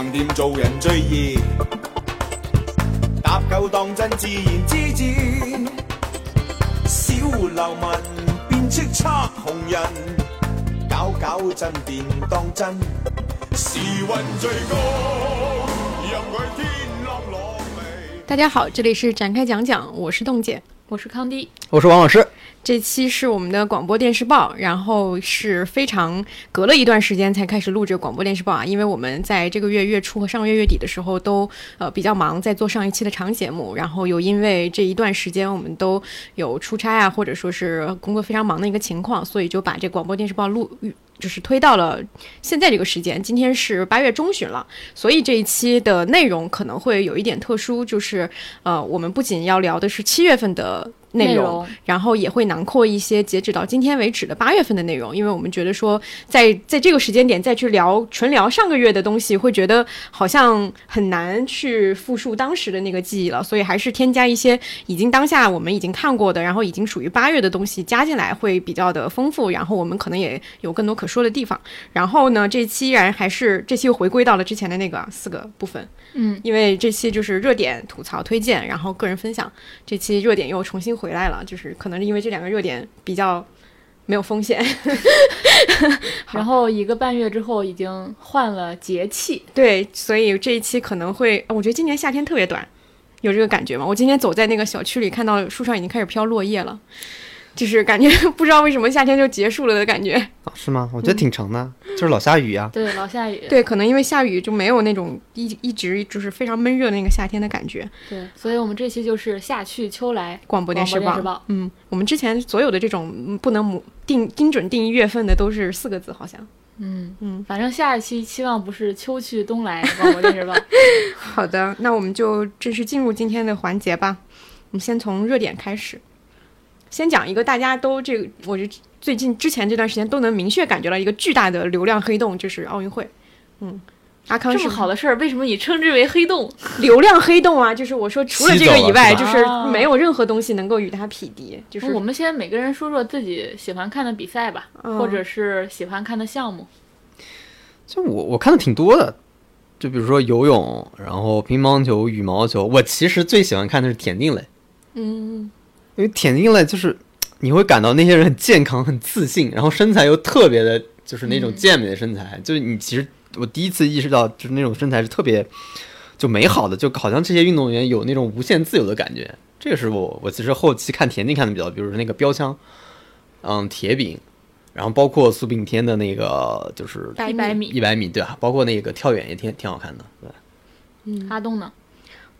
期橫掂做人最易，搭夠當真自然之至。小流民變叱咤紅人，搞搞震便當真。時運最高，任佢天落落。大家好，这里是展开讲讲，我是冻姐。我是康迪，我是王老师。这期是我们的广播电视报，然后是非常隔了一段时间才开始录制广播电视报啊，因为我们在这个月月初和上个月月底的时候都呃比较忙，在做上一期的长节目，然后又因为这一段时间我们都有出差啊，或者说是工作非常忙的一个情况，所以就把这广播电视报录就是推到了现在这个时间。今天是八月中旬了，所以这一期的内容可能会有一点特殊，就是呃，我们不仅要聊的是七月份的。内容，然后也会囊括一些截止到今天为止的八月份的内容，因为我们觉得说，在在这个时间点再去聊纯聊上个月的东西，会觉得好像很难去复述当时的那个记忆了，所以还是添加一些已经当下我们已经看过的，然后已经属于八月的东西加进来，会比较的丰富，然后我们可能也有更多可说的地方。然后呢，这期依然还是这期又回归到了之前的那个四个部分。嗯，因为这期就是热点吐槽推荐，然后个人分享。这期热点又重新回来了，就是可能是因为这两个热点比较没有风险。然后一个半月之后已经换了节气，对，所以这一期可能会，我觉得今年夏天特别短，有这个感觉吗？我今天走在那个小区里，看到树上已经开始飘落叶了。就是感觉 不知道为什么夏天就结束了的感觉，是吗？我觉得挺长的，就是老下雨呀。对，老下雨。对，可能因为下雨就没有那种一一直就是非常闷热的那个夏天的感觉。对，所以我们这期就是夏去秋来广播电视报。嗯，我们之前所有的这种不能定精准定义月份的都是四个字，好像。嗯嗯，反正下一期期望不是秋去冬来广播电视报。好的，那我们就正式进入今天的环节吧。我们先从热点开始。先讲一个大家都这个，我觉得最近之前这段时间都能明确感觉到一个巨大的流量黑洞，就是奥运会。嗯，阿康这么好的事儿，为什么你称之为黑洞？流量黑洞啊，就是我说除了这个以外，就是没有任何东西能够与它匹敌。就是我们先每个人说说自己喜欢看的比赛吧，或者是喜欢看的项目。就我我看的挺多的，就比如说游泳，然后乒乓球、羽毛球。我其实最喜欢看的是田径类。嗯。因为田径类就是你会感到那些人很健康、很自信，然后身材又特别的，就是那种健美的身材。就是你其实我第一次意识到，就是那种身材是特别就美好的，就好像这些运动员有那种无限自由的感觉。这个是我我其实后期看田径看的比较，比如说那个标枪，嗯，铁饼，然后包括苏炳添的那个就是一百米，一百米对啊，包括那个跳远也挺挺好看的，对。嗯，阿东呢？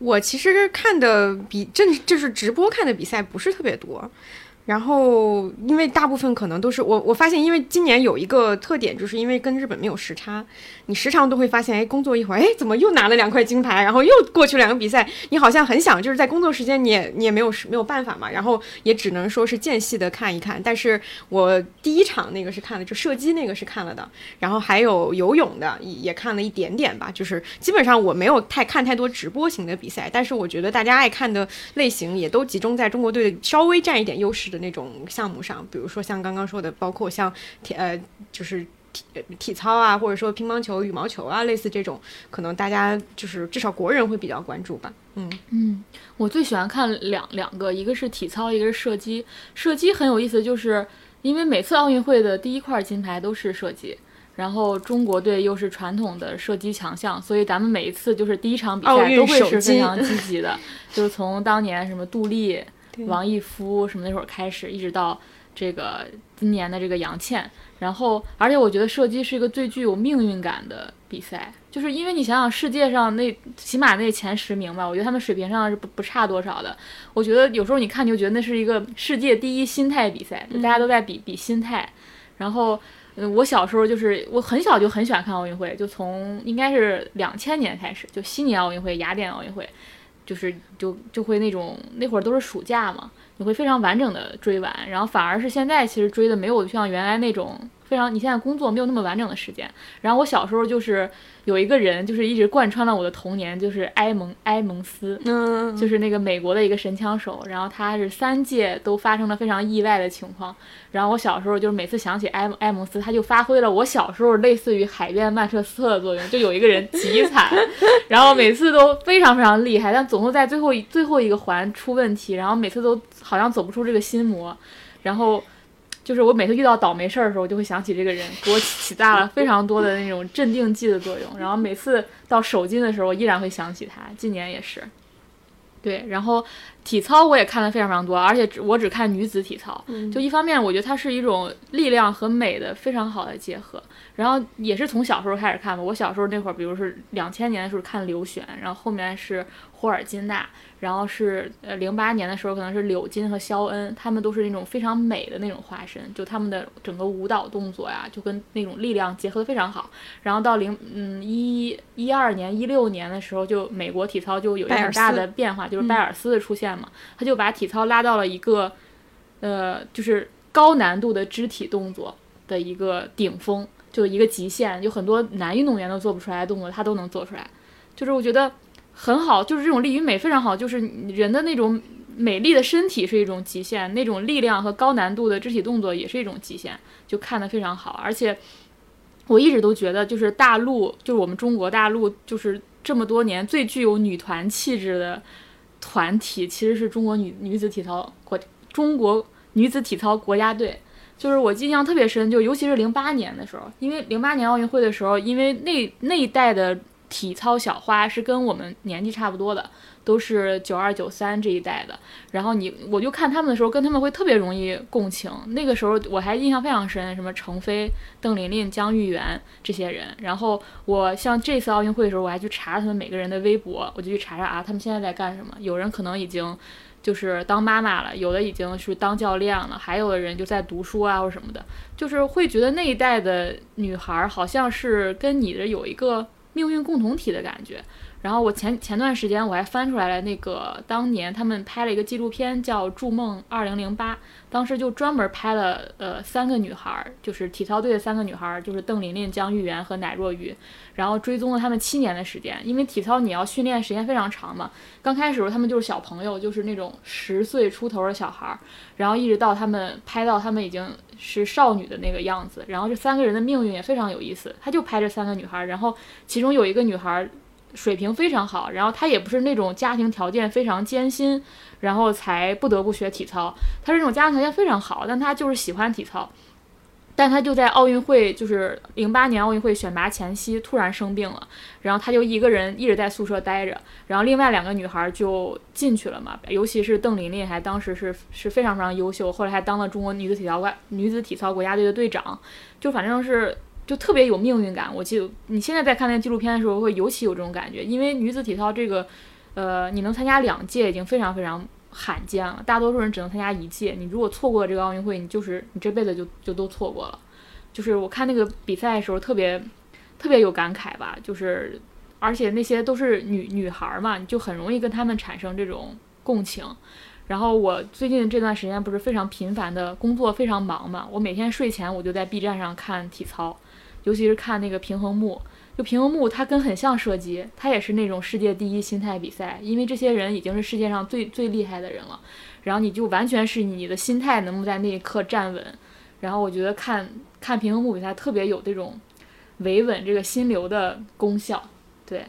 我其实看的比正就是直播看的比赛不是特别多。然后，因为大部分可能都是我，我发现，因为今年有一个特点，就是因为跟日本没有时差，你时常都会发现，哎，工作一会儿，哎，怎么又拿了两块金牌，然后又过去两个比赛，你好像很想，就是在工作时间，你也你也没有没有办法嘛，然后也只能说是间隙的看一看。但是我第一场那个是看了，就射击那个是看了的，然后还有游泳的也看了一点点吧，就是基本上我没有太看太多直播型的比赛，但是我觉得大家爱看的类型也都集中在中国队稍微占一点优势的。那种项目上，比如说像刚刚说的，包括像体呃，就是体体操啊，或者说乒乓球、羽毛球啊，类似这种，可能大家就是至少国人会比较关注吧。嗯嗯，我最喜欢看两两个，一个是体操，一个是射击。射击很有意思，就是因为每次奥运会的第一块金牌都是射击，然后中国队又是传统的射击强项，所以咱们每一次就是第一场比赛都会是非常积极的，就是从当年什么杜丽。王义夫什么那会儿开始，一直到这个今年的这个杨倩，然后而且我觉得射击是一个最具有命运感的比赛，就是因为你想想世界上那起码那前十名吧，我觉得他们水平上是不不差多少的。我觉得有时候你看你就觉得那是一个世界第一心态比赛，大家都在比比心态。然后，嗯，我小时候就是我很小就很喜欢看奥运会，就从应该是两千年开始，就悉尼奥运会、雅典奥运会。就是就就会那种那会儿都是暑假嘛，你会非常完整的追完，然后反而是现在其实追的没有像原来那种非常你现在工作没有那么完整的时间。然后我小时候就是有一个人，就是一直贯穿了我的童年，就是埃蒙埃蒙斯，嗯，就是那个美国的一个神枪手。然后他是三届都发生了非常意外的情况。然后我小时候就是每次想起埃埃蒙斯，他就发挥了我小时候类似于海边曼彻斯特的作用，就有一个人极惨，然后每次都非常非常厉害，但总是在最后一最后一个环出问题，然后每次都好像走不出这个心魔。然后就是我每次遇到倒霉事儿的时候，我就会想起这个人，给我起大了非常多的那种镇定剂的作用。然后每次到手筋的时候，我依然会想起他。今年也是。对，然后体操我也看的非常非常多，而且只我只看女子体操。就一方面，我觉得它是一种力量和美的非常好的结合。然后也是从小时候开始看吧。我小时候那会儿，比如是两千年的时候看刘璇，然后后面是霍尔金娜，然后是呃零八年的时候可能是柳金和肖恩，他们都是那种非常美的那种化身，就他们的整个舞蹈动作呀，就跟那种力量结合的非常好。然后到零嗯一一二年一六年的时候，就美国体操就有一个很大的变化，就是拜尔斯的出现嘛，他就把体操拉到了一个呃就是高难度的肢体动作的一个顶峰，就一个极限，有很多男运动员都做不出来的动作，他都能做出来。就是我觉得很好，就是这种力与美非常好，就是人的那种美丽的身体是一种极限，那种力量和高难度的肢体动作也是一种极限，就看得非常好。而且我一直都觉得，就是大陆，就是我们中国大陆，就是这么多年最具有女团气质的团体，其实是中国女女子体操国中国女子体操国家队。就是我印象特别深，就尤其是零八年的时候，因为零八年奥运会的时候，因为那那一代的体操小花是跟我们年纪差不多的，都是九二九三这一代的。然后你我就看他们的时候，跟他们会特别容易共情。那个时候我还印象非常深，什么程飞、邓琳琳、姜育媛这些人。然后我像这次奥运会的时候，我还去查他们每个人的微博，我就去查查啊，他们现在在干什么。有人可能已经就是当妈妈了，有的已经是当教练了，还有的人就在读书啊或者什么的，就是会觉得那一代的女孩好像是跟你的有一个命运共同体的感觉。然后我前前段时间我还翻出来了那个当年他们拍了一个纪录片叫《筑梦二零零八》，当时就专门拍了呃三个女孩，就是体操队的三个女孩，就是邓琳琳、姜玉媛和乃若雨，然后追踪了她们七年的时间，因为体操你要训练时间非常长嘛。刚开始时候他们就是小朋友，就是那种十岁出头的小孩儿，然后一直到他们拍到他们已经是少女的那个样子，然后这三个人的命运也非常有意思，他就拍这三个女孩，然后其中有一个女孩。水平非常好，然后她也不是那种家庭条件非常艰辛，然后才不得不学体操。她是那种家庭条件非常好，但她就是喜欢体操。但她就在奥运会，就是零八年奥运会选拔前夕突然生病了，然后她就一个人一直在宿舍待着，然后另外两个女孩就进去了嘛，尤其是邓琳琳，还当时是是非常非常优秀，后来还当了中国女子体操国女子体操国家队的队长，就反正是。就特别有命运感。我记得你现在在看那个纪录片的时候，会尤其有这种感觉，因为女子体操这个，呃，你能参加两届已经非常非常罕见了，大多数人只能参加一届。你如果错过了这个奥运会，你就是你这辈子就就都错过了。就是我看那个比赛的时候，特别特别有感慨吧。就是而且那些都是女女孩嘛，你就很容易跟她们产生这种共情。然后我最近这段时间不是非常频繁的工作，非常忙嘛，我每天睡前我就在 B 站上看体操。尤其是看那个平衡木，就平衡木，它跟很像射击，它也是那种世界第一心态比赛，因为这些人已经是世界上最最厉害的人了，然后你就完全是你的心态能不能在那一刻站稳，然后我觉得看看平衡木比赛特别有这种维稳这个心流的功效，对。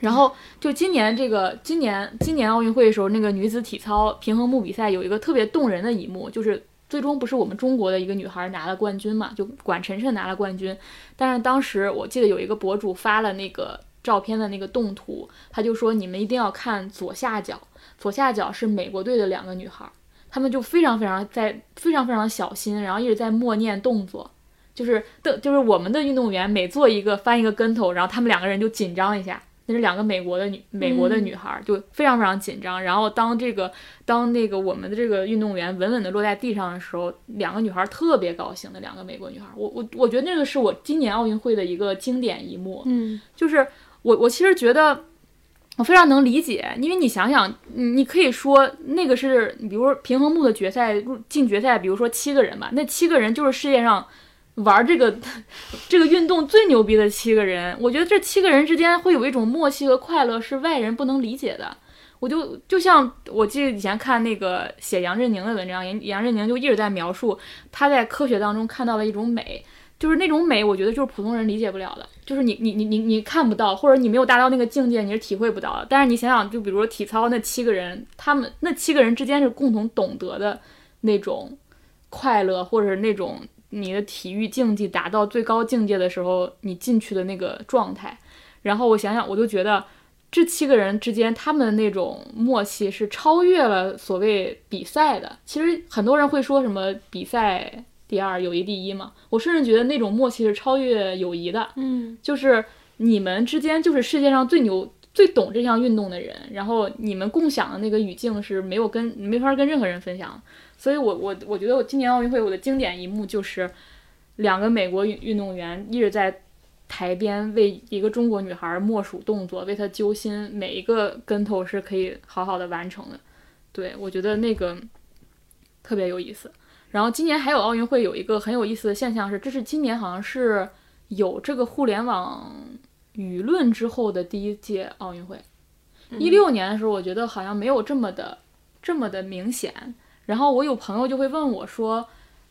然后就今年这个今年今年奥运会的时候，那个女子体操平衡木比赛有一个特别动人的一幕，就是。最终不是我们中国的一个女孩拿了冠军嘛？就管晨晨拿了冠军，但是当时我记得有一个博主发了那个照片的那个动图，他就说你们一定要看左下角，左下角是美国队的两个女孩，她们就非常非常在非常非常小心，然后一直在默念动作，就是的，就是我们的运动员每做一个翻一个跟头，然后他们两个人就紧张一下。那是两个美国的女美国的女孩，就非常非常紧张。然后当这个当那个我们的这个运动员稳稳的落在地上的时候，两个女孩特别高兴的两个美国女孩。我我我觉得那个是我今年奥运会的一个经典一幕。嗯，就是我我其实觉得我非常能理解，因为你想想，你可以说那个是，比如说平衡木的决赛入进决赛，比如说七个人吧，那七个人就是世界上玩这个 这个运动最牛逼的七个人，我觉得这七个人之间会有一种默契和快乐，是外人不能理解的。我就就像我记得以前看那个写杨振宁的文章，杨杨振宁就一直在描述他在科学当中看到了一种美，就是那种美，我觉得就是普通人理解不了的，就是你你你你你看不到，或者你没有达到那个境界，你是体会不到的。但是你想想，就比如说体操那七个人，他们那七个人之间是共同懂得的那种快乐，或者是那种你的体育竞技达到最高境界的时候，你进去的那个状态。然后我想想，我就觉得。这七个人之间，他们的那种默契是超越了所谓比赛的。其实很多人会说什么比赛第二，友谊第一嘛。我甚至觉得那种默契是超越友谊的。嗯，就是你们之间就是世界上最牛、最懂这项运动的人，然后你们共享的那个语境是没有跟没法跟任何人分享。所以我我我觉得我今年奥运会我的经典一幕就是两个美国运运动员一直在。台边为一个中国女孩默数动作，为她揪心，每一个跟头是可以好好的完成的。对我觉得那个特别有意思。然后今年还有奥运会有一个很有意思的现象是，这是今年好像是有这个互联网舆论之后的第一届奥运会。一六年的时候，我觉得好像没有这么的这么的明显。然后我有朋友就会问我说：“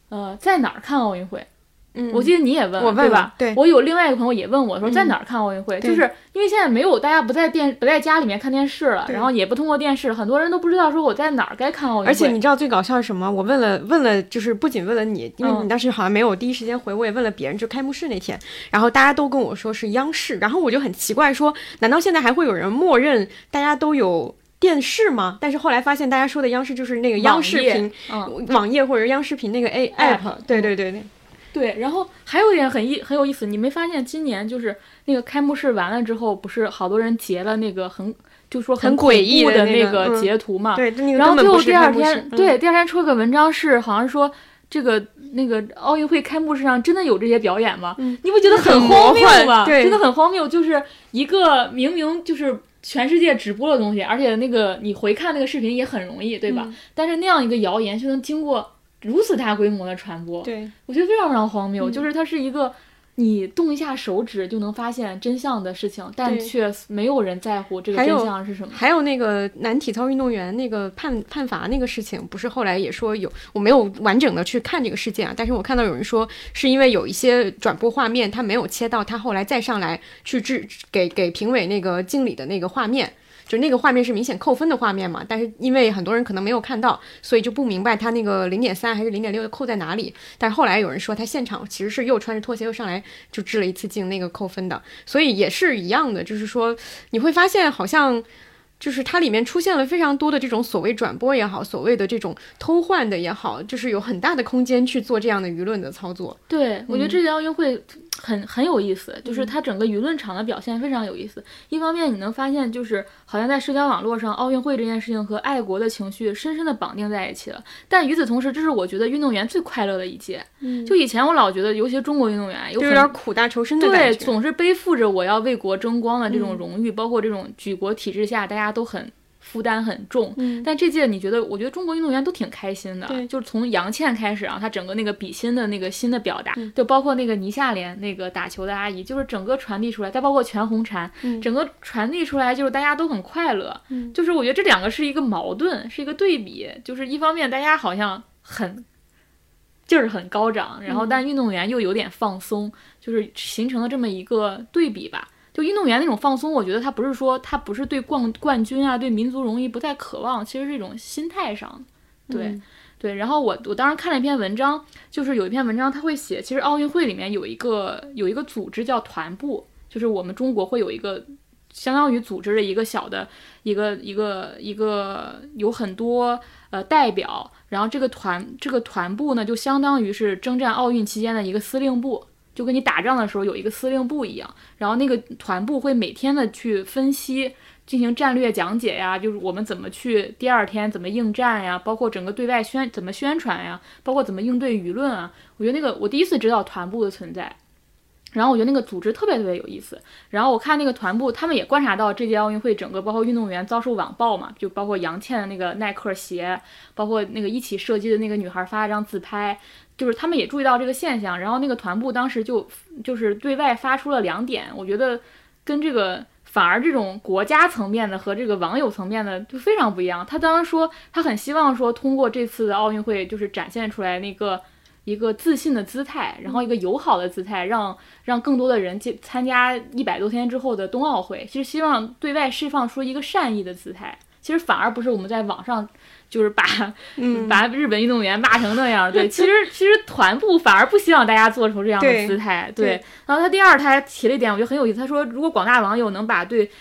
呃，在哪儿看奥运会？”嗯，我记得你也问，我对吧？对，我有另外一个朋友也问我说，在哪儿看奥运会？就是因为现在没有大家不在电不在家里面看电视了，然后也不通过电视，很多人都不知道说我在哪儿该看奥运会。而且你知道最搞笑是什么？我问了问了，就是不仅问了你，因为你当时好像没有第一时间回，我也问了别人。就开幕式那天，然后大家都跟我说是央视，然后我就很奇怪，说难道现在还会有人默认大家都有电视吗？但是后来发现大家说的央视就是那个央视频网页或者央视频那个 A app，对对对对。对，然后还有一点很意很有意思，你没发现今年就是那个开幕式完了之后，不是好多人截了那个很就说很诡异的那个截图嘛？对，然后最后第二天，对，第二天出了个文章是好像说这个那个奥运会开幕式上真的有这些表演吗？你不觉得很荒谬吗？对，真的很荒谬，就是一个明明就是全世界直播的东西，而且那个你回看那个视频也很容易，对吧？但是那样一个谣言却能经过。如此大规模的传播，对我觉得非常非常荒谬。就是它是一个你动一下手指就能发现真相的事情，但却没有人在乎这个真相是什么。还有那个男体操运动员那个判判罚那个事情，不是后来也说有，我没有完整的去看这个事件啊，但是我看到有人说是因为有一些转播画面他没有切到他后来再上来去制给给评委那个敬礼的那个画面。就那个画面是明显扣分的画面嘛，但是因为很多人可能没有看到，所以就不明白他那个零点三还是零点六扣在哪里。但是后来有人说他现场其实是又穿着拖鞋又上来就致了一次镜，那个扣分的，所以也是一样的，就是说你会发现好像。就是它里面出现了非常多的这种所谓转播也好，所谓的这种偷换的也好，就是有很大的空间去做这样的舆论的操作。对，我觉得这届奥运会很很有意思，就是它整个舆论场的表现非常有意思。一方面你能发现，就是好像在社交网络上，奥运会这件事情和爱国的情绪深深的绑定在一起了。但与此同时，这是我觉得运动员最快乐的一届。嗯，就以前我老觉得，尤其中国运动员有点苦大仇深的感觉，对，总是背负着我要为国争光的这种荣誉，包括这种举国体制下大家都很。负担很重，但这届你觉得？我觉得中国运动员都挺开心的，就是从杨倩开始啊，她整个那个比心的那个心的表达，就包括那个倪夏莲那个打球的阿姨，就是整个传递出来，再包括全红婵，整个传递出来就是大家都很快乐，就是我觉得这两个是一个矛盾，是一个对比，就是一方面大家好像很劲儿很高涨，然后但运动员又有点放松，就是形成了这么一个对比吧。就运动员那种放松，我觉得他不是说他不是对冠冠军啊，对民族荣誉不再渴望，其实是一种心态上，对对。然后我我当时看了一篇文章，就是有一篇文章他会写，其实奥运会里面有一个有一个组织叫团部，就是我们中国会有一个相当于组织的一个小的一个一个一个有很多呃代表，然后这个团这个团部呢就相当于是征战奥运期间的一个司令部。就跟你打仗的时候有一个司令部一样，然后那个团部会每天的去分析，进行战略讲解呀，就是我们怎么去第二天怎么应战呀，包括整个对外宣怎么宣传呀，包括怎么应对舆论啊。我觉得那个我第一次知道团部的存在，然后我觉得那个组织特别特别有意思。然后我看那个团部，他们也观察到这届奥运会整个包括运动员遭受网暴嘛，就包括杨倩的那个耐克鞋，包括那个一起射击的那个女孩发了张自拍。就是他们也注意到这个现象，然后那个团部当时就就是对外发出了两点，我觉得跟这个反而这种国家层面的和这个网友层面的就非常不一样。他当时说，他很希望说通过这次的奥运会，就是展现出来那个一个自信的姿态，然后一个友好的姿态，让让更多的人去参加一百多天之后的冬奥会。其实希望对外释放出一个善意的姿态。其实反而不是我们在网上。就是把嗯 把日本运动员骂成那样，对，其实其实团部反而不希望大家做出这样的姿态，对对。然后他第二，他还提了一点，我觉得很有意思。他说，如果广大网友能把对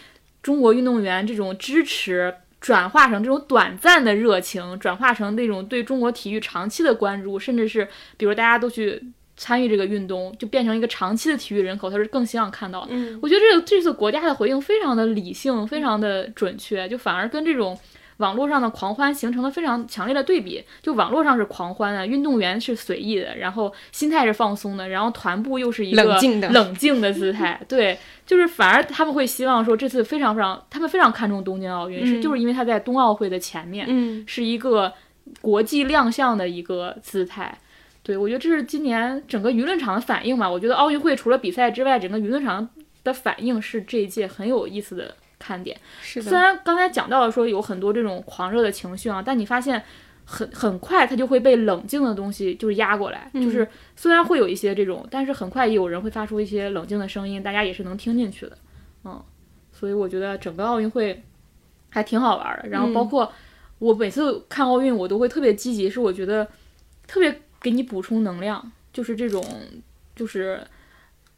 中国运动员这种支持转化成这种短暂的热情，转化成那种对中国体育长期的关注，甚至是比如大家都去参与这个运动，就变成一个长期的体育人口，他是更希望看到的。嗯我觉得这个这次国家的回应非常的理性，非常的准确，就反而跟这种网络上的狂欢形成了非常强烈的对比。就网络上是狂欢啊，运动员是随意的，然后心态是放松的，然后团部又是一个冷静的冷静的姿态。对，就是反而他们会希望说这次非常非常，他们非常看重东京奥运，是嗯就是因为他在冬奥会的前面，嗯是一个国际亮相的一个姿态。对，我觉得这是今年整个舆论场的反应吧。我觉得奥运会除了比赛之外，整个舆论场的反应是这一届很有意思的看点。是的，虽然刚才讲到了说有很多这种狂热的情绪啊，但你发现很很快它就会被冷静的东西就是压过来。嗯就是虽然会有一些这种，但是很快也有人会发出一些冷静的声音，大家也是能听进去的。嗯，所以我觉得整个奥运会还挺好玩的。然后包嗯括我每次看奥运，我都会特别积极，是我觉得特别给你补充能量，就是这种就是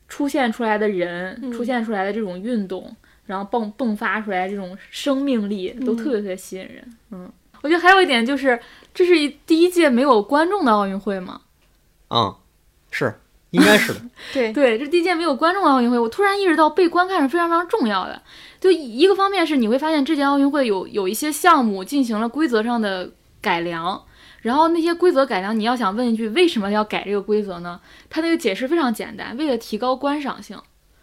出现出来的人，嗯出现出来的这种运动。然后迸迸发出来这种生命力，都特别特别吸引人。嗯，我觉得还有一点就是，这是一第一届没有观众的奥运会嘛？嗯，是，应该是的。对对，这第一届没有观众的奥运会，我突然意识到被观看是非常非常重要的。就一个方面是你会发现这届奥运会有有一些项目进行了规则上的改良，然后那些规则改良，你要想问一句为什么要改这个规则呢？它那个解释非常简单，为了提高观赏性，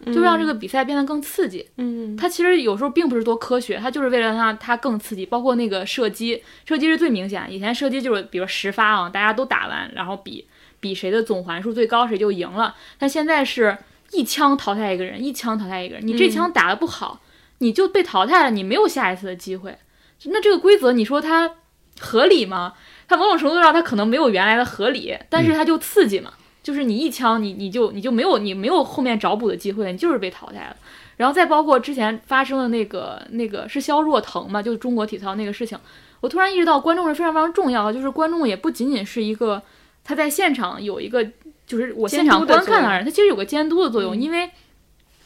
就让这个比赛变得更刺激。嗯它其实有时候并不是多科学，它就是为了让它更刺激。包括那个射击，射击是最明显。以前射击就是比如十发啊，大家都打完，然后比比谁的总环数最高，谁就赢了。但现在是一枪淘汰一个人，一枪淘汰一个人。你这枪打得不好，你就被淘汰了，你没有下一次的机会。那这个规则，你说它合理吗？它某种程度上它可能没有原来的合理，但是它就刺激嘛。就是你一枪，你你就你就没有你没有后面找补的机会，你就是被淘汰了。然后再包括之前发生的那个那个是肖若腾嘛，就是中国体操那个事情，我突然意识到观众是非常非常重要的，就是观众也不仅仅是一个他在现场有一个就是我现场观看的人，他其实有个监督的作用，嗯因为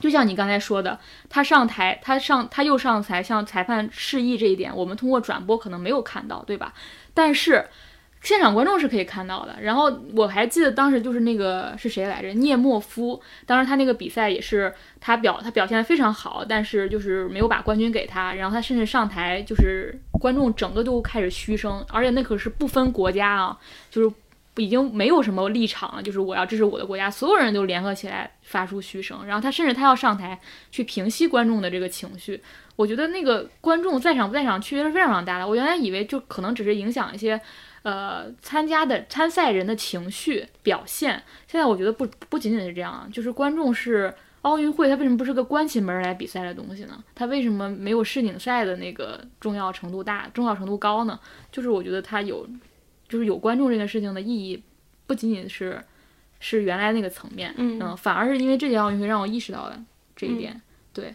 就像你刚才说的，他上台，他上他又上台向裁判示意这一点，我们通过转播可能没有看到，对吧？但是现场观众是可以看到的。然后我还记得当时就是那个是谁来着？聂莫夫，当时他那个比赛也是他表他表现的非常好，但是就是没有把冠军给他。然后他甚至上台就是观众整个都开始嘘声，而且那可是不分国家啊，就是。已经没有什么立场了，就是我要支持我的国家，所有人都联合起来发出嘘声，然后他甚至他要上台去平息观众的这个情绪。我觉得那个观众在场不在场区别是非常非常大的。我原来以为就可能只是影响一些，呃，参加的参赛人的情绪表现。现在我觉得不不仅仅是这样啊，就是观众是奥运会，它为什么不是个关起门来比赛的东西呢？它为什么没有世锦赛的那个重要程度大、重要程度高呢？就是我觉得它有，就是有观众这件事情的意义，不仅仅是是原来那个层面，嗯反而是因为这届奥运会让我意识到了这一点。对，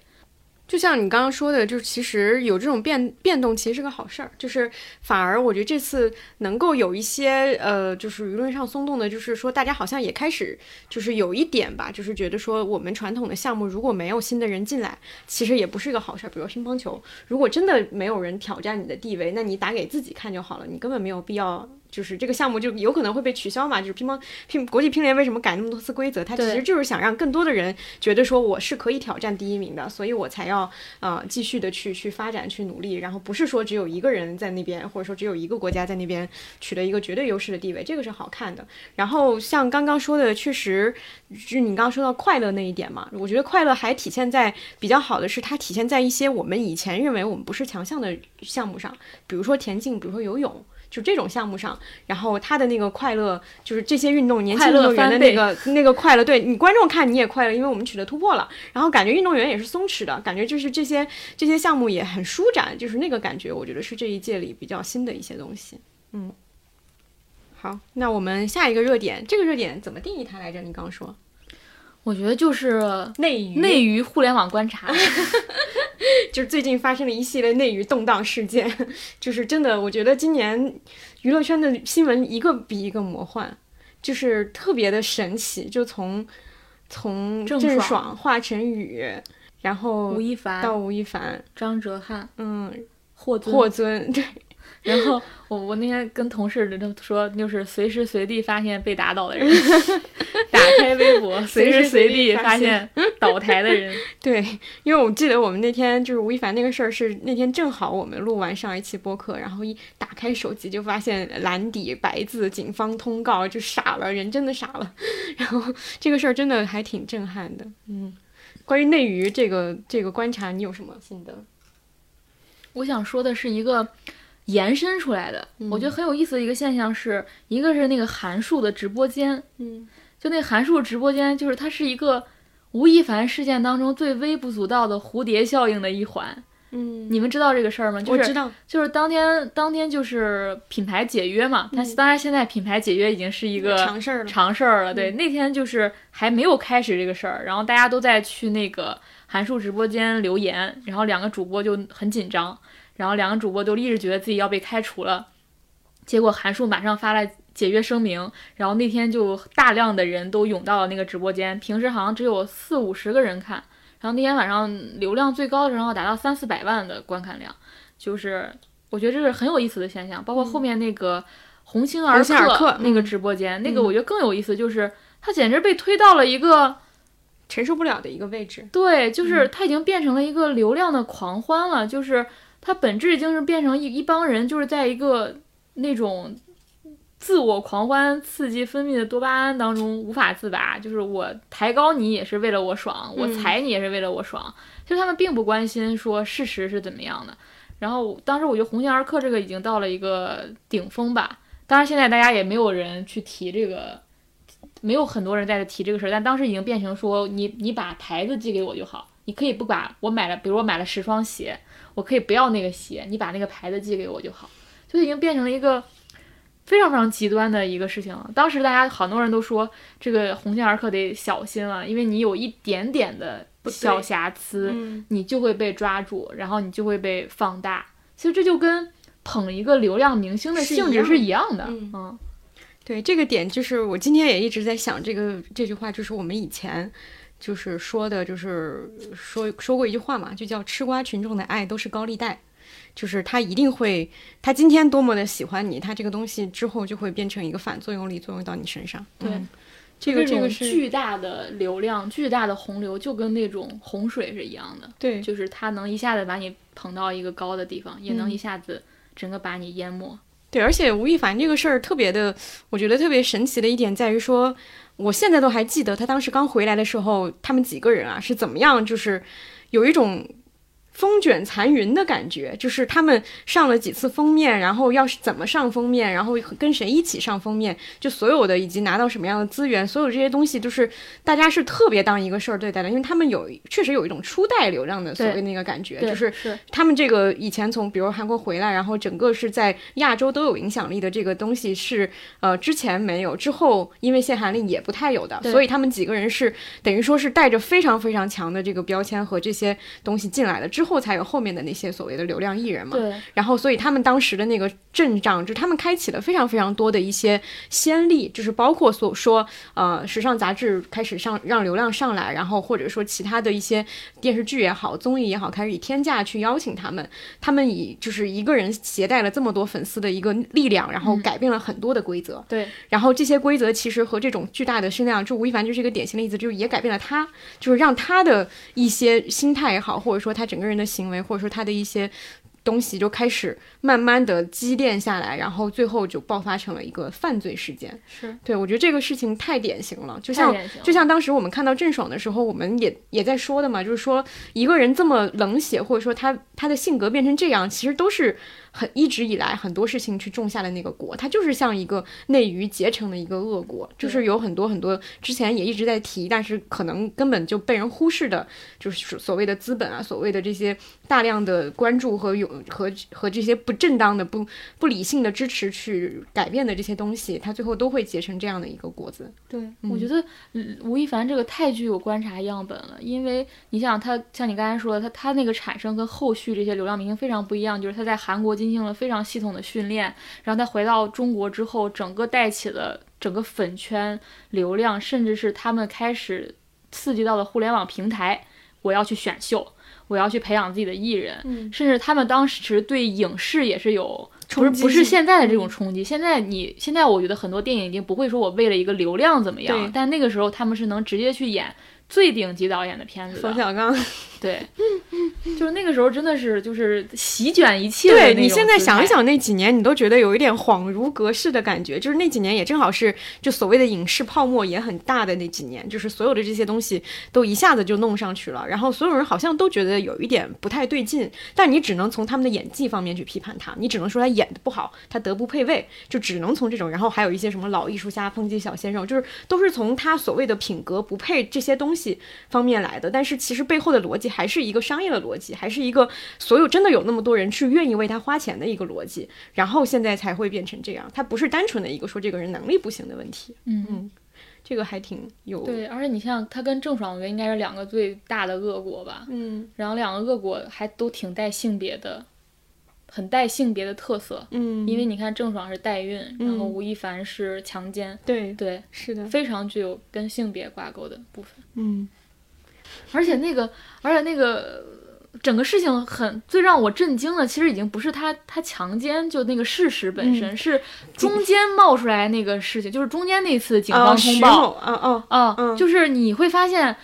就像你刚刚说的，就是其实有这种变变动，其实是个好事儿。就是反而我觉得这次能够有一些呃，就是舆论上松动的，就是说大家好像也开始就是有一点吧，就是觉得说我们传统的项目如果没有新的人进来，其实也不是一个好事儿。比如乒乓球，如果真的没有人挑战你的地位，那你打给自己看就好了，你根本没有必要。就是这个项目就有可能会被取消嘛，就是乒乓乒国际乒联为什么改那么多次规则？它其实就是想让更多的人觉得说我是可以挑战第一名的，所以我才要呃继续的去去发展去努力，然后不是说只有一个人在那边，或者说只有一个国家在那边取得一个绝对优势的地位，这个是好看的。然后像刚刚说的，确实就是你刚刚说到快乐那一点嘛，我觉得快乐还体现在比较好的是它体现在一些我们以前认为我们不是强项的项目上，比如说田径，比如说游泳。就这种项目上，然后他的那个快乐，就是这些运动年轻运动员的那个那个快乐，对你观众看你也快乐，因为我们取得突破了，然后感觉运动员也是松弛的，感觉就是这些这些项目也很舒展，就是那个感觉，我觉得是这一届里比较新的一些东西。嗯，好，那我们下一个热点，这个热点怎么定义它来着？你刚刚说我觉得就是内娱，内娱互联网观察，就是最近发生了一系列内娱动荡事件，就是真的，我觉得今年娱乐圈的新闻一个比一个魔幻，就是特别的神奇，就从从郑爽、华晨宇，然后吴亦凡、到吴亦凡，张哲瀚、嗯，霍尊，霍尊，对，然后我我那天跟同事都说，就是随时随地发现被打倒的人，打开微博，随时随地发现倒台的人。对，因为我记得我们那天就是吴亦凡那个事儿，是那天正好我们录完上一期播客，然后一打开手机就发现蓝底白字警方通告，就傻了，人真的傻了。然后这个事儿真的还挺震撼的。嗯，关于内娱这个这个观察，你有什么心得？我想说的是一个延伸出来的，我觉得很有意思的一个现象是，一个是那个韩束的直播间，嗯就那韩束直播间，就是它是一个吴亦凡事件当中最微不足道的蝴蝶效应的一环。嗯，你们知道这个事儿吗？就是我知道，就是当天当天就是品牌解约嘛，但是当然现在品牌解约已经是一个常事儿了。常事儿了。对，那天就是还没有开始这个事儿，然后大家都在去那个韩束直播间留言，然后两个主播就很紧张，然后两个主播都一直觉得自己要被开除了，结果韩束马上发了解约声明，然后那天就大量的人都涌到了那个直播间，平时好像只有四五十个人看。然后那天晚上流量最高的时候达到三四百万的观看量，就是我觉得这是很有意思的现象。包括后面那个鸿星尔克那个嗯直播间，那个我觉得更有意思，就是它简直被推到了一个承受不了的一个位置。对，就是它已经变成了一个流量的狂欢了，就是它本质已经是变成一一帮人就是在一个那种自我狂欢、刺激分泌的多巴胺当中无法自拔。就是我抬高你也是为了我爽，我嗯踩你也是为了我爽。其实他们并不关心说事实是怎么样的。然后当时我觉得鸿星尔克这个已经到了一个顶峰吧。当然现在大家也没有人去提这个。没有很多人在这提这个事儿，但当时已经变成说你你把牌子寄给我就好，你可以不把我买了，比如我买了十双鞋，我可以不要那个鞋，你把那个牌子寄给我就好，就已经变成了一个非常非常极端的一个事情了。当时大家很多人都说这个鸿星尔克得小心了，因为你有一点点的小瑕疵，嗯，你就会被抓住，然后你就会被放大。其实这就跟捧一个流量明星的性质是一样的，嗯嗯对这个点，就是我今天也一直在想这个这句话，就是我们以前就是说的，就是说说过一句话嘛，就叫吃瓜群众的爱都是高利贷，就是他一定会，他今天多么的喜欢你，他这个东西之后就会变成一个反作用力作用到你身上。对嗯这个这个是巨大的流量、巨大的洪流，就跟那种洪水是一样的，对就是它能一下子把你捧到一个高的地方，也能嗯一下子整个把你淹没。对，而且吴亦凡这个事儿特别的，我觉得特别神奇的一点在于说，我现在都还记得他当时刚回来的时候，他们几个人啊是怎么样，就是有一种风卷残云的感觉，就是他们上了几次封面，然后要是怎么上封面，然后跟谁一起上封面，就所有的以及拿到什么样的资源，所有这些东西就是大家是特别当一个事儿对待的，因为他们有确实有一种初代流量的所谓那个感觉，就是是。他们这个以前从比如韩国回来，然后整个是在亚洲都有影响力的这个东西是呃之前没有，之后因为限韩令也不太有的，所以他们几个人是等于说是带着非常非常强的这个标签和这些东西进来的，之后才有后面的那些所谓的流量艺人嘛。对然后，所以他们当时的那个阵仗，就是他们开启了非常非常多的一些先例，就是包括所说，呃，时尚杂志开始上让流量上来，然后或者说其他的一些电视剧也好、综艺也好，开始以天价去邀请他们，他们以就是一个人携带了这么多粉丝的一个力量，然后改变了很多的规则。对然后这些规则其实和这种巨大的声量，就吴亦凡就是一个典型的例子，就是也改变了他，就是让他的一些心态也好，或者说他整个人的行为，或者说他的一些东西就开始慢慢的积淀下来，然后最后就爆发成了一个犯罪事件。是对我觉得这个事情太典型了，就像就像当时我们看到郑爽的时候，我们也也在说的嘛，就是说一个人这么冷血，或者说他他的性格变成这样，其实都是很一直以来很多事情去种下的那个果，它就是像一个内娱结成的一个恶果，就是有很多很多之前也一直在提，但是可能根本就被人忽视的，就是所谓的资本啊，所谓的这些大量的关注和有和和这些不正当的、不不理性的支持去改变的这些东西，它最后都会结成这样的一个果子。对，我觉得嗯吴亦凡这个太具有观察样本了，因为你想他像你刚才说的，他他那个产生跟后续这些流量明星非常不一样，就是他在韩国进行了非常系统的训练，然后他回到中国之后，整个带起了整个粉圈流量，甚至是他们开始刺激到了互联网平台，我要去选秀。我要去培养自己的艺人，嗯甚至他们当时对影视也是有不是不是现在的这种冲击。现在你现在我觉得很多电影已经不会说我为了一个流量怎么样，但那个时候他们是能直接去演最顶级导演的片子。冯小刚，对，就是那个时候真的是就是席卷一切对你现在想一，想那几年，你都觉得有一点恍如隔世的感觉。就是那几年也正好是就所谓的影视泡沫也很大的那几年，就是所有的这些东西都一下子就弄上去了，然后所有人好像都觉得有一点不太对劲，但你只能从他们的演技方面去批判他，你只能说他演的不好，他德不配位，就只能从这种，然后还有一些什么老艺术家抨击小鲜肉，就是都是从他所谓的品格不配这些东西方面来的，但是其实背后的逻辑还是一个商业的逻辑，还是一个所有真的有那么多人去愿意为他花钱的一个逻辑，然后现在才会变成这样，他不是单纯的一个说这个人能力不行的问题，嗯嗯。这个还挺有对，而且你像他跟郑爽，应该是两个最大的恶果吧。嗯然后两个恶果还都挺带性别的，很带性别的特色。嗯，因为你看郑爽是代孕，然后嗯吴亦凡是强奸，对对，是的，非常具有跟性别挂钩的部分。嗯。而且那个，而且那个整个事情很最让我震惊的，其实已经不是他他强奸就那个事实本身，是中间冒出来那个事情，就是中间那次警方哦，通报。啊哦，啊，嗯。就是你会发现。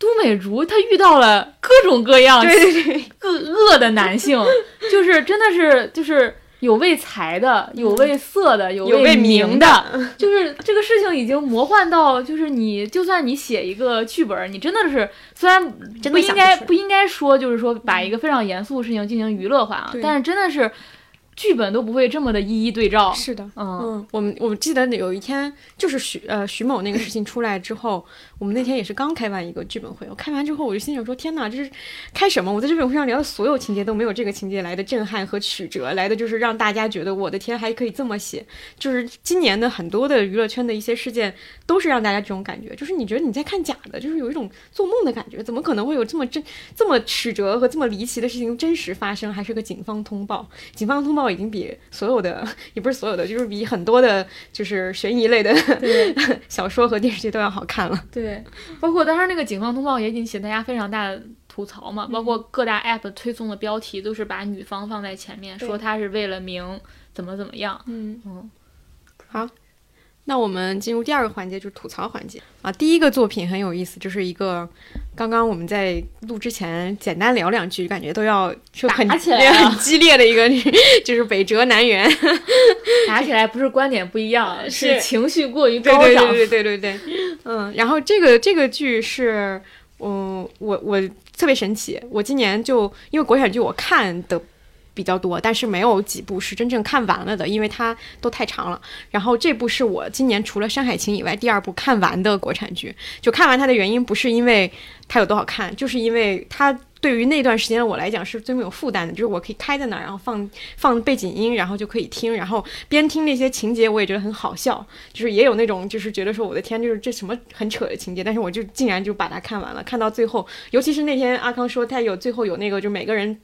都美竹她遇到了各种各样对对对，恶恶的男性，就是真的是就是有为财的，有为色的，有有为名名的，就是这个事情已经魔幻到，就是你就算你写一个剧本，你真的是虽然不应该不应该说就是说把一个非常严肃的事情进行娱乐化啊，但是真的是剧本都不会这么的一一对照。是的。嗯，嗯，我们我记得有一天，就是徐呃徐 某那个事情出来之后，我们那天也是刚开完一个剧本会，我开完之后我就心想说：天哪，这是开什么？我在剧本会上聊的所有情节都没有这个情节来的震撼和曲折，来的就是让大家觉得我的天还可以这么写。就是今年的很多的娱乐圈的一些事件，都是让大家这种感觉，就是你觉得你在看假的，就是有一种做梦的感觉，怎么可能会有这么真这么曲折和这么离奇的事情真实发生？还是个警方通报，警方通报已经比所有的也不是所有的，就是比很多的，就是悬疑类的 小说和电视剧都要好看了。对，包括当时那个警方通报也引起大家非常大的吐槽嘛，包括各大 app 推送的标题都是把女方放在前面，说她是为了名怎么怎么样。嗯。嗯，好，那我们进入第二个环节，就是吐槽环节啊。第一个作品很有意思，就是一个刚刚我们在录之前简单聊两句，感觉都要就很打起来了 很激烈的一个，就是北辙南辕。打起来不是观点不一样，是是情绪过于对高涨。对对对对对对，嗯，然后这个这个剧是，嗯，我我特别神奇，我今年就因为国产剧我看的。比较多，但是没有几部是真正看完了的，因为它都太长了。然后这部是我今年除了《山海情》以外第二部看完的国产剧。就看完它的原因不是因为它有多好看，就是因为它对于那段时间我来讲是最没有负担的，就是我可以开在那儿，然后放放背景音，然后就可以听，然后边听那些情节，我也觉得很好笑，就是也有那种就是觉得说我的天，就是这什么很扯的情节，但是我就竟然就把它看完了，看到最后，尤其是那天阿康说他有最后有那个，就每个人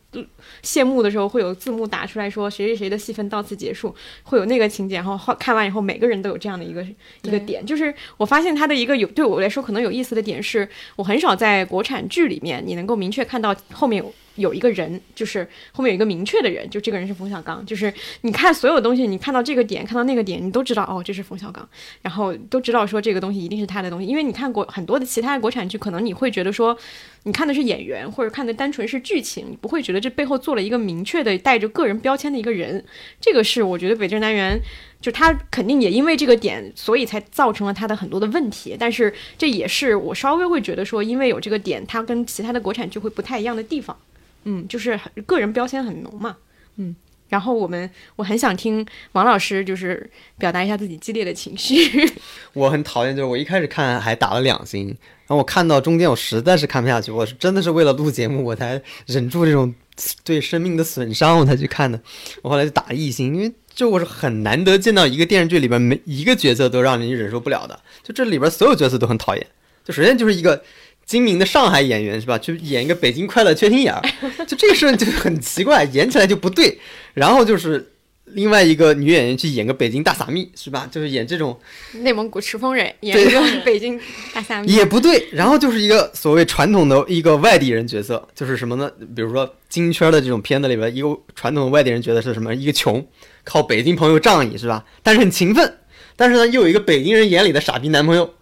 谢幕的时候会有字幕打出来说谁谁谁的戏份到此结束，会有那个情节，然后后看完以后每个人都有这样的一个一个点，就是我发现它的一个有对我来说可能有意思的点是，我很少在国产剧里面你能够明确看到后面有有一个人，就是后面有一个明确的人，就这个人是冯小刚。就是你看所有东西，你看到这个点，看到那个点，你都知道哦，这是冯小刚，然后都知道说这个东西一定是他的东西，因为你看过很多的其他的国产剧，可能你会觉得说，你看的是演员，或者看的单纯是剧情，你不会觉得这背后做了一个明确的带着个人标签的一个人。这个是我觉得《北京南园》。就他肯定也因为这个点，所以才造成了他的很多的问题。但是这也是我稍微会觉得说，因为有这个点，它跟其他的国产剧会不太一样的地方。嗯，就是个人标签很浓嘛。嗯，然后我们我很想听王老师就是表达一下自己激烈的情绪。我很讨厌，就是我一开始看还打了两星，然后我看到中间我实在是看不下去，我是真的是为了录节目我才忍住这种对生命的损伤我才去看的。我后来就打了一星，因为。就我是很难得见到一个电视剧里边每一个角色都让人忍受不了的，就这里边所有角色都很讨厌。就首先就是一个精明的上海演员是吧，去演一个北京快乐缺心眼儿，就这个事就很奇怪，演起来就不对。然后就是另外一个女演员去演个北京大撒蜜是吧，就是演这种内蒙古赤峰人演一个北京大撒蜜也不对。然后就是一个所谓传统的一个外地人角色，就是什么呢？比如说京圈的这种片子里边，一个传统的外地人觉得是什么？一个穷。靠北京朋友仗义是吧？但是很勤奋，但是呢又有一个北京人眼里的傻逼男朋友，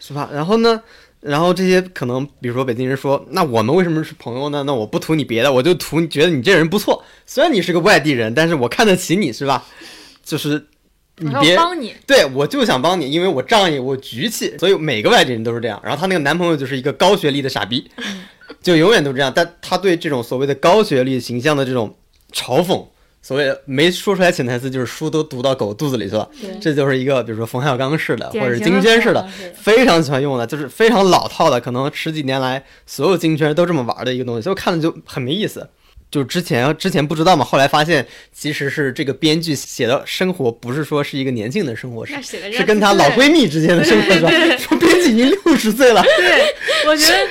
是吧？然后呢，然后这些可能比如说北京人说，那我们为什么是朋友呢？那我不图你别的，我就图觉得你这人不错。虽然你是个外地人，但是我看得起你是吧？就是你别帮你，对我就想帮你，因为我仗义，我局气，所以每个外地人都是这样。然后她那个男朋友就是一个高学历的傻逼，就永远都这样。但他对这种所谓的高学历形象的这种嘲讽。所谓没说出来潜台词，就是书都读到狗肚子里去了。这就是一个，比如说冯小刚式的，或者是金圈式的，非常喜欢用的，就是非常老套的，可能十几年来所有金圈都这么玩的一个东西，所以看着就很没意思。就之前之前不知道嘛，后来发现其实是这个编剧写的生活，不是说是一个年轻的生活，是是跟她老闺蜜之间的生活，是吧？说编剧已经六十岁了。对，我觉得，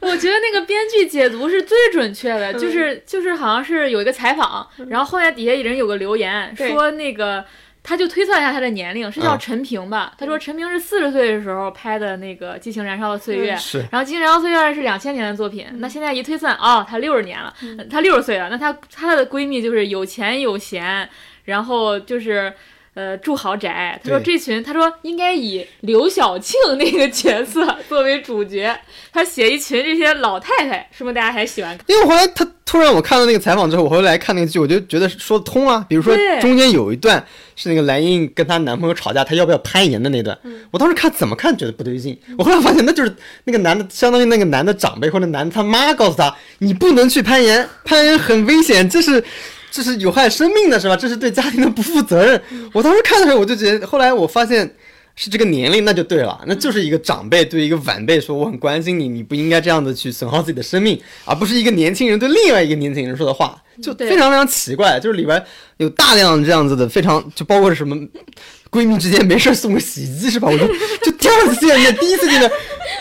我觉得那个编剧解读是最准确的，就是就是好像是有一个采访，然后后来底下人有个留言说那个。他就推算一下他的年龄，是叫陈平吧？他说陈平是四十岁的时候拍的那个《激情燃烧的岁月》，然后《激情燃烧岁月》是两千年的作品。那现在一推算，哦，他六十年了，他六十岁了。那他他的闺蜜就是有钱有闲，然后就是。呃，住豪宅。他说这群，他说应该以刘晓庆那个角色 作为主角。他写一群这些老太太，是不是大家还喜欢？因为后来他突然我看到那个采访之后，我回来看那个剧，我就觉得说得通啊。比如说中间有一段是那个蓝莹跟她男朋友吵架，她要不要攀岩的那段，我当时看怎么看觉得不对劲。我后来发现那就是那个男的，相当于那个男的长辈或者男的他妈告诉他，你不能去攀岩，攀岩很危险，这是。这是有害生命的，是吧？这是对家庭的不负责任。我当时看的时候，我就觉得，后来我发现是这个年龄，那就对了，那就是一个长辈对一个晚辈说：“我很关心你，你不应该这样子去损耗自己的生命。”而不是一个年轻人对另外一个年轻人说的话，就非常非常奇怪。就是里边有大量这样子的，非常就包括什么闺蜜之间没事送个洗衣机，是吧？我就 就第二次见面，第一次见面，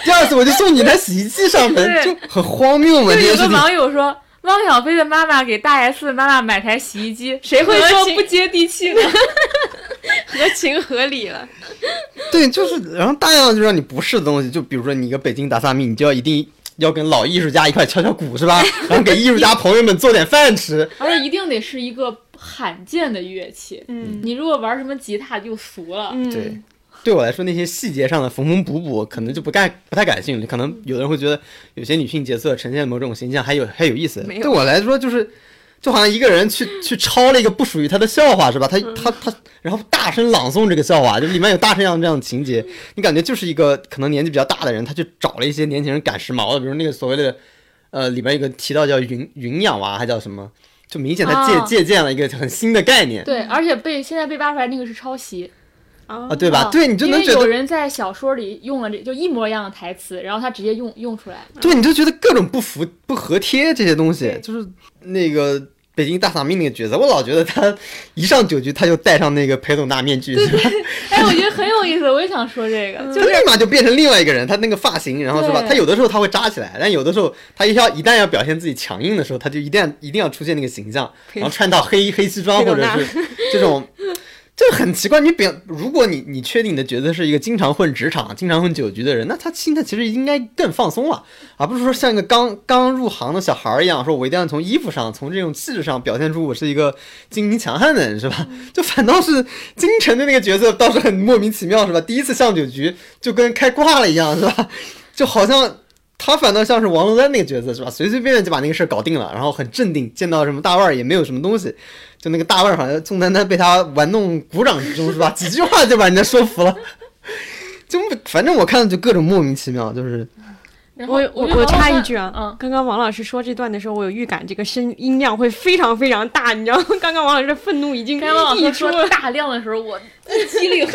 第二次我就送你台洗衣机上门，就很荒谬嘛。有个网友说。汪小菲的妈妈给大 S 的妈妈买台洗衣机，谁会说不接地气呢？合情合理了。对，就是，然后大量就让你不是的东西，就比如说你一个北京大萨米，你就要一定要跟老艺术家一块敲敲鼓，是吧？然后给艺术家朋友们做点饭吃，而且一定得是一个罕见的乐器。嗯，你如果玩什么吉他就俗了。对。对我来说，那些细节上的缝缝补补，可能就不干不太感兴趣。可能有的人会觉得，有些女性角色呈现某种形象还有还有意思。对我来说，就是就好像一个人去去抄了一个不属于他的笑话，是吧？他他他，然后大声朗诵这个笑话，就里面有大声样这样的情节，你感觉就是一个可能年纪比较大的人，他去找了一些年轻人赶时髦的，比如那个所谓的呃里面有个提到叫云云养娃，还叫什么？就明显他借借鉴了一个很新的概念。对，而且被现在被扒出来那个是抄袭。啊，对吧？对，你就能觉得有人在小说里用了这就一模一样的台词，然后他直接用用出来。对，你就觉得各种不服不合贴这些东西，就是那个北京大嗓命那个角色，我老觉得他一上酒局他就戴上那个裴斗娜面具，对对。哎，我觉得很有意思，我也想说这个，就立马就变成另外一个人，他那个发型，然后是吧？他有的时候他会扎起来，但有的时候他一要一旦要表现自己强硬的时候，他就一定一定要出现那个形象，然后穿到黑黑西装或者是这种。这很奇怪。你表，如果你你确定你的角色是一个经常混职场、经常混酒局的人，那他心态其实应该更放松了，而不是说像一个刚 刚入行的小孩儿一样，说我一定要从衣服上、从这种气质上表现出我是一个精明强悍的人，是吧？就反倒是金晨的那个角色倒是很莫名其妙，是吧？第一次上酒局就跟开挂了一样，是吧？就好像。他反倒像是王珞丹那个角色是吧？随随便便就把那个事儿搞定了，然后很镇定，见到什么大腕儿也没有什么东西，就那个大腕儿好像宋丹丹被他玩弄鼓掌之中是吧？几句话就把人家说服了，就反正我看就各种莫名其妙，就是我我我插一句啊，嗯，刚刚王老师说这段的时候，我有预感这个声音量会非常非常大，你知道吗？刚刚王老师的愤怒已经该王老溢师说出了。大量的时候，我一 激灵。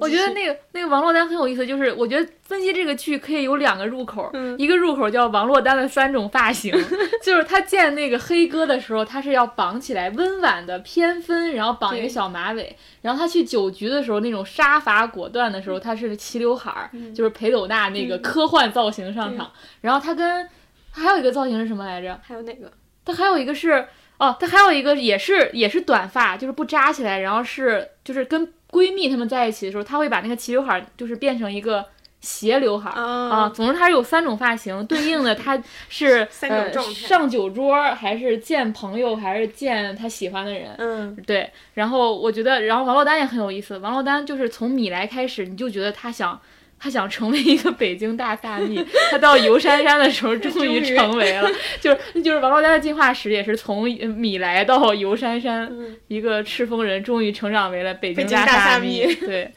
我觉得那个那个王珞丹很有意思，就是我觉得分析这个剧可以有两个入口，嗯。一个入口叫王珞丹的三种发型，就是她见那个黑哥的时候，她是要绑起来温婉的偏分，然后绑一个小马尾，然后她去酒局的时候那种杀伐果断的时候，她是齐刘海儿，就是裴斗娜那个科幻造型上场，然后她跟还有一个造型是什么来着？还有哪个？她还有一个是哦，她还有一个也是也是短发，就是不扎起来，然后是就是跟闺蜜她们在一起的时候，她会把那个齐刘海就是变成一个斜刘海儿。啊，啊，总之它是有三种发型，对应的它 是三种呃状态上酒桌还是见朋友还是见他喜欢的人，嗯，对。然后我觉得，然后王珞丹也很有意思。王珞丹就是从米莱开始，你就觉得她想，她想成为一个北京大萨蜜。他到游珊珊的时候，终 于成为了，就是就是王珞丹的进化史也是从呃米莱到游珊珊，嗯一个赤峰人终于成长为了北京大大大蜜 对。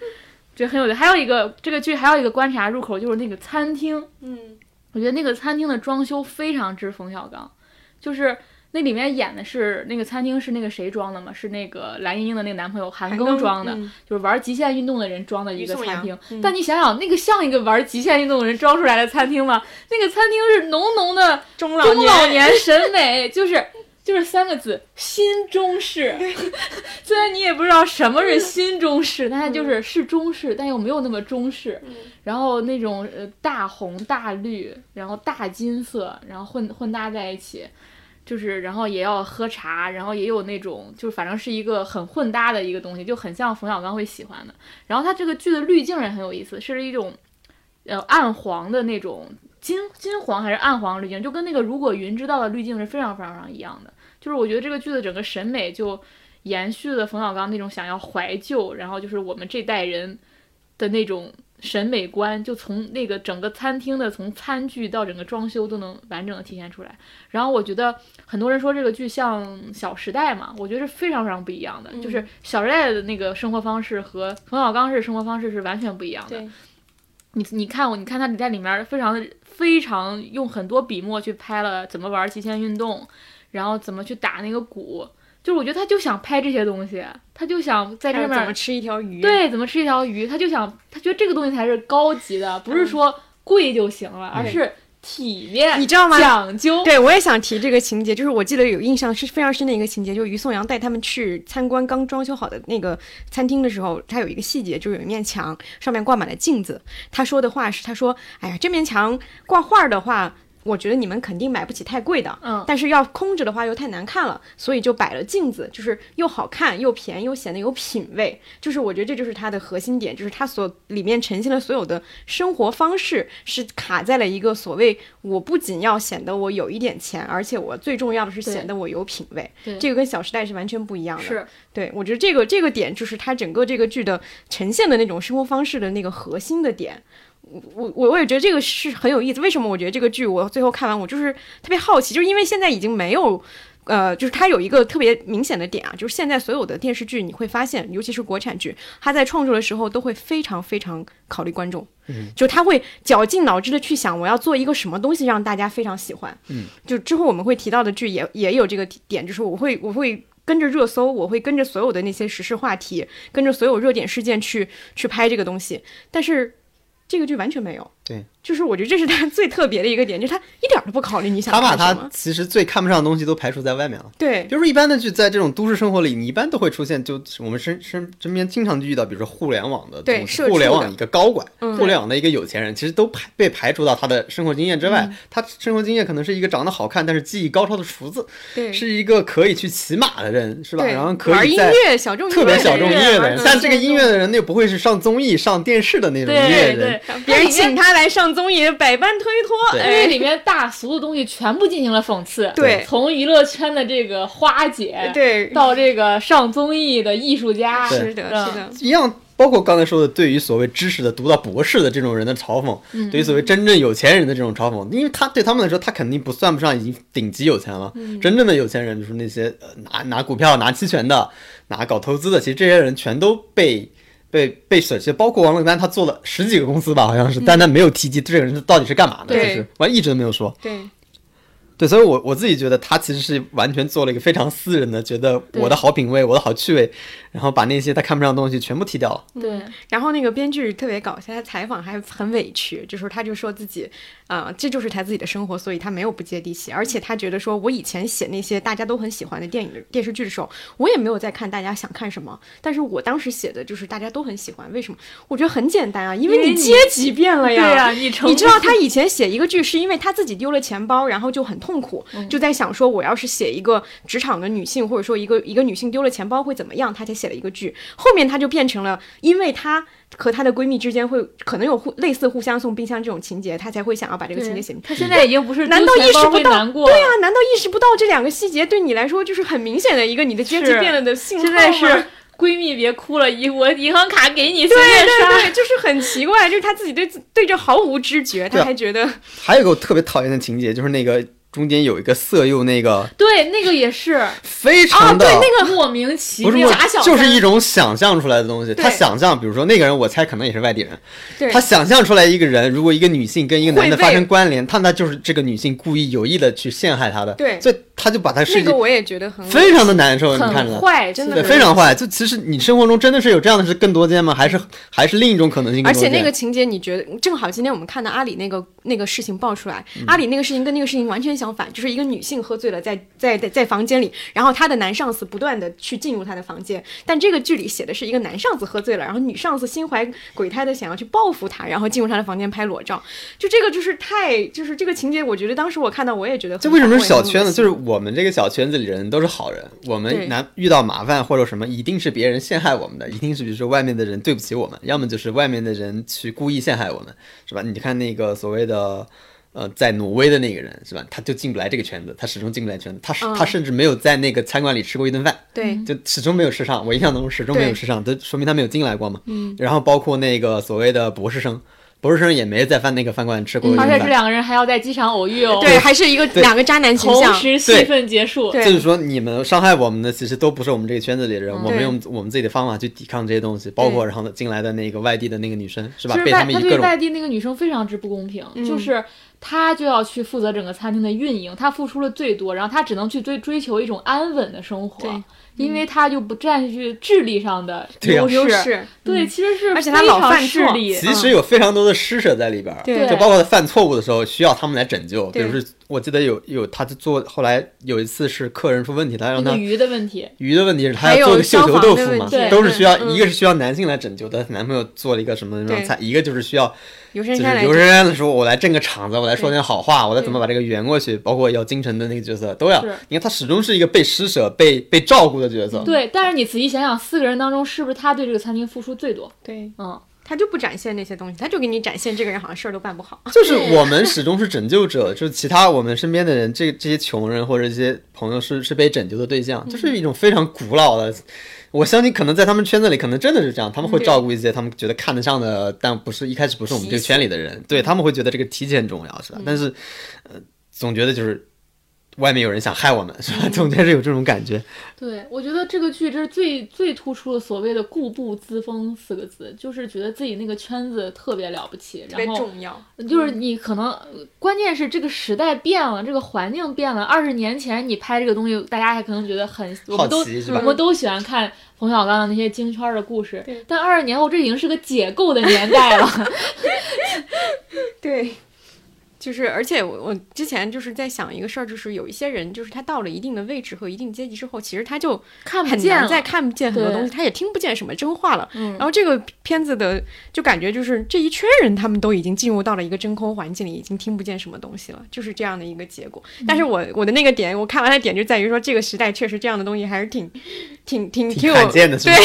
这很有趣。还有一个这个剧还有一个观察入口就是那个餐厅，嗯，我觉得那个餐厅的装修非常之冯小刚，就是那里面演的是那个餐厅是那个谁装的嘛？是那个蓝盈莹的那个男朋友韩庚装的，嗯就是玩极限运动的人装的一个餐厅。嗯但你想想，那个像一个玩极限运动的人装出来的餐厅吗？那个餐厅是浓浓的中老中老年审美，就是。就是三个字，新中式。虽然你也不知道什么是新中式，但它就是是中式，但又没有那么中式。然后那种呃大红大绿，然后大金色，然后混混搭在一起，就是然后也要喝茶，然后也有那种就是反正是一个很混搭的一个东西，就很像冯小刚会喜欢的。然后他这个剧的滤镜也很有意思，是一种呃暗黄的那种金金黄还是暗黄滤镜，就跟那个如果云知道的滤镜是非常非常非常一样的。就是我觉得这个剧的整个审美就延续了冯小刚那种想要怀旧，然后就是我们这代人的那种审美观，就从那个整个餐厅的从餐具到整个装修都能完整的体现出来。然后我觉得很多人说这个剧像《小时代》嘛，我觉得是非常非常不一样的。就是《小时代》的那个生活方式和冯小刚式生活方式是完全不一样的。你你看我，你看他在里面非常的非常用很多笔墨去拍了怎么玩极限运动，然后怎么去打那个鼓，就是我觉得他就想拍这些东西，他就想在这面还有怎么吃一条鱼？，对怎么吃一条鱼，他就想他觉得这个东西才是高级的，不是说贵就行了，而是体面，你知道吗讲究，对，我也想提这个情节，就是我记得有印象是非常深的一个情节，就是于颂阳带他们去参观刚装修好的那个餐厅的时候，他有一个细节，就是有一面墙上面挂满了镜子。他说的话是，他说：“哎呀，这面墙挂画的话。”我觉得你们肯定买不起太贵的，嗯但是要空着的话又太难看了，所以就摆了镜子，就是又好看又便宜又显得有品味。就是我觉得这就是它的核心点，就是它所里面呈现的所有的生活方式是卡在了一个所谓我不仅要显得我有一点钱，而且我最重要的是显得我有品味。这个跟《小时代》是完全不一样的。是对我觉得这个这个点就是它整个这个剧的呈现的那种生活方式的那个核心的点。我我我也觉得这个是很有意思。为什么我觉得这个剧我最后看完我就是特别好奇，就是因为现在已经没有。呃，就是它有一个特别明显的点啊，就是现在所有的电视剧，你会发现，尤其是国产剧，它在创作的时候都会非常非常考虑观众，嗯，就他会绞尽脑汁的去想，我要做一个什么东西让大家非常喜欢，嗯，就之后我们会提到的剧也也有这个点，就是我会我会跟着热搜，我会跟着所有的那些时事话题，跟着所有热点事件去去拍这个东西，但是这个剧完全没有，对，就是我觉得这是他最特别的一个点，就是他一点儿都不考虑你想他把他。其实最看不上的东西都排除在外面了。对比如说一般的就，在这种都市生活里，你一般都会出现，就我们身身身边经常就遇到，比如说互联网的东西对互联网的一个高管，嗯互联网的一个有钱人，其实都排被排除到他的生活经验之外。他生活经验可能是一个长得好看但是技艺高超的厨子，对是一个可以去骑马的人，是吧？然后可玩音以在乐小众特别小众音乐的人嗯，但这个音乐的人，那又不会是上综艺、上电视的那种音乐人对。，别人请他来上综艺，百般推脱。因为哎，里面大俗的东西全部进行了讽刺。对从娱乐圈的这个花姐，对到这个上综艺的艺术家，是的，嗯是的，一样，包括刚才说的，对于所谓知识的读到博士的这种人的嘲讽，嗯对于所谓真正有钱人的这种嘲讽，因为他对他们来说，他肯定不算不上已经顶级有钱了。嗯真正的有钱人就是那些、呃、拿拿股票、拿期权的、拿搞投资的，其实这些人全都被。被被舍弃，包括王珞丹，他做了十几个公司吧，好像是，但他没有提及这个人到底是干嘛的，就是完一直都没有说。对对，所以我我自己觉得他其实是完全做了一个非常私人的，觉得我的好品味、我的好趣味，然后把那些他看不上的东西全部踢掉了。对，然后那个编剧特别搞笑，他采访还很委屈，就是他就说自己，啊、这就是他自己的生活，所以他没有不接地气，而且他觉得说，我以前写那些大家都很喜欢的电影、电视剧的时候，我也没有在看大家想看什么，但是我当时写的就是大家都很喜欢，为什么？我觉得很简单啊，因为你你阶级变了呀。对呀，你你知道他以前写一个剧是因为他自己丢了钱包，然后就很痛苦，就在想说我要是写一个职场的女性，或者说一个一个女性丢了钱包会怎么样，她才写了一个剧。后面她就变成了，因为她和她的闺蜜之间会可能有互类似互相送冰箱这种情节，她才会想要把这个情节写进去。他现在已经不是难道意识不到？对啊，难道意识不到这两个细节对你来说就是很明显的一个你的阶级变了的信号现在吗是闺蜜别哭了，银我银行卡给你对。对对，就是很奇怪，就是她自己对自对这毫无知觉，对啊他还觉得还有个我特别讨厌的情节，就是那个中间有一个色诱，那个对，那个也是。非常的、啊那个莫名其妙，就是一种想象出来的东西。他想象，比如说那个人，我猜可能也是外地人，对。他想象出来一个人，如果一个女性跟一个男的发生关联，他那就是这个女性故意有意的去陷害他的，对。所以他就把他设计那个我也觉得很非常的难受，你看着。很坏，真的很非常坏。就其实你生活中真的是有这样的事更多见吗？还是还是另一种可能性而且？那个情节，你觉得正好今天我们看到阿里那个那个事情爆出来，嗯阿里那个事情跟那个事情完全相反，就是一个女性喝醉了在，在在在房间里，然后她的男上司不断的去进入她的房间，但这个剧里写的是一个男上司喝醉了，然后女上司心怀鬼胎的想要去报复他，然后进入他的房间拍裸照，就这个就是太就是这个情节，我觉得当时我看到我也觉得很这为什么是小圈子？就是我们这个小圈子里人都是好人，我们难遇到麻烦或者什么，一定是别人陷害我们的，一定是比如说外面的人对不起我们，要么就是外面的人去故意陷害我们，是吧？你看那个所谓的。呃，在挪威的那个人是吧？他就进不来这个圈子，他始终进不来圈子，他他甚至没有在那个餐馆里吃过一顿饭，对就始终没有吃上。我印象当中始终没有吃上，都说明他没有进来过嘛。嗯。然后包括那个所谓的博士生，博士生也没在饭那个饭馆吃过。而且这两个人还要在机场偶遇哦，对，还是一个两个渣男形同象，时戏份结束，对。就是说，你们伤害我们的其实都不是我们这个圈子里的人，我们用我们自己的方法去抵抗这些东西，包括然后进来的那个外地的那个女生，是吧？就是被他们以各种外地那个女生非常之不公平，嗯。就是她就要去负责整个餐厅的运营，他付出了最多，然后他只能去追追求一种安稳的生活对，因为他就不占据智力上的优势。对，其实是而且他老非常犯错其实有非常多的施舍在里边就包括他犯错误的时候需要他们来拯救。比对如说，我记得有有他做，后来有一次是客人出问题，他让他鱼的问题，鱼的问题是他要做个绣球豆腐嘛都是需要嗯。一个是需要男性来拯救的，男朋友做了一个什么什么菜，一个就是需要就是刘珊珊的说，我来挣个场子，我来说点好话，我来怎么把这个圆过去，包括要京城的那个角色都要。你看他始终是一个被施舍、被被照顾的角色。对，但是你仔细想想，四个人当中是不是他对这个餐厅付出最多？对，嗯，他就不展现那些东西，他就给你展现这个人好像事儿都办不好。就是我们始终是拯救者，就是其他我们身边的人，这这些穷人或者这些朋友是是被拯救的对象，就是一种非常古老的。我相信，可能在他们圈子里，可能真的是这样，他们会照顾一些他们觉得看得上的，但不是一开始不是我们这个圈里的人，对他们会觉得这个体检很重要，是吧？但是，呃，总觉得就是外面有人想害我们，是吧？总觉是有这种感觉。对，我觉得这个剧这是最最突出的所谓的“固步自封”四个字，就是觉得自己那个圈子特别了不起，特别然后重要，就是你可能，呃关键是这个时代变了，这个环境变了。二十年前你拍这个东西，大家还可能觉得很，我们都好奇我们都喜欢看冯小刚的那些京圈的故事。但二十年后，这已经是个解构的年代了。对，就是，而且我我之前就是在想一个事儿，就是有一些人，就是他到了一定的位置和一定阶级之后，其实他就看不见再看不见很多东西，他也听不见什么真话了。嗯然后这个片子的就感觉就是这一圈人，他们都已经进入到了一个真空环境里，已经听不见什么东西了，就是这样的一个结果。但是我我的那个点，我看完的点就在于说，这个时代确实这样的东西还是挺挺挺挺有罕见的，是吧？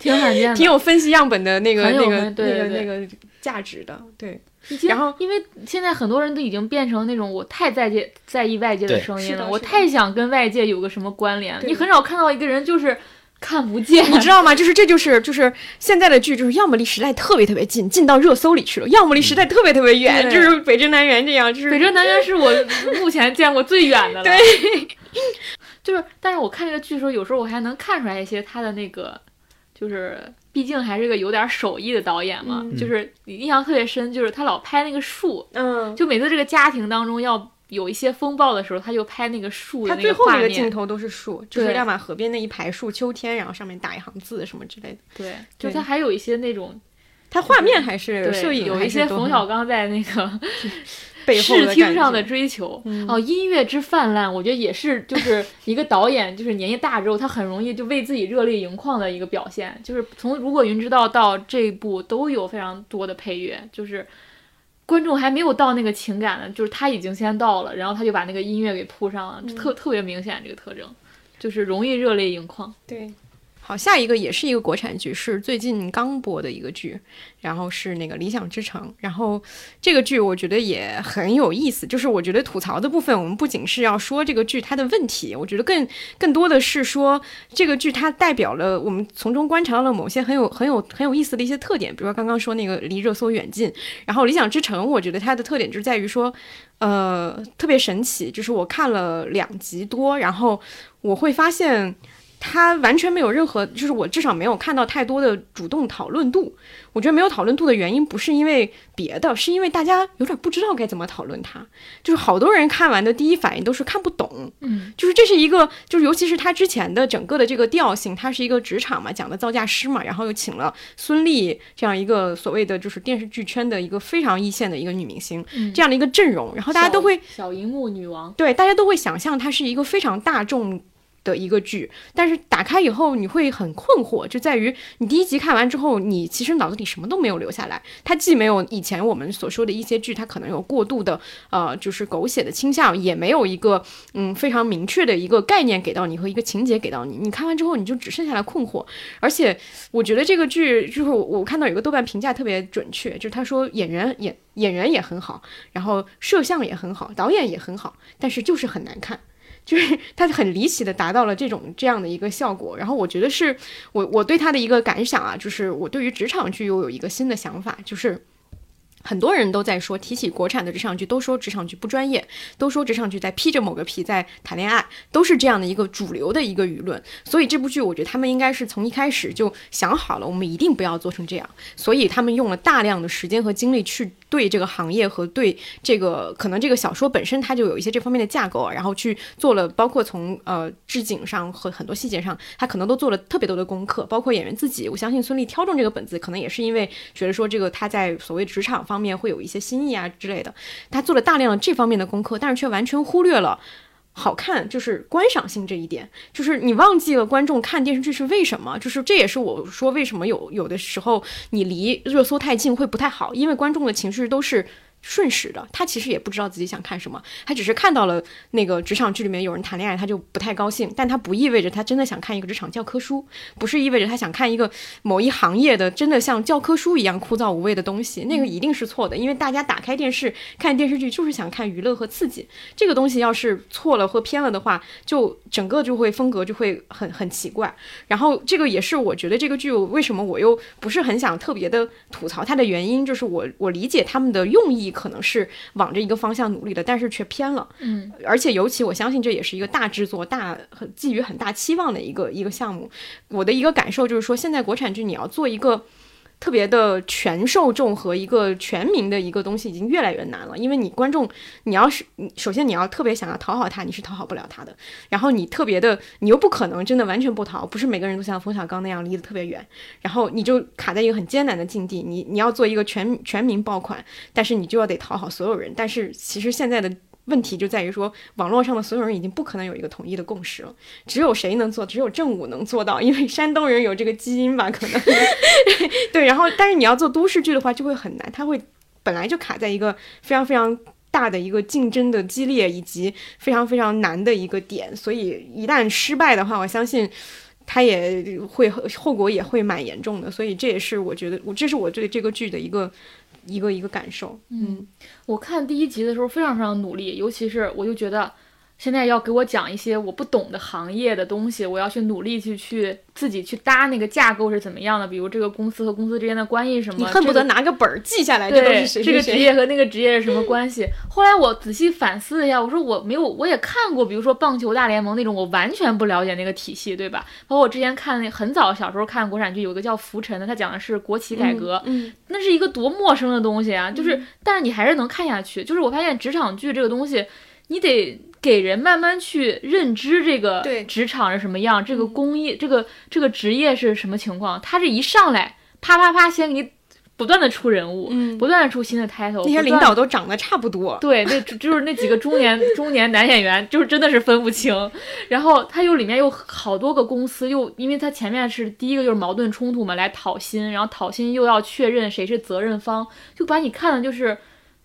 挺罕见的，挺有分析样本的那个那个那个那个价值的，对。然后因为现在很多人都已经变成那种我太在界在意外界的声音了，我太想跟外界有个什么关联，你很少看到一个人就是看不见，你知道吗？就是这就是就是现在的剧，就是要么离时代特别特别近，近到热搜里去了；要么离时代特别特别远，对就是《北辙南辕》这样，就是北辙南辕是我 目前见过最远的了。对，就是，但是我看这个剧的时候，有时候我还能看出来一些他的那个，就是毕竟还是个有点手艺的导演嘛，嗯就是印象特别深，就是他老拍那个树，嗯，就每次这个家庭当中要有一些风暴的时候，他就拍那个树的那它最后。那个镜头都是树，就是对亮马河边那一排树，秋天，然后上面打一行字什么之类的。对，就对他还有一些那种他画面还是对摄影，有一些冯小刚在那个视听上的追求。嗯哦，音乐之泛滥，我觉得也是，就是 一个导演，就是年纪大之后，他很容易就为自己热泪盈眶的一个表现。就是从《如果云知道》到这一部都有非常多的配乐，就是观众还没有到那个情感呢，就是他已经先到了，然后他就把那个音乐给铺上了，嗯特特别明显这个特征，就是容易热泪盈眶。对。好，下一个也是一个国产剧，是最近刚播的一个剧，然后是那个《理想之城》，然后这个剧我觉得也很有意思，就是我觉得吐槽的部分，我们不仅是要说这个剧它的问题，我觉得更更多的是说这个剧它代表了我们从中观察到了某些很有很有很有意思的一些特点，比如说刚刚说那个离热搜远近，然后《理想之城》，我觉得它的特点就在于说，呃，特别神奇，就是我看了两集多，然后我会发现。它完全没有任何，就是我至少没有看到太多的主动讨论度。我觉得没有讨论度的原因不是因为别的，是因为大家有点不知道该怎么讨论它。就是好多人看完的第一反应都是看不懂，嗯，就是这是一个，就是尤其是他之前的整个的这个调性，它是一个职场嘛，讲的造价师嘛，然后又请了孙俪这样一个所谓的就是电视剧圈的一个非常一线的一个女明星，嗯这样的一个阵容，然后大家都会小小荧幕女王，对，大家都会想象它是一个非常大众的一个剧，但是打开以后你会很困惑，就在于你第一集看完之后，你其实脑子里什么都没有留下来。它既没有以前我们所说的一些剧，它可能有过度的呃，就是狗血的倾向，也没有一个嗯非常明确的一个概念给到你和一个情节给到你。你看完之后，你就只剩下了困惑。而且我觉得这个剧就是我我看到有个豆瓣评价特别准确，就是他说演员演演员也很好，然后摄像也很好，导演也很好，但是就是很难看。就是 他很离奇的达到了这种这样的一个效果，然后我觉得是我我对他的一个感想啊，就是我对于职场剧又有一个新的想法，就是。很多人都在说，提起国产的职场剧，都说职场剧不专业，都说职场剧在披着某个皮在谈恋爱，都是这样的一个主流的一个舆论。所以这部剧，我觉得他们应该是从一开始就想好了，我们一定不要做成这样。所以他们用了大量的时间和精力去对这个行业和对这个可能这个小说本身它就有一些这方面的架构，然后去做了，包括从呃置景上和很多细节上，他可能都做了特别多的功课，包括演员自己。我相信孙俪挑中这个本子，可能也是因为觉得说这个他在所谓职场方面会有一些新意啊之类的，他做了大量的这方面的功课，但是却完全忽略了。好看就是观赏性这一点，就是你忘记了观众看电视剧是为什么，就是这也是我说为什么有有的时候你离热搜太近会不太好，因为观众的情绪都是瞬时的，他其实也不知道自己想看什么，他只是看到了那个职场剧里面有人谈恋爱，他就不太高兴，但他不意味着他真的想看一个职场教科书，不是意味着他想看一个某一行业的真的像教科书一样枯燥无味的东西，那个一定是错的，因为大家打开电视看电视剧就是想看娱乐和刺激，这个东西要是错了或偏了的话，就整个就会风格就会很很奇怪。然后这个也是我觉得这个剧为什么我又不是很想特别的吐槽它的原因，就是我我理解他们的用意可能是往着一个方向努力的，但是却偏了。嗯，而且尤其我相信这也是一个大制作、大很寄予很大期望的一个一个项目。我的一个感受就是说，现在国产剧你要做一个。特别的全受众和一个全民的一个东西已经越来越难了，因为你观众，你要是首先你要特别想要讨好他，你是讨好不了他的。然后你特别的，你又不可能真的完全不讨，不是每个人都像冯小刚那样离得特别远。然后你就卡在一个很艰难的境地，你你要做一个全全民爆款，但是你就要得讨好所有人。但是其实现在的。问题就在于说，网络上的所有人已经不可能有一个统一的共识了，只有谁能做，只有正午能做到，因为山东人有这个基因吧，可能 对。然后，但是你要做都市剧的话，就会很难，它会本来就卡在一个非常非常大的一个竞争的激烈以及非常非常难的一个点，所以一旦失败的话，我相信它也会后果也会蛮严重的。所以这也是我觉得，我这是我对这个剧的一个。一个一个感受，嗯，我看第一集的时候非常非常努力，尤其是我就觉得。现在要给我讲一些我不懂的行业的东西，我要去努力去去自己去搭那个架构是怎么样的，比如这个公司和公司之间的关系什么，你恨不得拿个本儿记下来，这都是谁这个职业和那个职业是什么关系？后来我仔细反思一下，我说我没有，我也看过，比如说棒球大联盟那种，我完全不了解那个体系，对吧？包括我之前看那很早小时候看国产剧，有个叫《浮沉》的，它讲的是国企改革，嗯，那是一个多陌生的东西啊，就是，但是你还是能看下去。就是我发现职场剧这个东西，你得。给人慢慢去认知这个职场是什么样，这个工业，这个这个职业是什么情况。他这一上来，啪啪啪，先给你不断的出人物，嗯，不断的出新的 title。那些领导都长得差不多，对，那就是那几个中年 中年男演员，就是真的是分不清。然后他又里面有好多个公司，又因为他前面是第一个就是矛盾冲突嘛，来讨薪，然后讨薪又要确认谁是责任方，就把你看的就是。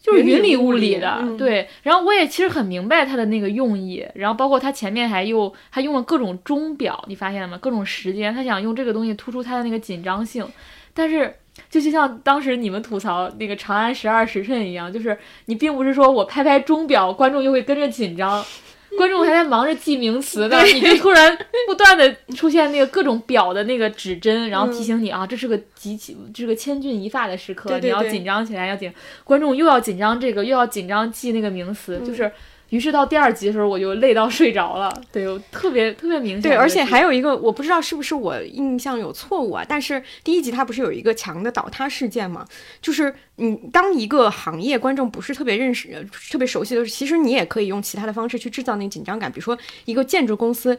就是云里雾里的，对。然后我也其实很明白他的那个用意，然后包括他前面还又还用了各种钟表，你发现了吗？各种时间，他想用这个东西突出他的那个紧张性。但是，就就像当时你们吐槽那个《长安十二时辰》一样，就是你并不是说我拍拍钟表，观众就会跟着紧张。观众还在忙着记名词呢，你就突然不断的出现那个各种表的那个指针，然后提醒你啊，这是个极其这是个千钧一发的时刻，你要紧张起来，要紧。观众又要紧张这个，又要紧张记那个名词，就是。于是到第二集的时候，我就累到睡着了。对，我特别特别明显。对，而且还有一个，我不知道是不是我印象有错误啊？但是第一集它不是有一个墙的倒塌事件吗？就是你当一个行业观众不是特别认识、特别熟悉的时候，其实你也可以用其他的方式去制造那个紧张感。比如说一个建筑公司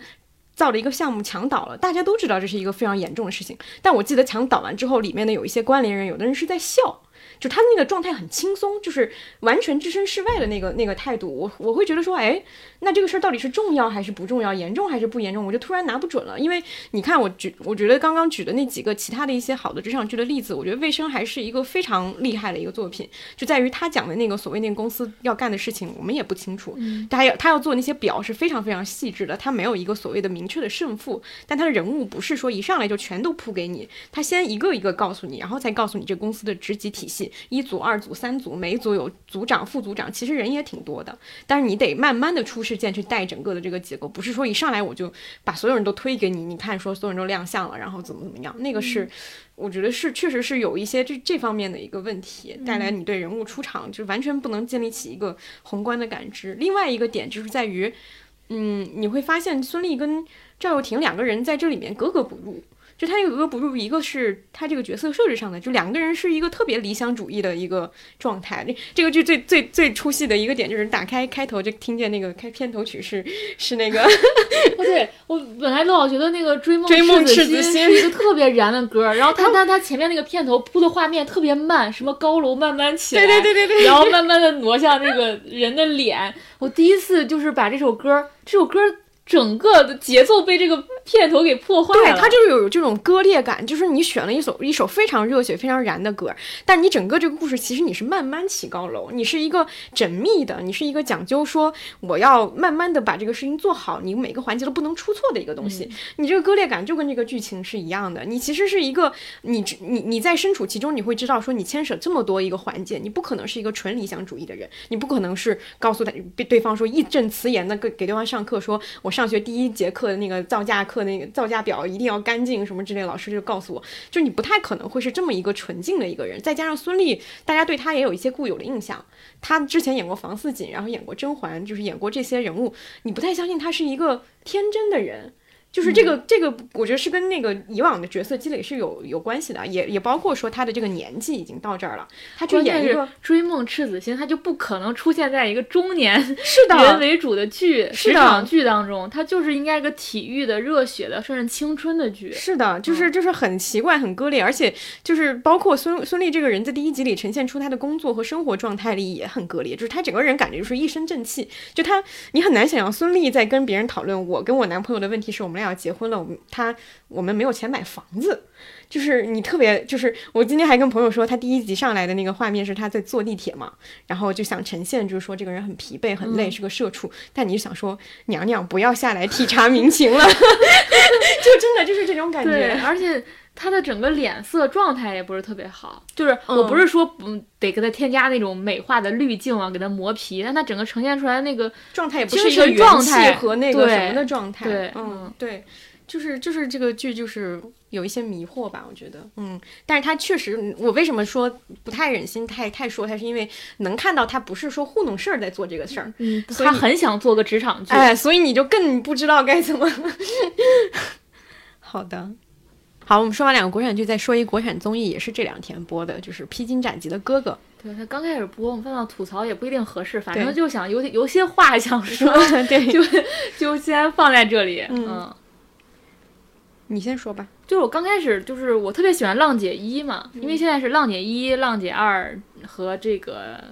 造了一个项目，墙倒了，大家都知道这是一个非常严重的事情。但我记得墙倒完之后，里面的有一些关联人，有的人是在笑。就他的那个状态很轻松，就是完全置身事外的那个那个态度，我我会觉得说，哎，那这个事儿到底是重要还是不重要，严重还是不严重，我就突然拿不准了。因为你看，我举我觉得刚刚举的那几个其他的一些好的职场剧的例子，我觉得《卫生》还是一个非常厉害的一个作品，就在于他讲的那个所谓那个公司要干的事情，我们也不清楚，他要他要做那些表是非常非常细致的，他没有一个所谓的明确的胜负，但他的人物不是说一上来就全都铺给你，他先一个一个告诉你，然后再告诉你这公司的职级体系，一组二组。三组，每一组有组长、副组长，其实人也挺多的。但是你得慢慢的出事件去带整个的这个结构，不是说一上来我就把所有人都推给你。你看，说所有人都亮相了，然后怎么怎么样，那个是我觉得是确实是有一些这这方面的一个问题，带来你对人物出场就完全不能建立起一个宏观的感知。另外一个点就是在于，嗯，你会发现孙俪跟赵又廷两个人在这里面格格不入。就他那个格格不入，一个是他这个角色设置上的，就两个人是一个特别理想主义的一个状态。这这个剧最最最出戏的一个点就是打开开头就听见那个开片头曲是是那个，不对，我本来老觉得那个追梦追梦赤子心是一个特别燃的歌，然后他他他前面那个片头铺的画面特别慢，什么高楼慢慢起来，对对对对对，然后慢慢的挪向那个人的脸。我第一次就是把这首歌，这首歌。整个的节奏被这个片头给破坏了。对，它就是有这种割裂感，就是你选了一首一首非常热血、非常燃的歌，但你整个这个故事其实你是慢慢起高楼，你是一个缜密的，你是一个讲究说我要慢慢的把这个事情做好，你每个环节都不能出错的一个东西。你这个割裂感就跟这个剧情是一样的，你其实是一个你你你在身处其中，你会知道说你牵扯这么多一个环节，你不可能是一个纯理想主义的人，你不可能是告诉他对对方说义正辞严的给给对方上课说我。上学第一节课的那个造价课，那个造价表一定要干净，什么之类，老师就告诉我，就你不太可能会是这么一个纯净的一个人。再加上孙俪，大家对她也有一些固有的印象，她之前演过房似锦，然后演过甄嬛，就是演过这些人物，你不太相信她是一个天真的人。就是这个、这个，我觉得是跟那个以往的角色积累是有有关系的，也也包括说他的这个年纪已经到这儿了，他去演一个追梦赤子心，他就不可能出现在一个中年是的人为主的剧、是的职场剧当中，他就是应该一个体育的、热血的，甚至青春的剧。是的，嗯就是就是很奇怪、很割裂，而且就是包括孙孙俪这个人在第一集里呈现出他的工作和生活状态里也很割裂，就是他整个人感觉就是一身正气，就他你很难想象孙俪在跟别人讨论我跟我男朋友的问题是我们俩要结婚了，我们他我们没有钱买房子。就是你特别，就是我今天还跟朋友说，他第一集上来的那个画面是他在坐地铁嘛，然后就想呈现就是说这个人很疲惫、很累，是个社畜，但你就想说娘娘不要下来体察民情了，就真的就是这种感，觉。而且他的整个脸色状态也不是特别好，就是嗯我不是说不得给他添加那种美化的滤镜啊，给他磨皮，但他整个呈现出来那个状态也不精是一个神状元气态和那个对什么的状态。对嗯嗯，对，就是就是这个剧就是有一些迷惑吧，我觉得，嗯，但是他确实，我为什么说不太忍心太太说他，是因为能看到他不是说糊弄事儿在做这个事儿，嗯，他很想做个职场剧。哎，所以你就更不知道该怎么。好的。好，我们说完两个国产剧，再说一国产综艺，也是这两天播的，就是《披荆斩棘的哥哥对他刚开始播，我们放到吐槽也不一定合适，反正就想有有些话想说，》。对，就就先放在这里。嗯嗯，你先说吧。就是我刚开始就是我特别喜欢浪姐一嘛，因为现在是浪姐一、浪姐二和这个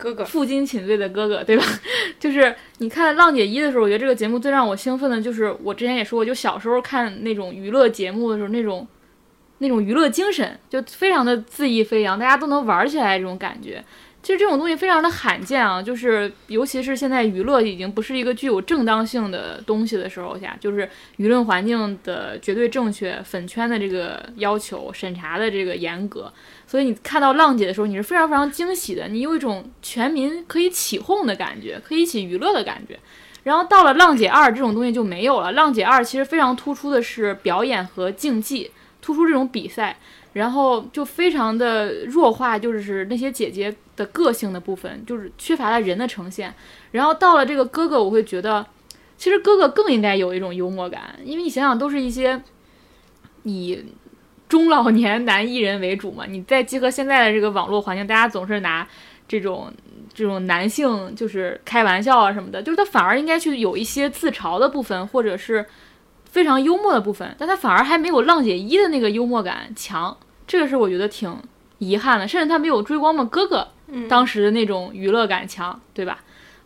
哥哥，负荆请罪的哥哥，对吧？就是你看《浪姐一》的时候，我觉得这个节目最让我兴奋的就是，我之前也说过，就小时候看那种娱乐节目的时候，那种那种娱乐精神，就非常的恣意飞扬，大家都能玩起来这种感觉。其实这种东西非常的罕见啊，就是尤其是现在娱乐已经不是一个具有正当性的东西的时候下，就是舆论环境的绝对正确、粉圈的这个要求、审查的这个严格，所以你看到浪姐的时候，你是非常非常惊喜的，你有一种全民可以起哄的感觉，可以一起娱乐的感觉。然后到了浪姐二这种东西就没有了，浪姐二其实非常突出的是表演和竞技，突出这种比赛，然后就非常的弱化，就是那些姐姐的个性的部分，就是缺乏了人的呈现。然后到了这个哥哥，我会觉得，其实哥哥更应该有一种幽默感，因为你想想，都是一些以中老年男艺人为主嘛，你再结合现在的这个网络环境，大家总是拿这种这种男性就是开玩笑啊什么的，就是他反而应该去有一些自嘲的部分，或者是非常幽默的部分，但他反而还没有浪姐一的那个幽默感强，这个是我觉得挺遗憾的，甚至他没有追光的哥哥当时的那种娱乐感强，对吧？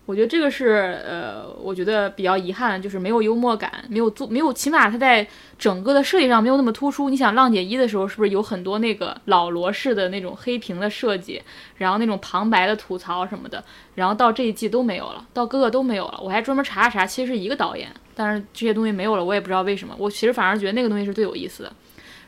我觉得这个是呃，我觉得比较遗憾的，就是没有幽默感，没有做，没有，起码它在整个的设计上没有那么突出。你想浪姐一的时候，是不是有很多那个老罗式的那种黑屏的设计，然后那种旁白的吐槽什么的，然后到这一季都没有了，到哥哥都没有了。我还专门查了查，其实是一个导演，但是这些东西没有了，我也不知道为什么。我其实反而觉得那个东西是最有意思的。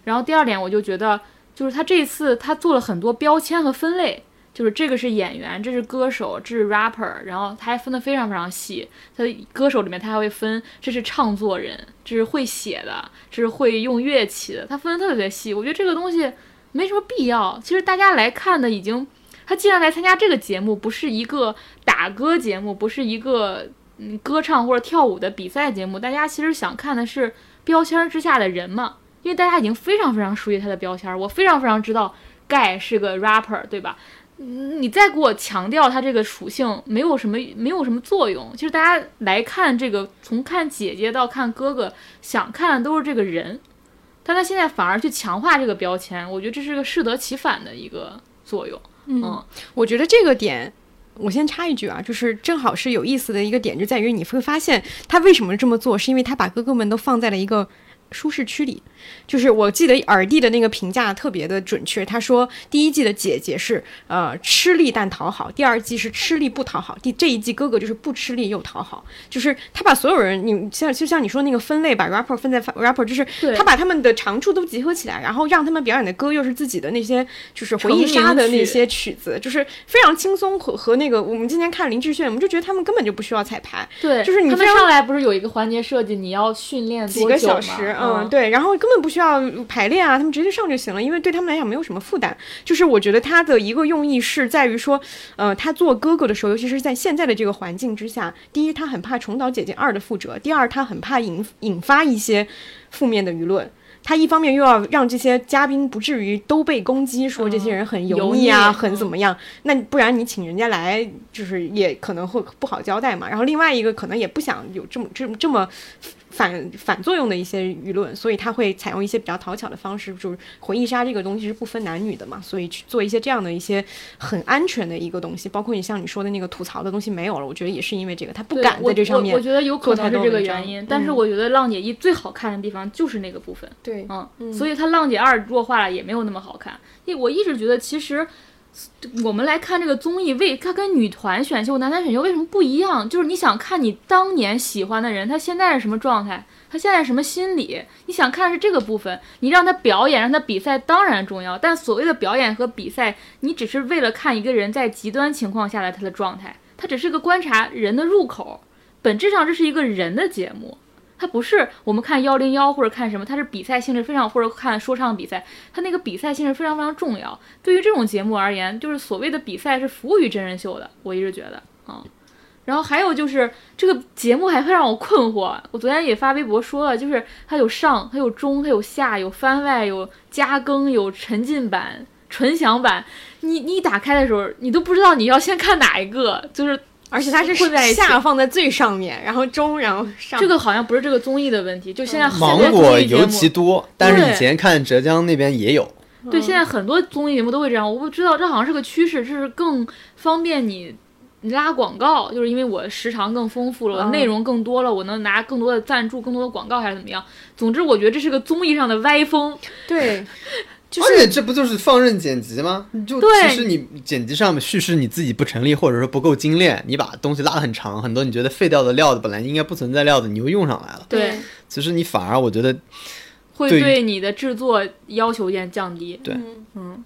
然后第二点，我就觉得就是他这次他做了很多标签和分类。就是这个是演员，这是歌手，这是 rapper，然后他还分得非常非常细。他歌手里面他还会分，这是唱作人，这是会写的，这是会用乐器的，他分得特别特别细。我觉得这个东西没什么必要。其实大家来看的已经，他既然来参加这个节目，不是一个打歌节目，不是一个嗯歌唱或者跳舞的比赛节目，大家其实想看的是标签之下的人嘛，因为大家已经非常非常熟悉他的标签，我非常非常知道盖是个 rapper，对吧？嗯你再给我强调它这个属性，没有什么没有什么作用。其实大家来看这个，从看姐姐到看哥哥，想看的都是这个人，但他现在反而去强化这个标签，我觉得这是个适得其反的一个作用。嗯我觉得这个点，我先插一句啊，就是正好是有意思的一个点，就在于你会发现他为什么这么做，是因为他把哥哥们都放在了一个。舒适区里，就是我记得耳弟的那个评价特别的准确。他说第一季的姐姐是呃吃力但讨好，第二季是吃力不讨好，第这一季哥哥就是不吃力又讨好。就是他把所有人，你像就像你说那个分类，把 rapper 分在 rapper，就是他把他们的长处都集合起来，然后让他们表演的歌又是自己的那些就是回忆杀的那些曲子，就是非常轻松和和那个我们今天看林志炫，我们就觉得他们根本就不需要彩排，对，就是他们上来不是有一个环节设计，你要训练几个小时，嗯，嗯对，然后根本不需要排练啊，他们直接上就行了，因为对他们来讲没有什么负担。就是我觉得他的一个用意是在于说，呃，他做哥哥的时候，尤其是在现在的这个环境之下，第一，他很怕重蹈姐姐二的覆辙；第二，他很怕引引发一些负面的舆论。他一方面又要让这些嘉宾不至于都被攻击，说这些人很油腻啊，很怎么样？那不然你请人家来，就是也可能会不好交代嘛。然后另外一个可能也不想有这么这么这么反反作用的一些舆论，所以他会采用一些比较讨巧的方式，就是回忆杀这个东西是不分男女的嘛，所以去做一些这样的一些很安全的一个东西。包括你像你说的那个吐槽的东西没有了，我觉得也是因为这个，他不敢在这上面我。我觉得有可能是这个原因，但是嗯我觉得浪姐一最好看的地方就是那个部分。对，嗯，所以他浪姐二弱化了也没有那么好看。因为我一直觉得，其实我们来看这个综艺，为它跟女团选秀、男团选秀为什么不一样？就是你想看你当年喜欢的人，他现在是什么状态，他现在什么心理，你想看的是这个部分。你让他表演，让他比赛当然重要，但所谓的表演和比赛，你只是为了看一个人在极端情况下的他的状态，它只是个观察人的入口。本质上这是一个人的节目。它不是我们看幺零幺或者看什么，它是比赛性质非常，或者看说唱比赛，它那个比赛性质非常非常重要。对于这种节目而言，就是所谓的比赛是服务于真人秀的，我一直觉得啊。然后还有就是这个节目还会让我困惑，我昨天也发微博说了，就是它有上，它有中，它有下，有番外，有加更，有沉浸版、纯享版。你你打开的时候，你都不知道你要先看哪一个，就是而且它是混在下放在最上面，然后中，然后上。这个好像不是这个综艺的问题，就现在芒综果尤艺节目其多，但是以前看浙江那边也有。对，现在很多综艺节目都会这样，我不知道这好像是个趋势，这是更方便你拉广告，就是因为我时长更丰富了，内容更多了，我能拿更多的赞助、更多的广告还是怎么样？总之，我觉得这是个综艺上的歪风。对，就而且是这不就是放任剪辑吗？你就对其实你剪辑上面叙事你自己不成立，或者说不够精炼，你把东西拉得很长，很多你觉得废掉的料子本来应该不存在料子，你又用上来了。对，其实你反而我觉得会对你的制作要求有点降低。对嗯，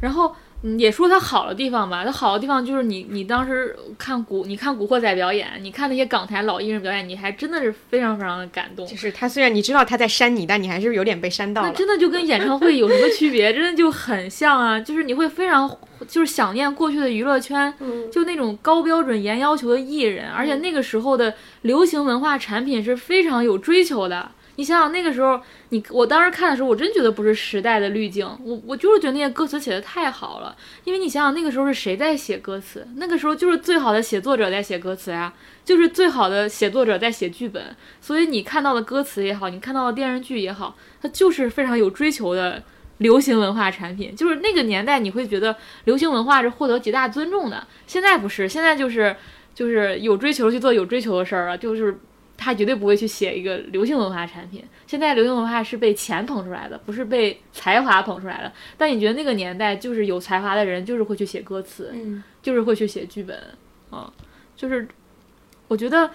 然后。嗯，也说它好的地方吧，它好的地方就是你，你当时看古，你看《古惑仔》表演，你看那些港台老艺人表演，你还真的是非常非常的感动。就是他虽然你知道他在扇你，但你还是有点被扇到了。那真的就跟演唱会有什么区别？真的就很像啊！就是你会非常就是想念过去的娱乐圈，就那种高标准、严要求的艺人，而且那个时候的流行文化产品是非常有追求的。你想想那个时候，你我当时看的时候，我真觉得不是时代的滤镜，我我就是觉得那些歌词写的太好了。因为你想想那个时候是谁在写歌词？那个时候就是最好的写作者在写歌词呀，就是最好的写作者在写剧本。所以你看到的歌词也好，你看到的电视剧也好，它就是非常有追求的流行文化产品。就是那个年代，你会觉得流行文化是获得极大尊重的。现在不是，现在就是就是有追求去做有追求的事儿了，就是。他绝对不会去写一个流行文化产品。现在流行文化是被钱捧出来的，不是被才华捧出来的。但你觉得那个年代就是有才华的人，就是会去写歌词，嗯，就是会去写剧本，啊，就是我觉得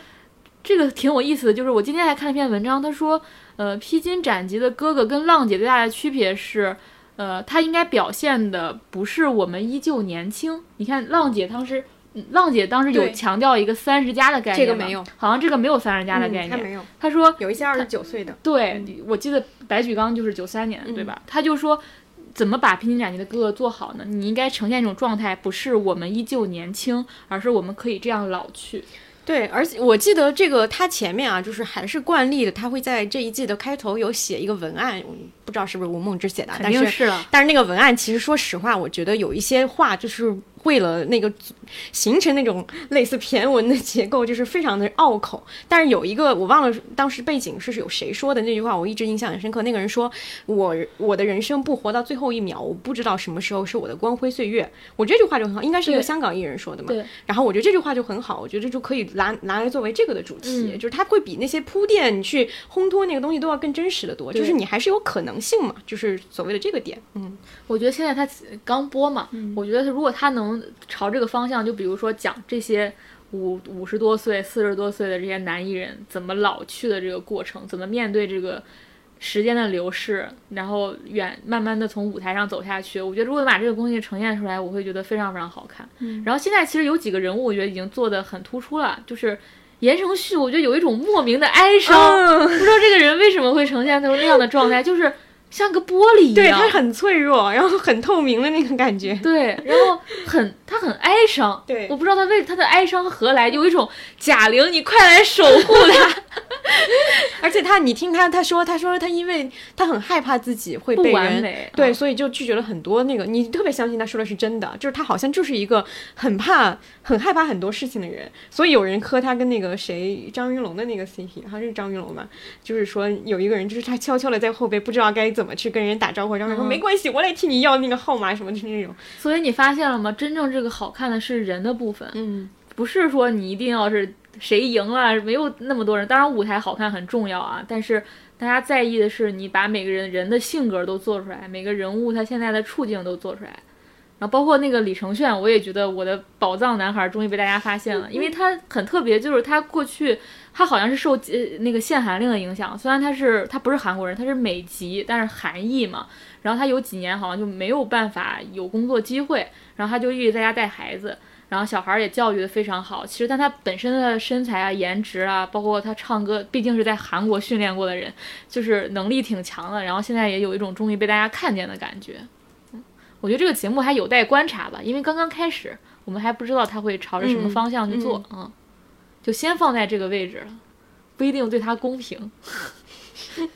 这个挺有意思的。就是我今天还看了一篇文章，他说，呃，披荆斩棘的哥哥跟浪姐最大的区别是，呃，他应该表现的不是我们依旧年轻。你看浪姐当时。嗯浪姐当时有强调一个三十加的概念，这个没有，好像这个没有三十加的概念。嗯他没有，他说有一些二十九岁的，对，我记得白举纲就是九三年，对吧？他就说，怎么把披荆斩棘的哥哥做好呢？你应该呈现一种状态，不是我们依旧年轻，而是我们可以这样老去。对，而且我记得这个他前面啊，就是还是惯例的，他会在这一季的开头有写一个文案，我不知道是不是吴梦之写的啊，肯定是了，但是那个文案其实说实话，我觉得有一些话就是为了那个形成那种类似骈文的结构，就是非常的拗口。但是有一个我忘了当时背景是有谁说的那句话，我一直印象很深刻。那个人说：“我我的人生不活到最后一秒，我不知道什么时候是我的光辉岁月。”我觉得这句话就很好，应该是一个香港艺人说的嘛。对。然后我觉得这句话就很好，我觉得就可以拿拿来作为这个的主题，嗯就是它会比那些铺垫你去烘托那个东西都要更真实的多，就是你还是有可能性嘛，就是所谓的这个点。嗯。我觉得现在他刚播嘛，我觉得如果他能朝这个方向，就比如说讲这些五五十多岁、四十多岁的这些男艺人怎么老去的这个过程，怎么面对这个时间的流逝，然后远慢慢的从舞台上走下去。我觉得如果把这个东西呈现出来，我会觉得非常非常好看。然后现在其实有几个人物，我觉得已经做的很突出了，就是言承旭，我觉得有一种莫名的哀伤，不知道这个人为什么会呈现出那样的状态，就是像个玻璃一样。对它很脆弱，然后很透明的那个感觉。对，然后很他很哀伤。对我不知道他为他的哀伤何来，有一种贾玲，你快来守护他。而且他，你听他他说，他说他因为他很害怕自己会被人美对，嗯所以就拒绝了很多那个。你特别相信他说的是真的，就是他好像就是一个很怕、很害怕很多事情的人。所以有人磕他跟那个谁张云龙的那个 CP，好像是张云龙吧，就是说有一个人就是他悄悄的在后背不知道该怎么去跟人打招呼，然后说、嗯没关系，我来替你要那个号码什么的那种。所以你发现了吗？真正这个好看的是人的部分，嗯，不是说你一定要是谁赢了，没有那么多人。当然舞台好看很重要啊，但是大家在意的是你把每个人人的性格都做出来，每个人物他现在的处境都做出来。然后包括那个李承铉，我也觉得我的宝藏男孩终于被大家发现了，因为他很特别，就是他过去他好像是受呃那个限韩令的影响，虽然他是他不是韩国人，他是美籍，但是韩裔嘛，然后他有几年好像就没有办法有工作机会，然后他就一直在家带孩子，然后小孩儿也教育的非常好。其实但他本身的身材啊、颜值啊，包括他唱歌，毕竟是在韩国训练过的人，就是能力挺强的。然后现在也有一种终于被大家看见的感觉。嗯，我觉得这个节目还有待观察吧，因为刚刚开始，我们还不知道他会朝着什么方向去做。嗯就先放在这个位置了，不一定对他公平。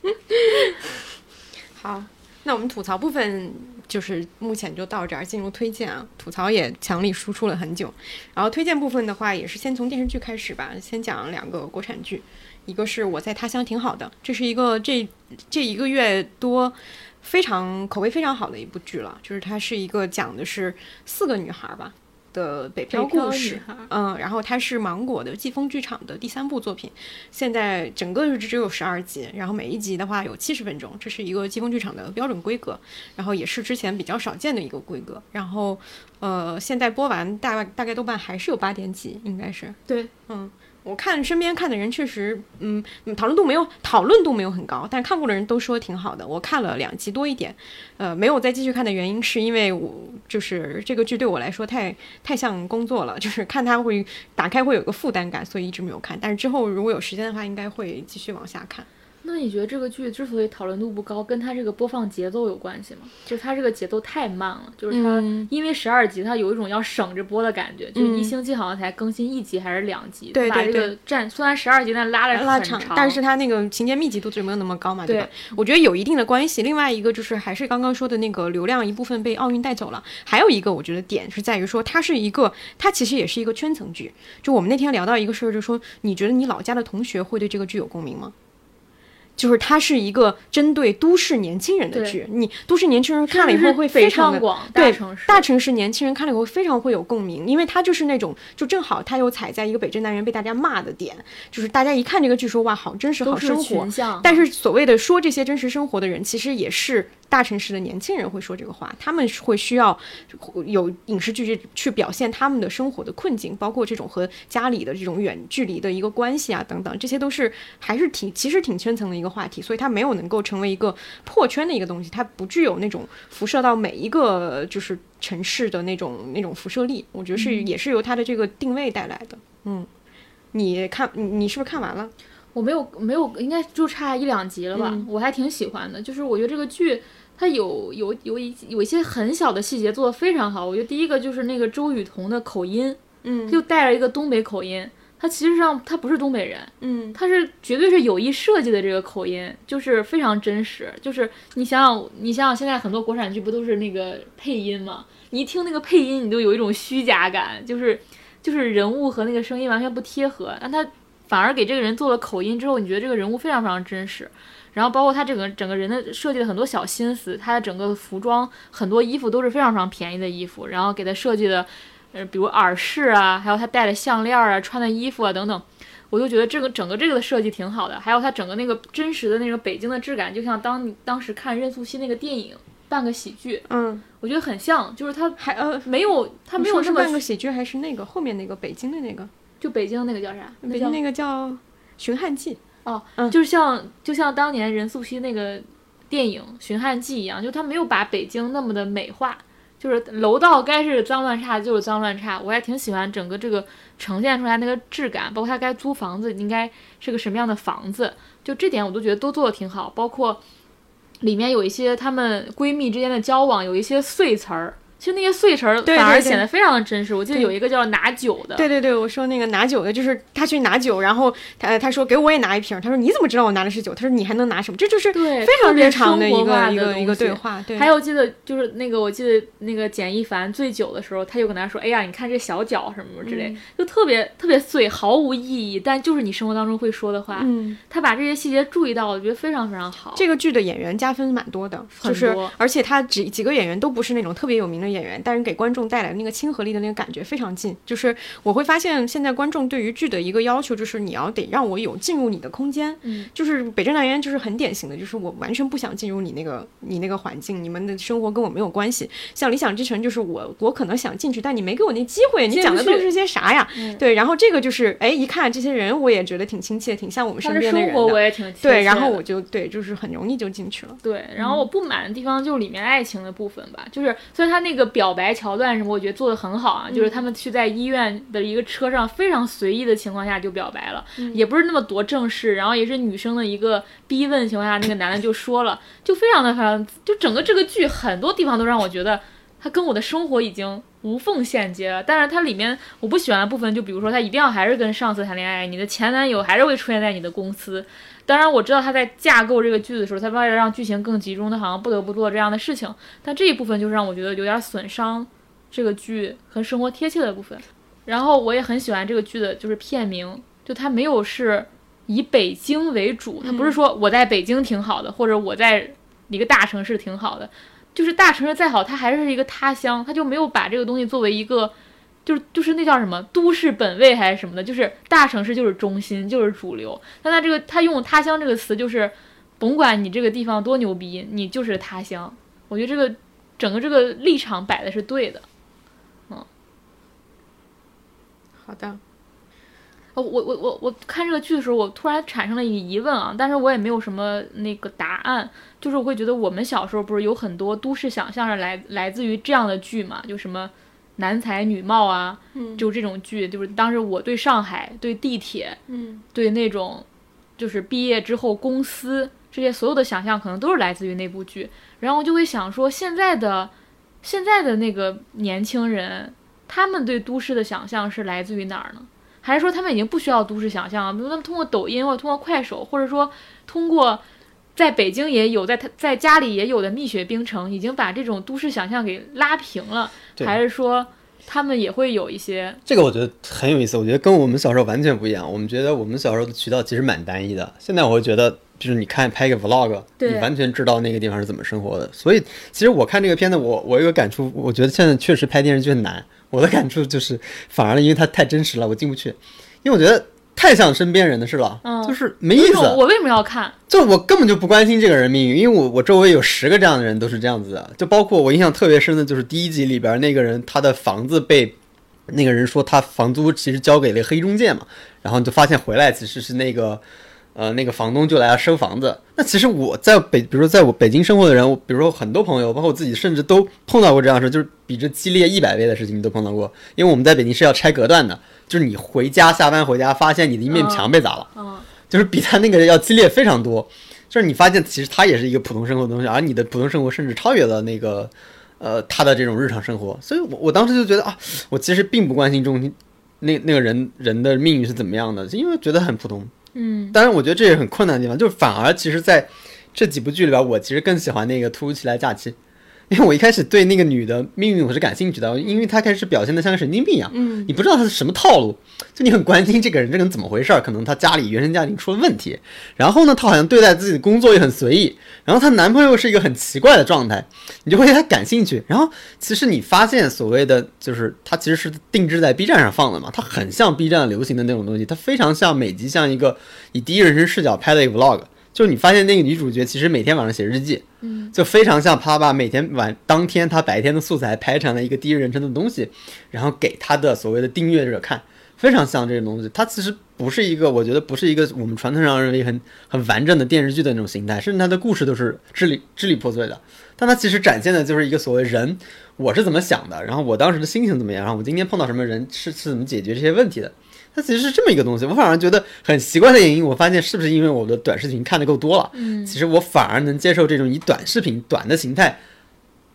好，那我们吐槽部分就是目前就到这儿，进入推荐啊。吐槽也强力输出了很久，然后推荐部分的话，也是先从电视剧开始吧，先讲两个国产剧，一个是我在他乡挺好的，这是一个这这一个月多。非常口碑非常好的一部剧了，就是它是一个讲的是四个女孩吧的北漂故事，嗯，然后它是芒果的季风剧场的第三部作品，现在整个只有十二集，然后每一集的话有七十分钟，这是一个季风剧场的标准规格，然后也是之前比较少见的一个规格。然后，呃，现在播完大概大概豆瓣还是有八点几，应该是。对，嗯，我看身边看的人确实，嗯，讨论度没有讨论度没有很高，但看过的人都说挺好的。我看了两集多一点，呃，没有再继续看的原因是因为我就是这个剧对我来说太太像工作了，就是看它会打开会有个负担感，所以一直没有看。但是之后如果有时间的话，应该会继续往下看。那你觉得这个剧之所以讨论度不高，跟它这个播放节奏有关系吗？就它这个节奏太慢了，就是它、嗯因为十二集，它有一种要省着播的感觉，就嗯一星期好像才更新一集还是两集，对对把这个占虽然十二集，但拉的拉很长，但是它那个情节密集度就没有那么高嘛，对吧？我觉得有一定的关系。另外一个就是还是刚刚说的那个流量一部分被奥运带走了，还有一个我觉得点是在于说它是一个，它其实也是一个圈层剧。就我们那天聊到一个事儿，就说你觉得你老家的同学会对这个剧有共鸣吗？就是它是一个针对都市年轻人的剧，你都市年轻人看了以后会非常的广对大城市？大城市年轻人看了以后非常会有共鸣，因为它就是那种就正好他又踩在一个北镇男人被大家骂的点，就是大家一看这个剧说哇好真实好生活。但是所谓的说这些真实生活的人，其实也是大城市的年轻人会说这个话，他们会需要有影视剧去表现他们的生活的困境，包括这种和家里的这种远距离的一个关系啊等等，这些都是还是挺其实挺圈层的一个话题，所以它没有能够成为一个破圈的一个东西，它不具有那种辐射到每一个就是城市的那种那种辐射力，我觉得是、也是由它的这个定位带来的。嗯，你看你你是不是看完了？我没有没有，应该就差一两集了吧？嗯我还挺喜欢的，就是我觉得这个剧它有有有一有一些很小的细节做得非常好。我觉得第一个就是那个周雨彤的口音，嗯就带着一个东北口音，她其实上他不是东北人，嗯他是绝对是有意设计的这个口音，就是非常真实。就是你想想，你想想，现在很多国产剧不都是那个配音吗？你一听那个配音，你都有一种虚假感，就是就是人物和那个声音完全不贴合。但他反而给这个人做了口音之后，你觉得这个人物非常非常真实。然后包括他整个整个人的设计的很多小心思，他的整个服装很多衣服都是非常非常便宜的衣服，然后给他设计的，呃，比如耳饰啊，还有他戴的项链啊、穿的衣服啊等等。我就觉得这个整个这个的设计挺好的，还有他整个那个真实的那个北京的质感，就像当你当时看任素汐那个电影《半个喜剧》，嗯，我觉得很像，就是他还呃，没有他没有那么半个喜剧，还是那个后面那个北京的那个？就北京那个叫啥？叫北京那个叫《寻汉记》。哦，嗯就是像就像当年任素汐那个电影《寻汉记》一样，就他没有把北京那么的美化，就是楼道该是脏乱差就是脏乱差，我还挺喜欢整个这个呈现出来那个质感，包括他该租房子应该是个什么样的房子，就这点我都觉得都做的挺好，包括里面有一些她们闺蜜之间的交往，有一些碎词儿。其实那些碎词儿对反而显得非常的真实。我记得有一个叫拿酒的，对对对，我说那个拿酒的，就是他去拿酒，然后他他说给我也拿一瓶，他说你怎么知道我拿的是酒？他说你还能拿什么？这就是对非常日常的一个一个一个对话。对，还有记得就是那个，我记得那个简一凡醉酒的时候，他就跟他说：“哎呀，你看这小脚什么什么之类，嗯就特别特别碎，毫无意义，但就是你生活当中会说的话。嗯，他把这些细节注意到，我觉得非常非常好。这个剧的演员加分蛮多的，就是而且他几几个演员都不是那种特别有名的演员，但是给观众带来的那个亲和力的那个感觉非常近。就是我会发现现在观众对于剧的一个要求就是你要得让我有进入你的空间，嗯，就是北镇南园就是很典型的，就是我完全不想进入你那个你那个环境，你们的生活跟我没有关系。像理想之城就是我我可能想进去，但你没给我那机会，你讲的都是些啥呀？嗯对，然后这个就是哎一看这些人我也觉得挺亲切，挺像我们身边的人的。生活我也挺对，然后我就对，就是很容易就进去了。对，然后我不满的地方就里面爱情的部分吧，就是虽然他那个表白桥段什么，我觉得做的很好啊，就是他们去在医院的一个车上非常随意的情况下就表白了，也不是那么多正式，然后也是女生的一个逼问情况下，那个男的就说了，就非常的非常，就整个这个剧很多地方都让我觉得他跟我的生活已经无缝衔接了，但是它里面我不喜欢的部分，就比如说他一定要还是跟上司谈恋爱，你的前男友还是会出现在你的公司。当然，我知道他在架构这个剧的时候，他为了让剧情更集中，他好像不得不做这样的事情。但这一部分就是让我觉得有点损伤这个剧和生活贴切的部分。然后我也很喜欢这个剧的，就是片名，就它没有是以北京为主，它不是说我在北京挺好的，或者我在一个大城市挺好的，就是大城市再好，它还是一个他乡，它就没有把这个东西作为一个。就是就是那叫什么都市本位还是什么的，就是大城市就是中心，就是主流。但他这个他用他乡这个词，就是甭管你这个地方多牛逼，你就是他乡。我觉得这个整个这个立场摆的是对的。嗯好的，哦，我我我我看这个剧的时候，我突然产生了一个疑问啊，但是我也没有什么那个答案，就是我会觉得我们小时候不是有很多都市想象是来来自于这样的剧嘛，就什么男才女貌啊，嗯就这种剧，就是当时我对上海、对地铁、嗯对那种就是毕业之后公司这些所有的想象，可能都是来自于那部剧。然后我就会想说，现在的现在的那个年轻人，他们对都市的想象是来自于哪儿呢？还是说他们已经不需要都市想象了？比如他们通过抖音或者通过快手，或者说通过在北京也有，在他在家里也有的蜜雪冰城，已经把这种都市想象给拉平了？对还是说他们也会有一些这个我觉得很有意思，我觉得跟我们小时候完全不一样。我们觉得我们小时候的渠道其实蛮单一的，现在我会觉得，就是你看拍一个 vlog，你完全知道那个地方是怎么生活的。所以其实我看这个片子，我我有个感触，我觉得现在确实拍电视剧很难。我的感触就是，反而因为它太真实了，我进不去，因为我觉得太像身边人的事了，嗯就是没意思。我为什么要看？就我根本就不关心这个人命运，因为我我周围有十个这样的人都是这样子的，就包括我印象特别深的就是第一集里边那个人，他的房子被那个人说他房租其实交给了黑中介嘛，然后就发现回来其实是那个呃那个房东就来要收房子。那其实我在北，比如说在我北京生活的人，我比如说很多朋友，包括我自己，甚至都碰到过这样的事，就是比这激烈一百倍的事情你都碰到过，因为我们在北京是要拆隔断的，就是你回家下班回家发现你的一面墙被砸了。嗯，就是比他那个要激烈非常多。就是你发现其实他也是一个普通生活的东西，而你的普通生活甚至超越了那个呃他的这种日常生活。所以我我当时就觉得啊，我其实并不关心中那那个人人的命运是怎么样的，因为觉得很普通。嗯，当然，我觉得这也很困难的地方，就是反而其实在这几部剧里边，我其实更喜欢那个突如其来假期。因为我一开始对那个女的命运我是感兴趣的，因为她开始表现的像个神经病一样，嗯你不知道她是什么套路，就你很关心这个人，这个人怎么回事儿？可能她家里原生家庭出了问题，然后呢，她好像对待自己的工作也很随意，然后她男朋友是一个很奇怪的状态，你就会对她感兴趣。然后其实你发现所谓的就是她其实是定制在 B 站上放的嘛，它很像 B 站流行的那种东西，它非常像每集像一个以第一人称视角拍的一个 vlog。就是你发现那个女主角其实每天晚上写日记，嗯，就非常像她把每天晚当天她白天的素材拍成了一个第一人称的东西，然后给她的所谓的订阅者看，非常像这个东西。它其实不是一个，我觉得不是一个我们传统上认为很很完整的电视剧的那种形态，甚至它的故事都是支离支离破碎的。但它其实展现的就是一个所谓人我是怎么想的，然后我当时的心情怎么样，然后我今天碰到什么人是是怎么解决这些问题的。它其实是这么一个东西，我反而觉得很奇怪的原因，我发现是不是因为我的短视频看的够多了？嗯其实我反而能接受这种以短视频短的形态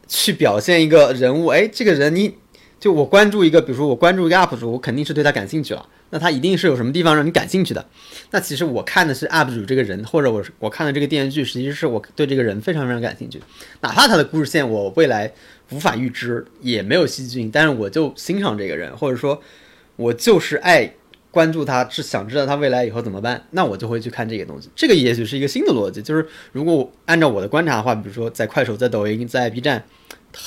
去表现一个人物。哎，这个人你就我关注一个，比如说我关注一个 UP 主，我肯定是对他感兴趣了。那他一定是有什么地方让你感兴趣的。那其实我看的是 UP 主这个人，或者我是我看的这个电视剧，实际是我对这个人非常非常感兴趣。哪怕他的故事线我未来无法预知，也没有戏剧性，但是我就欣赏这个人，或者说，我就是爱关注他，是想知道他未来以后怎么办，那我就会去看这个东西。这个也许是一个新的逻辑，就是如果按照我的观察的话，比如说在快手、在抖音、在 B 站，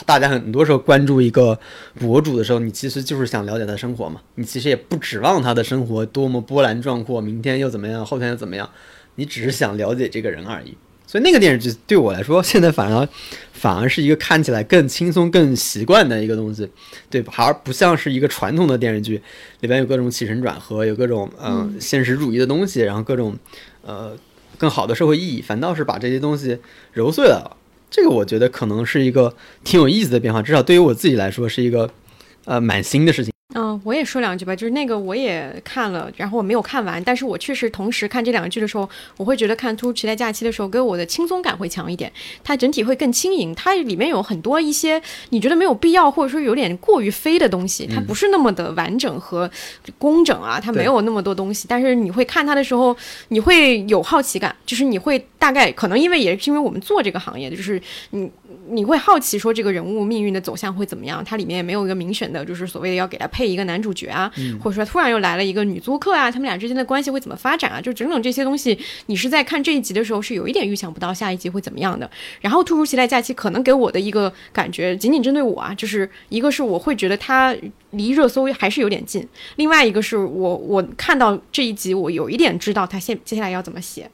大家很多时候关注一个博主的时候，你其实就是想了解他生活嘛，你其实也不指望他的生活多么波澜壮阔，明天又怎么样，后天又怎么样，你只是想了解这个人而已。所以那个电视剧对我来说，现在反而反而是一个看起来更轻松、更习惯的一个东西，对吧？而不像是一个传统的电视剧，里边有各种起承转合，有各种嗯、呃现实主义的东西，然后各种呃更好的社会意义，反倒是把这些东西揉碎了。这个我觉得可能是一个挺有意思的变化，至少对于我自己来说是一个呃蛮新的事情。嗯，我也说两句吧，就是那个我也看了，然后我没有看完，但是我确实同时看这两个剧的时候，我会觉得看《突如其来假期》的时候，给我的轻松感会强一点，它整体会更轻盈，它里面有很多一些你觉得没有必要或者说有点过于飞的东西，它不是那么的完整和工整啊，它没有那么多东西，但是你会看它的时候，你会有好奇感，就是你会大概可能因为也是因为我们做这个行业的，就是你你会好奇说这个人物命运的走向会怎么样？它里面也没有一个明显的，就是所谓的要给他配一个男主角啊，或者说突然又来了一个女租客啊，他们俩之间的关系会怎么发展啊？就整整这些东西，你是在看这一集的时候是有一点预想不到下一集会怎么样的。然后突如其来假期可能给我的一个感觉，仅仅针对我啊，就是一个是我会觉得它离热搜还是有点近，另外一个是我我看到这一集，我有一点知道他现接下来要怎么写。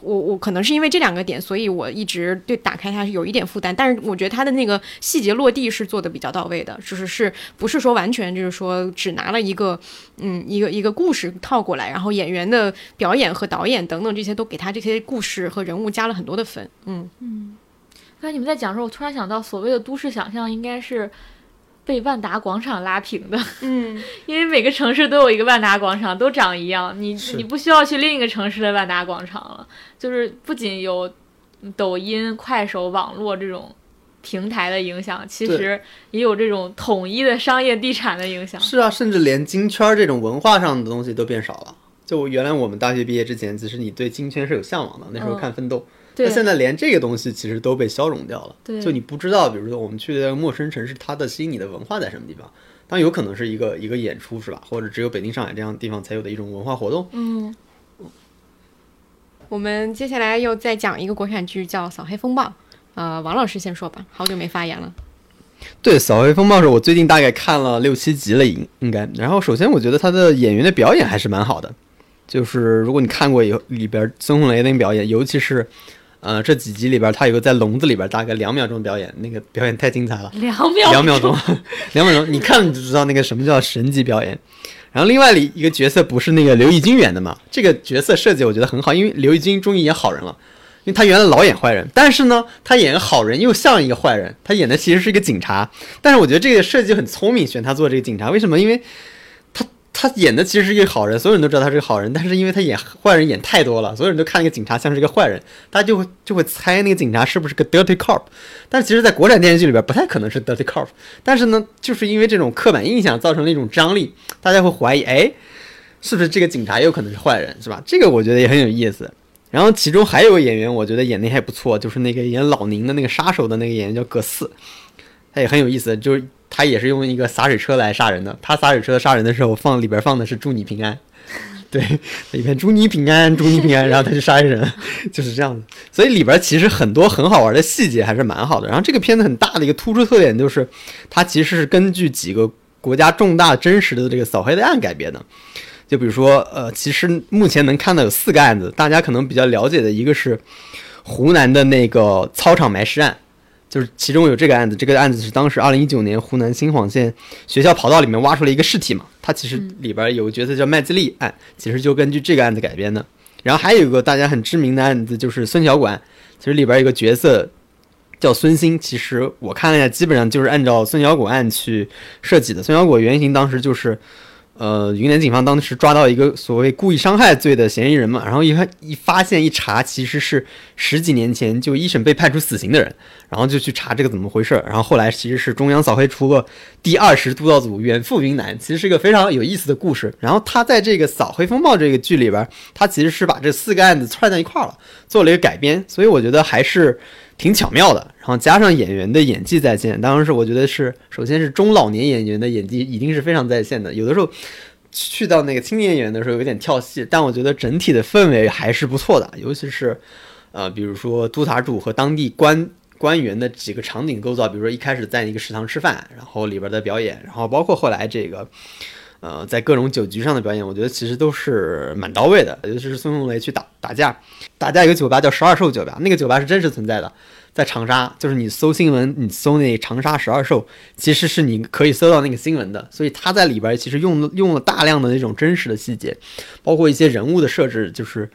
我我可能是因为这两个点，所以我一直对打开它是有一点负担，但是我觉得它的那个细节落地是做的比较到位的，就是是不是说完全就是说只拿了一个嗯一个一个故事套过来，然后演员的表演和导演等等这些都给他这些故事和人物加了很多的分，嗯。刚才你们在讲的时候，我突然想到，所谓的都市想象应该是被万达广场拉平的，嗯，因为每个城市都有一个万达广场，都长一样，你你不需要去另一个城市的万达广场了。就是不仅有抖音、快手、网络这种平台的影响，其实也有这种统一的商业地产的影响。是啊，甚至连金圈这种文化上的东西都变少了。就原来我们大学毕业之前，其实你对金圈是有向往的，那时候嗯看奋斗。对那现在连这个东西其实都被消融掉了。对就你不知道，比如说我们去的陌生城市，它的吸引你的文化在什么地方？当然有可能是一个一个演出是吧？或者只有北京、上海这样的地方才有的一种文化活动。嗯，我们接下来又再讲一个国产剧叫《扫黑风暴》，呃，王老师先说吧，好久没发言了。对《扫黑风暴》是我最近大概看了六七集了，应应该。然后首先我觉得他的演员的表演还是蛮好的，就是如果你看过以后里边孙红雷那个表演，尤其是呃这几集里边他有个在笼子里边大概两秒钟表演，那个表演太精彩了。两秒，两秒钟，两秒钟，你看你就知道那个什么叫神级表演。然后另外里一个角色不是那个刘奕君演的嘛？这个角色设计我觉得很好，因为刘奕君终于演好人了。因为他原来老演坏人，但是呢，他演个好人又像一个坏人，他演的其实是一个警察。但是我觉得这个设计很聪明，选他做这个警察，为什么？因为他演的其实是一个好人，所有人都知道他是个好人，但是因为他演坏人演太多了，所有人都看那个警察像是一个坏人，大家就会就会猜那个警察是不是个 dirty cop。但其实，在国产电视剧里边不太可能是 dirty cop，但是呢，就是因为这种刻板印象造成了一种张力，大家会怀疑，哎，是不是这个警察有可能是坏人，是吧？这个我觉得也很有意思。然后其中还有个演员，我觉得演的还不错，就是那个演老宁的那个杀手的那个演员叫葛四，他也很有意思，就是他也是用一个洒水车来杀人的。他洒水车杀人的时候放里边放的是祝你平安，对，里边祝你平安，祝你平安，然后他就杀人，就是这样子。所以里边其实很多很好玩的细节还是蛮好的。然后这个片子很大的一个突出特点就是，它其实是根据几个国家重大真实的这个扫黑的案改编的。就比如说，呃，其实目前能看到有四个案子，大家可能比较了解的一个是湖南的那个操场埋尸案，就是其中有这个案子，这个案子是当时二零一九年湖南新晃县学校跑道里面挖出了一个尸体嘛，它其实里边有个角色叫麦自立案，其实就根据这个案子改编的。然后还有一个大家很知名的案子就是孙小管，其实里边有个角色叫孙兴。其实我看了一下，基本上就是按照孙小果案去设计的。孙小果原型当时就是。呃，云南警方当时抓到一个所谓故意伤害罪的嫌疑人嘛，然后一看一发现一查，其实是十几年前就一审被判处死刑的人，然后就去查这个怎么回事儿，然后后来其实是中央扫黑除恶第二十督导组远赴云南，其实是一个非常有意思的故事。然后他在这个扫黑风暴这个剧里边，他其实是把这四个案子串在一块儿了，做了一个改编，所以我觉得还是。挺巧妙的，然后加上演员的演技在线，当然是我觉得是，首先是中老年演员的演技一定是非常在线的，有的时候去到那个青年演员的时候有点跳戏，但我觉得整体的氛围还是不错的，尤其是呃，比如说督察组和当地官官员的几个场景构造，比如说一开始在一个食堂吃饭，然后里边的表演，然后包括后来这个。呃，在各种酒局上的表演，我觉得其实都是蛮到位的。尤其是孙红雷去打打架，打架一个酒吧叫十二兽酒吧，那个酒吧是真实存在的，在长沙。就是你搜新闻，你搜那长沙十二兽，其实是你可以搜到那个新闻的。所以他在里边其实用用了大量的那种真实的细节，包括一些人物的设置，就是。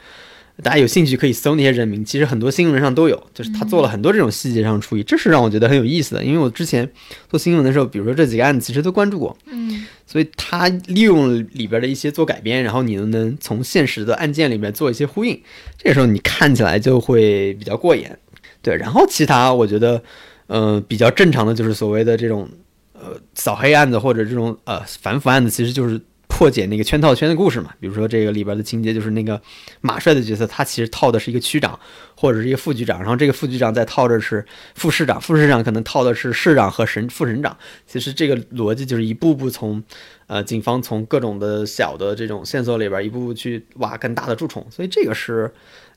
大家有兴趣可以搜那些人名，其实很多新闻上都有，就是他做了很多这种细节上的处理，这是让我觉得很有意思的。因为我之前做新闻的时候，比如说这几个案子，其实都关注过，嗯，所以他利用里边的一些做改编，然后你又能从现实的案件里面做一些呼应，这时候你看起来就会比较过眼。对，然后其他我觉得，呃，比较正常的就是所谓的这种呃扫黑案子或者这种呃反腐案子，其实就是。破解那个圈套圈的故事嘛，比如说这个里边的情节就是那个马帅的角色，他其实套的是一个区长或者是一个副局长，然后这个副局长再套着是副市长，副市长可能套的是市长和省副省长。其实这个逻辑就是一步步从，呃，警方从各种的小的这种线索里边一步步去挖更大的蛀虫，所以这个是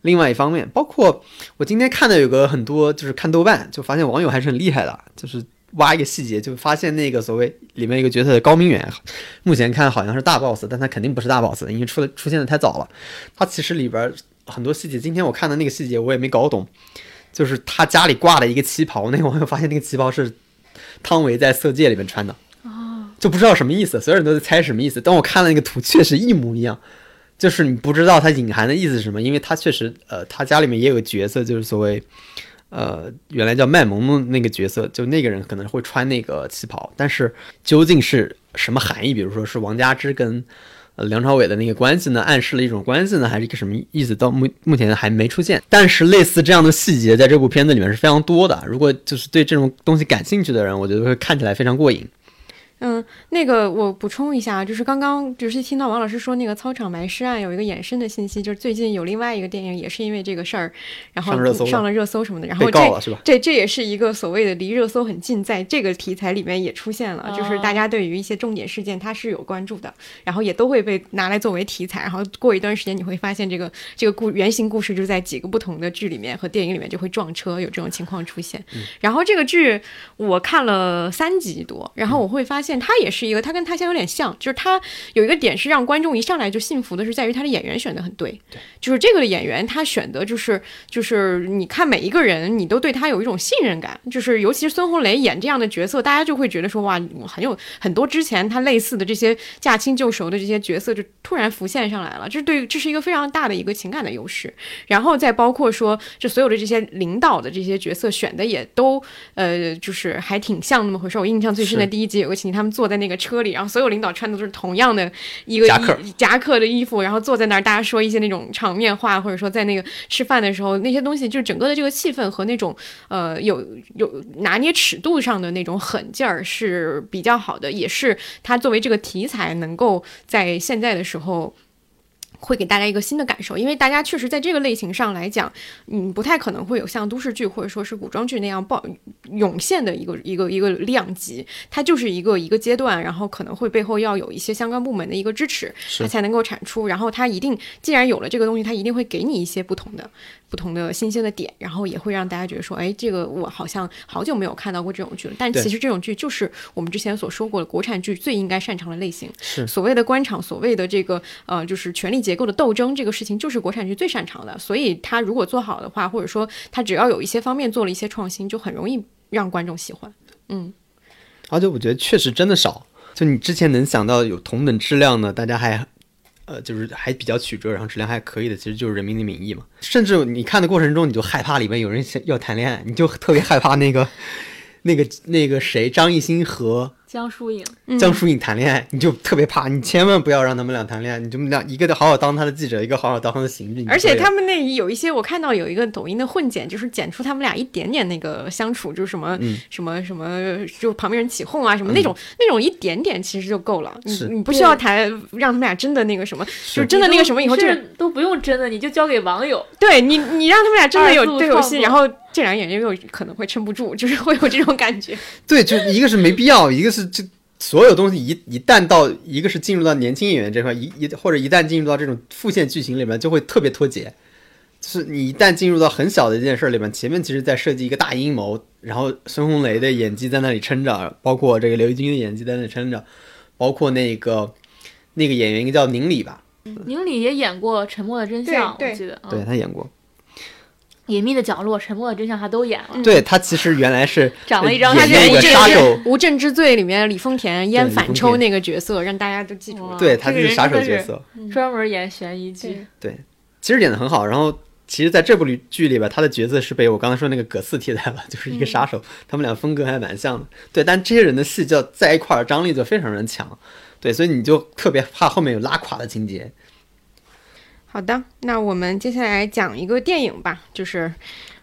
另外一方面。包括我今天看的有个很多就是看豆瓣就发现网友还是很厉害的，就是。挖一个细节，就发现那个所谓里面一个角色的高明远，目前看好像是大 boss，但他肯定不是大 boss，因为出来出现的太早了。他其实里边很多细节，今天我看的那个细节我也没搞懂，就是他家里挂了一个旗袍，那个网友发现那个旗袍是汤唯在《色戒》里面穿的，就不知道什么意思，所有人都在猜什么意思。但我看了那个图，确实一模一样，就是你不知道他隐含的意思是什么，因为他确实，呃，他家里面也有个角色，就是所谓。呃，原来叫麦萌萌那个角色，就那个人可能会穿那个旗袍，但是究竟是什么含义？比如说是王佳芝跟呃梁朝伟的那个关系呢，暗示了一种关系呢，还是一个什么意思？到目目前还没出现。但是类似这样的细节，在这部片子里面是非常多的。如果就是对这种东西感兴趣的人，我觉得会看起来非常过瘾。嗯，那个我补充一下，就是刚刚就是听到王老师说那个操场埋尸案有一个衍生的信息，就是最近有另外一个电影也是因为这个事儿，然后上了热搜什么的，然后这这这也是一个所谓的离热搜很近，在这个题材里面也出现了，就是大家对于一些重点事件它是有关注的，然后也都会被拿来作为题材，然后过一段时间你会发现这个这个故原型故事就在几个不同的剧里面和电影里面就会撞车，有这种情况出现。然后这个剧我看了三集多，然后我会发现。现他也是一个，他跟他乡有点像，就是他有一个点是让观众一上来就信服的，是在于他的演员选的很对，对就是这个的演员他选的就是就是你看每一个人，你都对他有一种信任感，就是尤其是孙红雷演这样的角色，大家就会觉得说哇，很有很多之前他类似的这些驾轻就熟的这些角色就突然浮现上来了，这是对这是一个非常大的一个情感的优势，然后再包括说这所有的这些领导的这些角色选的也都呃就是还挺像那么回事，我印象最深的第一集有个情。他们坐在那个车里，然后所有领导穿的都是同样的一个夹克夹克的衣服，然后坐在那儿，大家说一些那种场面话，或者说在那个吃饭的时候，那些东西就是整个的这个气氛和那种呃有有拿捏尺度上的那种狠劲儿是比较好的，也是他作为这个题材能够在现在的时候。会给大家一个新的感受，因为大家确实在这个类型上来讲，嗯，不太可能会有像都市剧或者说是古装剧那样爆涌现的一个一个一个量级，它就是一个一个阶段，然后可能会背后要有一些相关部门的一个支持，它才能够产出。然后它一定既然有了这个东西，它一定会给你一些不同的不同的新鲜的点，然后也会让大家觉得说，哎，这个我好像好久没有看到过这种剧了。但其实这种剧就是我们之前所说过的国产剧最应该擅长的类型，是所谓的官场，所谓的这个呃，就是权力。结构的斗争这个事情就是国产剧最擅长的，所以它如果做好的话，或者说它只要有一些方面做了一些创新，就很容易让观众喜欢。嗯，而且我觉得确实真的少，就你之前能想到有同等质量的，大家还呃，就是还比较曲折，然后质量还可以的，其实就是《人民的名义》嘛。甚至你看的过程中，你就害怕里面有人想要谈恋爱，你就特别害怕那个那个那个谁张艺兴和江疏影，江疏影谈恋爱，你就特别怕，你千万不要让他们俩谈恋爱，你就俩一个好好当他的记者，一个好好当他的刑警。而且他们们那有一些，我看到有一个抖音的混剪，就是剪出他们俩一点点那个相处，就是什么、嗯。什么什么，就旁边人起哄啊什么那种、那种一点点其实就够了，你你不需要谈让他们俩真的那个什么，就真的那个什么以后，你这是都不用真的，你就交给网友。对你你让他们俩真的有对有戏，然后这两个演员又可能会撑不住，就是会有这种感觉。对，就一个是没必要，一个是这所有东西一一旦到一个是进入到年轻演员这块，一一或者一旦进入到这种副线剧情里面，就会特别脱节。就是你一旦进入到很小的一件事里面，前面其实在设计一个大阴谋，然后孙红雷的演技在那里撑着，包括这个刘奕君的演技在那里撑着，包括那个那个演员应该叫宁理吧，宁理也演过《沉默的真相》，对对。我记得，对嗯，他演过，隐秘的角落》《沉默的真相》他都演了。对他其实原来是长了一张他是无证杀手，无证之罪里面李丰田烟反抽那个角色，让大家都记住了。对他是杀手角色。专门演悬疑剧对，其实演的很好。然后，其实在这部里剧里边，他的角色是被我刚才说那个葛四替代了，就是一个杀手。他们俩风格还蛮像的。对，但这些人的戏就在一块儿，张力就非常的强。对，所以你就特别怕后面有拉垮的情节。好的，那我们接下来讲一个电影吧，就是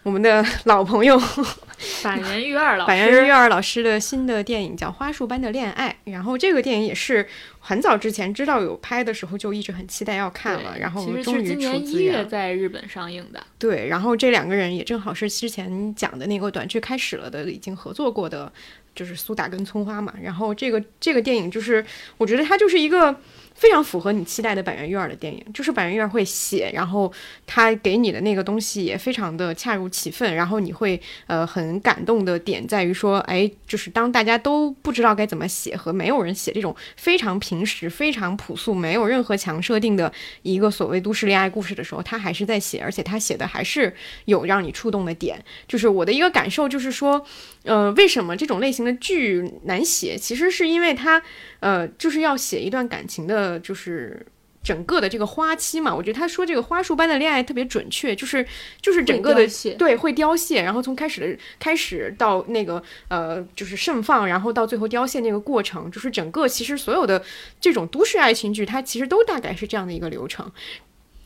我们的 老朋友 板垣育二老师，板垣育二老师的新的电影叫《花束般的恋爱》，然后这个电影也是很早之前知道有拍的时候就一直很期待要看了，然后终于出是今年资源了。一月在日本上映的。对，然后这两个人也正好是之前讲的那个短剧开始了的已经合作过的，就是苏打跟葱花嘛。然后这个这个电影就是，我觉得它就是一个非常符合你期待的板垣育二的电影，就是板垣育二会写，然后他给你的那个东西也非常的恰如其分，然后你会呃很感动的点在于说，哎，就是当大家都不知道该怎么写和没有人写这种非常平实、非常朴素、没有任何强设定的一个所谓都市恋爱故事的时候，他还是在写，而且他写的还是有让你触动的点。就是我的一个感受就是说，呃，为什么这种类型的剧难写？其实是因为它，呃，就是要写一段感情的，就是。整个的这个花期嘛，我觉得他说这个花束般的恋爱特别准确，就是就是整个的对会凋谢，然后从开始的开始到那个呃就是盛放，然后到最后凋谢那个过程，就是整个其实所有的这种都市爱情剧，它其实都大概是这样的一个流程。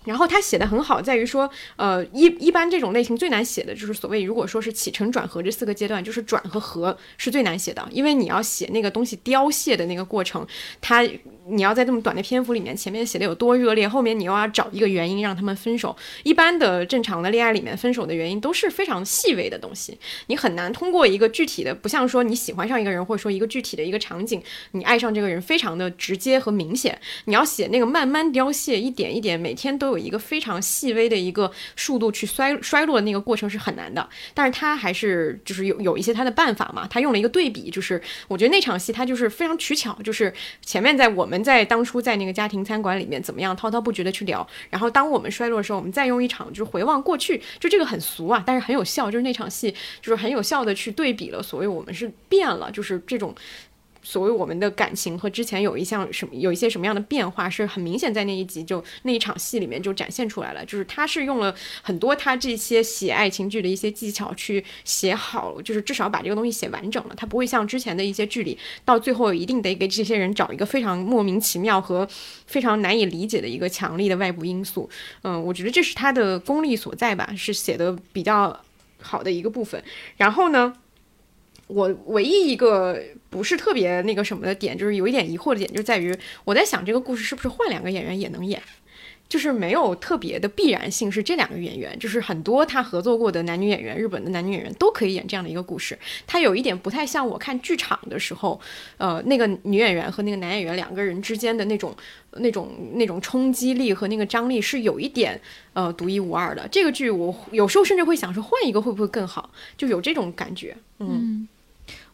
然后他写的很好，在于说，呃，一一般这种类型最难写的就是所谓，如果说是起承转合这四个阶段，就是转和合是最难写的，因为你要写那个东西凋谢的那个过程，它你要在这么短的篇幅里面，前面写的有多热烈，后面你又要找一个原因让他们分手。一般的正常的恋爱里面，分手的原因都是非常细微的东西，你很难通过一个具体的，不像说你喜欢上一个人，或者说一个具体的一个场景，你爱上这个人非常的直接和明显。你要写那个慢慢凋谢，一点一点，每天都有一个非常细微的一个速度去衰衰落的那个过程是很难的。但是他还是就是有有一些他的办法嘛，他用了一个对比，就是我觉得那场戏他就是非常取巧，就是前面在我们在当初在那个家庭餐馆里面怎么样滔滔不绝的去聊，然后当我们衰落的时候，我们再用一场就是回望过去，就这个很俗啊，但是很有效，就是那场戏就是很有效的去对比了所谓我们是变了，就是这种。所谓我们的感情和之前有一项什么有一些什么样的变化，是很明显在那一集就那一场戏里面就展现出来了。就是他是用了很多他这些写爱情剧的一些技巧去写好，就是至少把这个东西写完整了。他不会像之前的一些剧里，到最后一定得给这些人找一个非常莫名其妙和非常难以理解的一个强力的外部因素。嗯，我觉得这是他的功力所在吧，是写的比较好的一个部分。然后呢？我唯一一个不是特别那个什么的点，就是有一点疑惑的点，就在于我在想这个故事是不是换两个演员也能演，就是没有特别的必然性是这两个演员，就是很多他合作过的男女演员，日本的男女演员都可以演这样的一个故事。他有一点不太像我看剧场的时候，呃，那个女演员和那个男演员两个人之间的那种、那种、那种冲击力和那个张力是有一点呃独一无二的。这个剧我有时候甚至会想说换一个会不会更好，就有这种感觉。嗯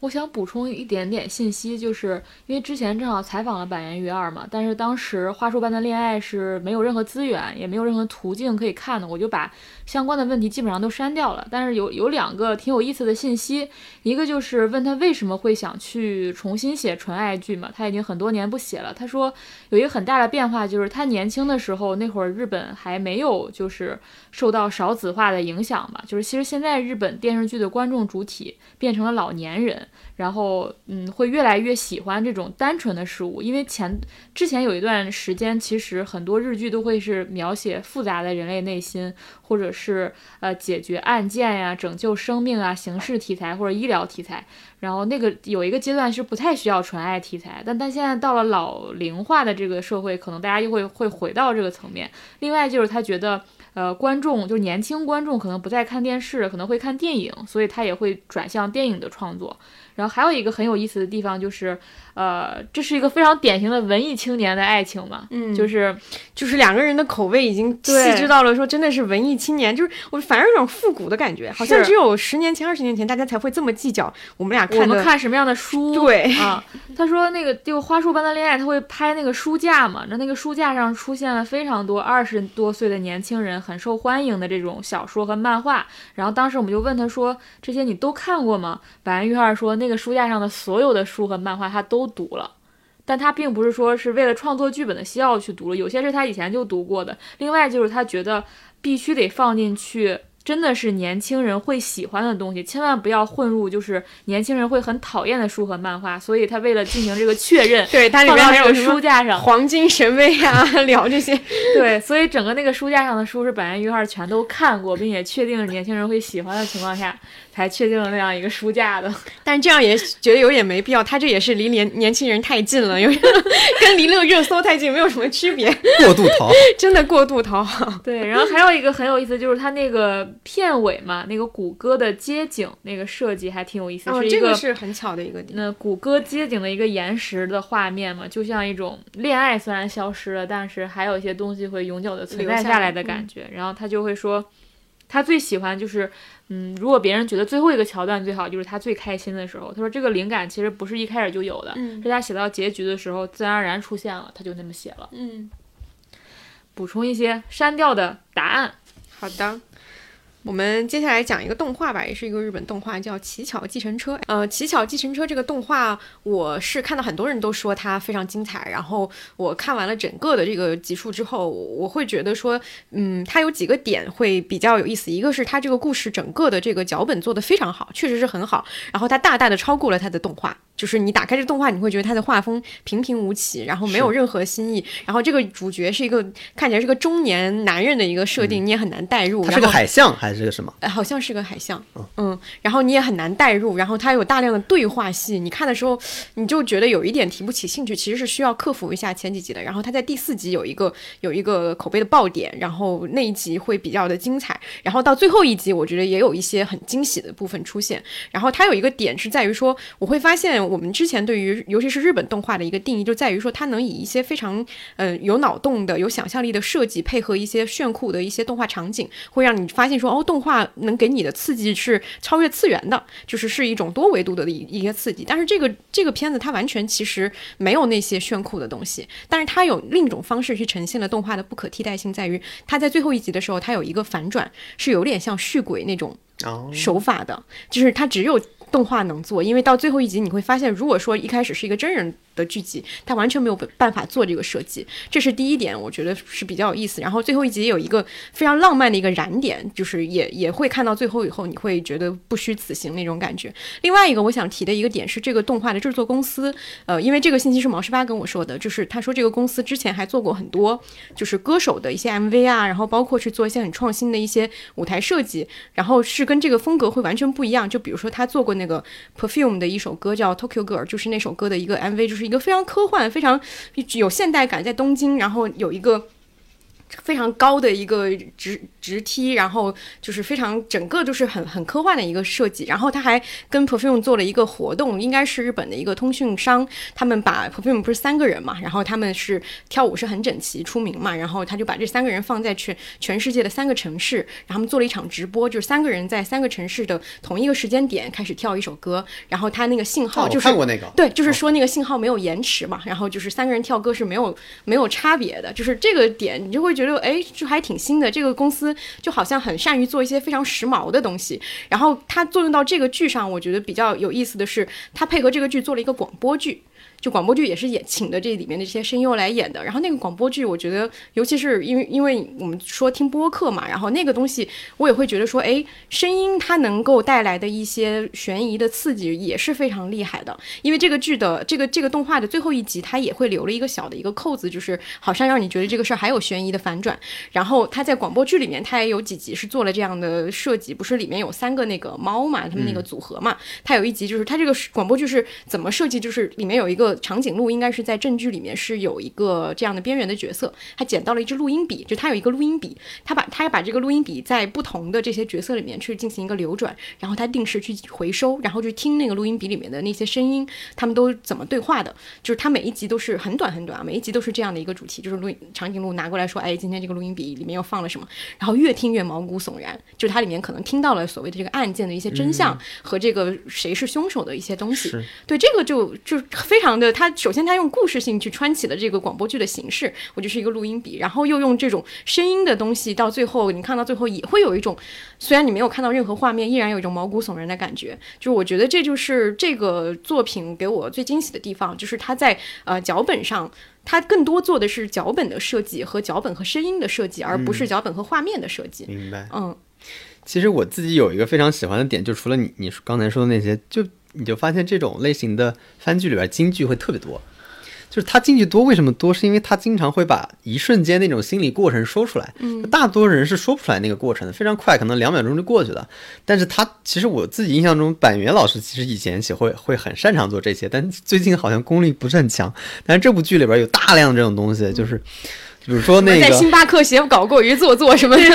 我想补充一点点信息，就是因为之前正好采访了板垣育二嘛，但是当时《花束般的恋爱》是没有任何资源，也没有任何途径可以看的，我就把相关的问题基本上都删掉了。但是有有两个挺有意思的信息，一个就是问他为什么会想去重新写纯爱剧嘛，他已经很多年不写了。他说有一个很大的变化，就是他年轻的时候那会儿日本还没有就是受到少子化的影响嘛，就是其实现在日本电视剧的观众主体变成了老年人。然后，嗯，会越来越喜欢这种单纯的事物，因为前之前有一段时间，其实很多日剧都会是描写复杂的人类内心，或者是呃解决案件呀、拯救生命啊、刑事题材或者医疗题材。然后那个有一个阶段是不太需要纯爱题材，但但现在到了老龄化的这个社会，可能大家又会会回到这个层面。另外就是他觉得。呃，观众就是年轻观众，可能不再看电视，可能会看电影，所以他也会转向电影的创作。然后还有一个很有意思的地方就是。呃，这是一个非常典型的文艺青年的爱情嘛，嗯，就是就是两个人的口味已经细致到了说真的是文艺青年，就是我反而有种复古的感觉，好像只有十年前、二十年前大家才会这么计较我们俩看我们看什么样的书，对啊，他说那个就花束般的恋爱，他会拍那个书架嘛，那那个书架上出现了非常多二十多岁的年轻人很受欢迎的这种小说和漫画，然后当时我们就问他说这些你都看过吗？白安玉二说那个书架上的所有的书和漫画他都。读了，但他并不是说是为了创作剧本的需要去读了，有些是他以前就读过的。另外就是他觉得必须得放进去。真的是年轻人会喜欢的东西，千万不要混入就是年轻人会很讨厌的书和漫画。所以他为了进行这个确认，对它里面还有书架上 黄金神威啊，聊这些。对，所以整个那个书架上的书是板垣育二全都看过，并且确定年轻人会喜欢的情况下，才确定了那样一个书架的。但这样也觉得有点没必要，他这也是离年年轻人太近了，有跟离那个热搜太近没有什么区别。过度讨好，真的过度讨好。对，然后还有一个很有意思，就是他那个。片尾嘛，那个谷歌的街景那个设计还挺有意思，是一个是很巧的一个点。那谷歌街景的一个延时的画面嘛，就像一种恋爱虽然消失了，但是还有一些东西会永久的存在下来的感觉。然后他就会说，他最喜欢就是，嗯，如果别人觉得最后一个桥段最好，就是他最开心的时候。他说这个灵感其实不是一开始就有的，是他写到结局的时候自然而然出现了，他就那么写了。嗯，补充一些删掉的答案。好的。我们接下来讲一个动画吧，也是一个日本动画，叫《乞巧计程车》。呃，《乞巧计程车》这个动画，我是看到很多人都说它非常精彩。然后我看完了整个的这个集数之后，我会觉得说，嗯，它有几个点会比较有意思。一个是它这个故事整个的这个脚本做得非常好，确实是很好。然后它大大的超过了它的动画。就是你打开这动画，你会觉得它的画风平平无奇，然后没有任何新意。然后这个主角是一个看起来是个中年男人的一个设定，你也很难代入。他是个海象还是个什么？哎，好像是个海象。嗯，然后你也很难代入。然后它有大量的对话戏，你看的时候你就觉得有一点提不起兴趣。其实是需要克服一下前几集的。然后他在第四集有一个有一个口碑的爆点，然后那一集会比较的精彩。然后到最后一集，我觉得也有一些很惊喜的部分出现。然后它有一个点是在于说，我会发现。我们之前对于尤其是日本动画的一个定义，就在于说它能以一些非常嗯有脑洞的、有想象力的设计，配合一些炫酷的一些动画场景，会让你发现说哦，动画能给你的刺激是超越次元的，就是是一种多维度的一一些刺激。但是这个这个片子它完全其实没有那些炫酷的东西，但是它有另一种方式去呈现了动画的不可替代性，在于它在最后一集的时候，它有一个反转，是有点像续鬼那种手法的，就是它只有。动画能做，因为到最后一集你会发现，如果说一开始是一个真人。的剧集，他完全没有办法做这个设计，这是第一点，我觉得是比较有意思。然后最后一集有一个非常浪漫的一个燃点，就是也也会看到最后以后，你会觉得不虚此行那种感觉。另外一个我想提的一个点是，这个动画的制作公司，呃，因为这个信息是毛十八跟我说的，就是他说这个公司之前还做过很多就是歌手的一些 MV 啊，然后包括去做一些很创新的一些舞台设计，然后是跟这个风格会完全不一样。就比如说他做过那个 Perfume 的一首歌叫 Tokyo Girl，就是那首歌的一个 MV，就是。一个非常科幻、非常有现代感，在东京，然后有一个非常高的一个直直梯，然后就是非常整个就是很很科幻的一个设计。然后他还跟 Perfume 做了一个活动，应该是日本的一个通讯商，他们把 Perfume 不是三个人嘛，然后他们是跳舞是很整齐出名嘛，然后他就把这三个人放在全全世界的三个城市，然后他们做了一场直播，就是三个人在三个城市的同一个时间点开始跳一首歌，然后他那个信号哦就是、我看过那个对，就是说那个信号没有延迟嘛，然后就是三个人跳歌是没有没有差别的，就是这个点你就会觉得，哎，就还挺新的。这个公司就好像很善于做一些非常时髦的东西，然后它作用到这个剧上，我觉得比较有意思的是，它配合这个剧做了一个广播剧。就广播剧也是演请的这里面的这些声优来演的，然后那个广播剧，我觉得尤其是因为因为我们说听播客嘛，然后那个东西我也会觉得说，哎，声音它能够带来的一些悬疑的刺激也是非常厉害的。因为这个剧的这个这个动画的最后一集，它也会留了一个小的一个扣子，就是好像让你觉得这个事儿还有悬疑的反转。然后它在广播剧里面，它也有几集是做了这样的设计，不是里面有三个那个猫嘛，他们那个组合嘛，它有一集就是它这个广播剧是怎么设计，就是里面有一个长颈鹿，应该是在正剧里面是有一个这样的边缘的角色，他捡到了一支录音笔，就他有一个录音笔，他把他要把这个录音笔在不同的这些角色里面去进行一个流转，然后他定时去回收，然后去听那个录音笔里面的那些声音，他们都怎么对话的，就是他每一集都是很短很短啊，每一集都是这样的一个主题，就是录音长颈鹿拿过来说，哎，今天这个录音笔里面又放了什么，然后越听越毛骨悚然，就是它里面可能听到了所谓的这个案件的一些真相和这个谁是凶手的一些东西，对这个就就非常的，他首先他用故事性去穿起了这个广播剧的形式，我就是一个录音笔，然后又用这种声音的东西，到最后你看到最后也会有一种，虽然你没有看到任何画面，依然有一种毛骨悚然的感觉。就是我觉得这就是这个作品给我最惊喜的地方，就是他在呃脚本上。它更多做的是脚本的设计和脚本和声音的设计，而不是脚本和画面的设计。明白。嗯，其实我自己有一个非常喜欢的点，就除了你你刚才说的那些，就你就发现这种类型的番剧里边金句会特别多。就是他金句多，为什么多？是因为他经常会把一瞬间那种心理过程说出来。嗯，大多数人是说不出来那个过程的，非常快，可能两秒钟就过去了。但是他其实我自己印象中，板垣老师其实以前写会会很擅长做这些，但最近好像功力不是很强。但是这部剧里边有大量这种东西，就是比如说那个在星巴克写搞过于做作什么的。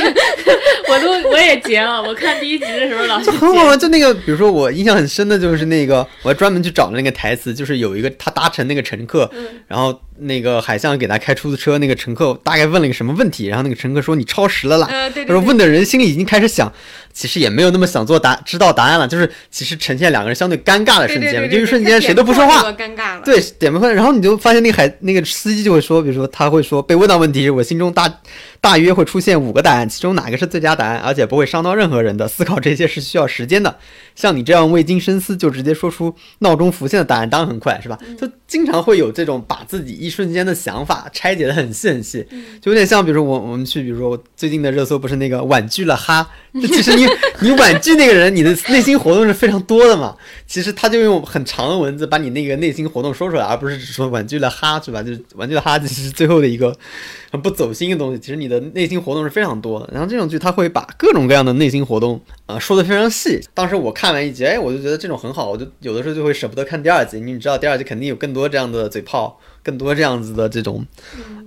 我都我也截了，我看第一集的时候老师就很好玩，就那个，比如说我印象很深的就是那个，我还专门去找了那个台词，就是有一个他搭乘那个乘客，然后那个海象给他开出租车，那个乘客大概问了一个什么问题，然后那个乘客说你超时了啦，呃对对他说问的人心里已经开始想，其实也没有那么想做答知道答案了，就是其实呈现两个人相对尴尬的瞬间，就一瞬间谁都不说话，尴尬了。对，点不分，然后你就发现那个海那个司机就会说，比如说他会说被问到问题，我心中大大约会出现五个答案，其中哪个是最佳答案，而且不会伤到任何人的。思考这些是需要时间的。像你这样未经深思就直接说出闹钟浮现的答案，当然很快，是吧？就经常会有这种把自己一瞬间的想法拆解的很细很细，就有点像，比如说我我们去，比如说我最近的热搜不是那个婉拒了哈，就其实你 你婉拒那个人，你的内心活动是非常多的嘛。其实他就用很长的文字把你那个内心活动说出来，而不是只说婉拒了哈，是吧？就是婉拒了哈，其实是最后的一个很不走心的东西。其实你的内心活动是非常多的。然后这种剧他会把各种各样的内心活动呃说的非常细。当时我看完一集，哎，我就觉得这种很好，我就有的时候就会舍不得看第二集。你知道第二集肯定有更多这样的嘴炮，更多这样子的这种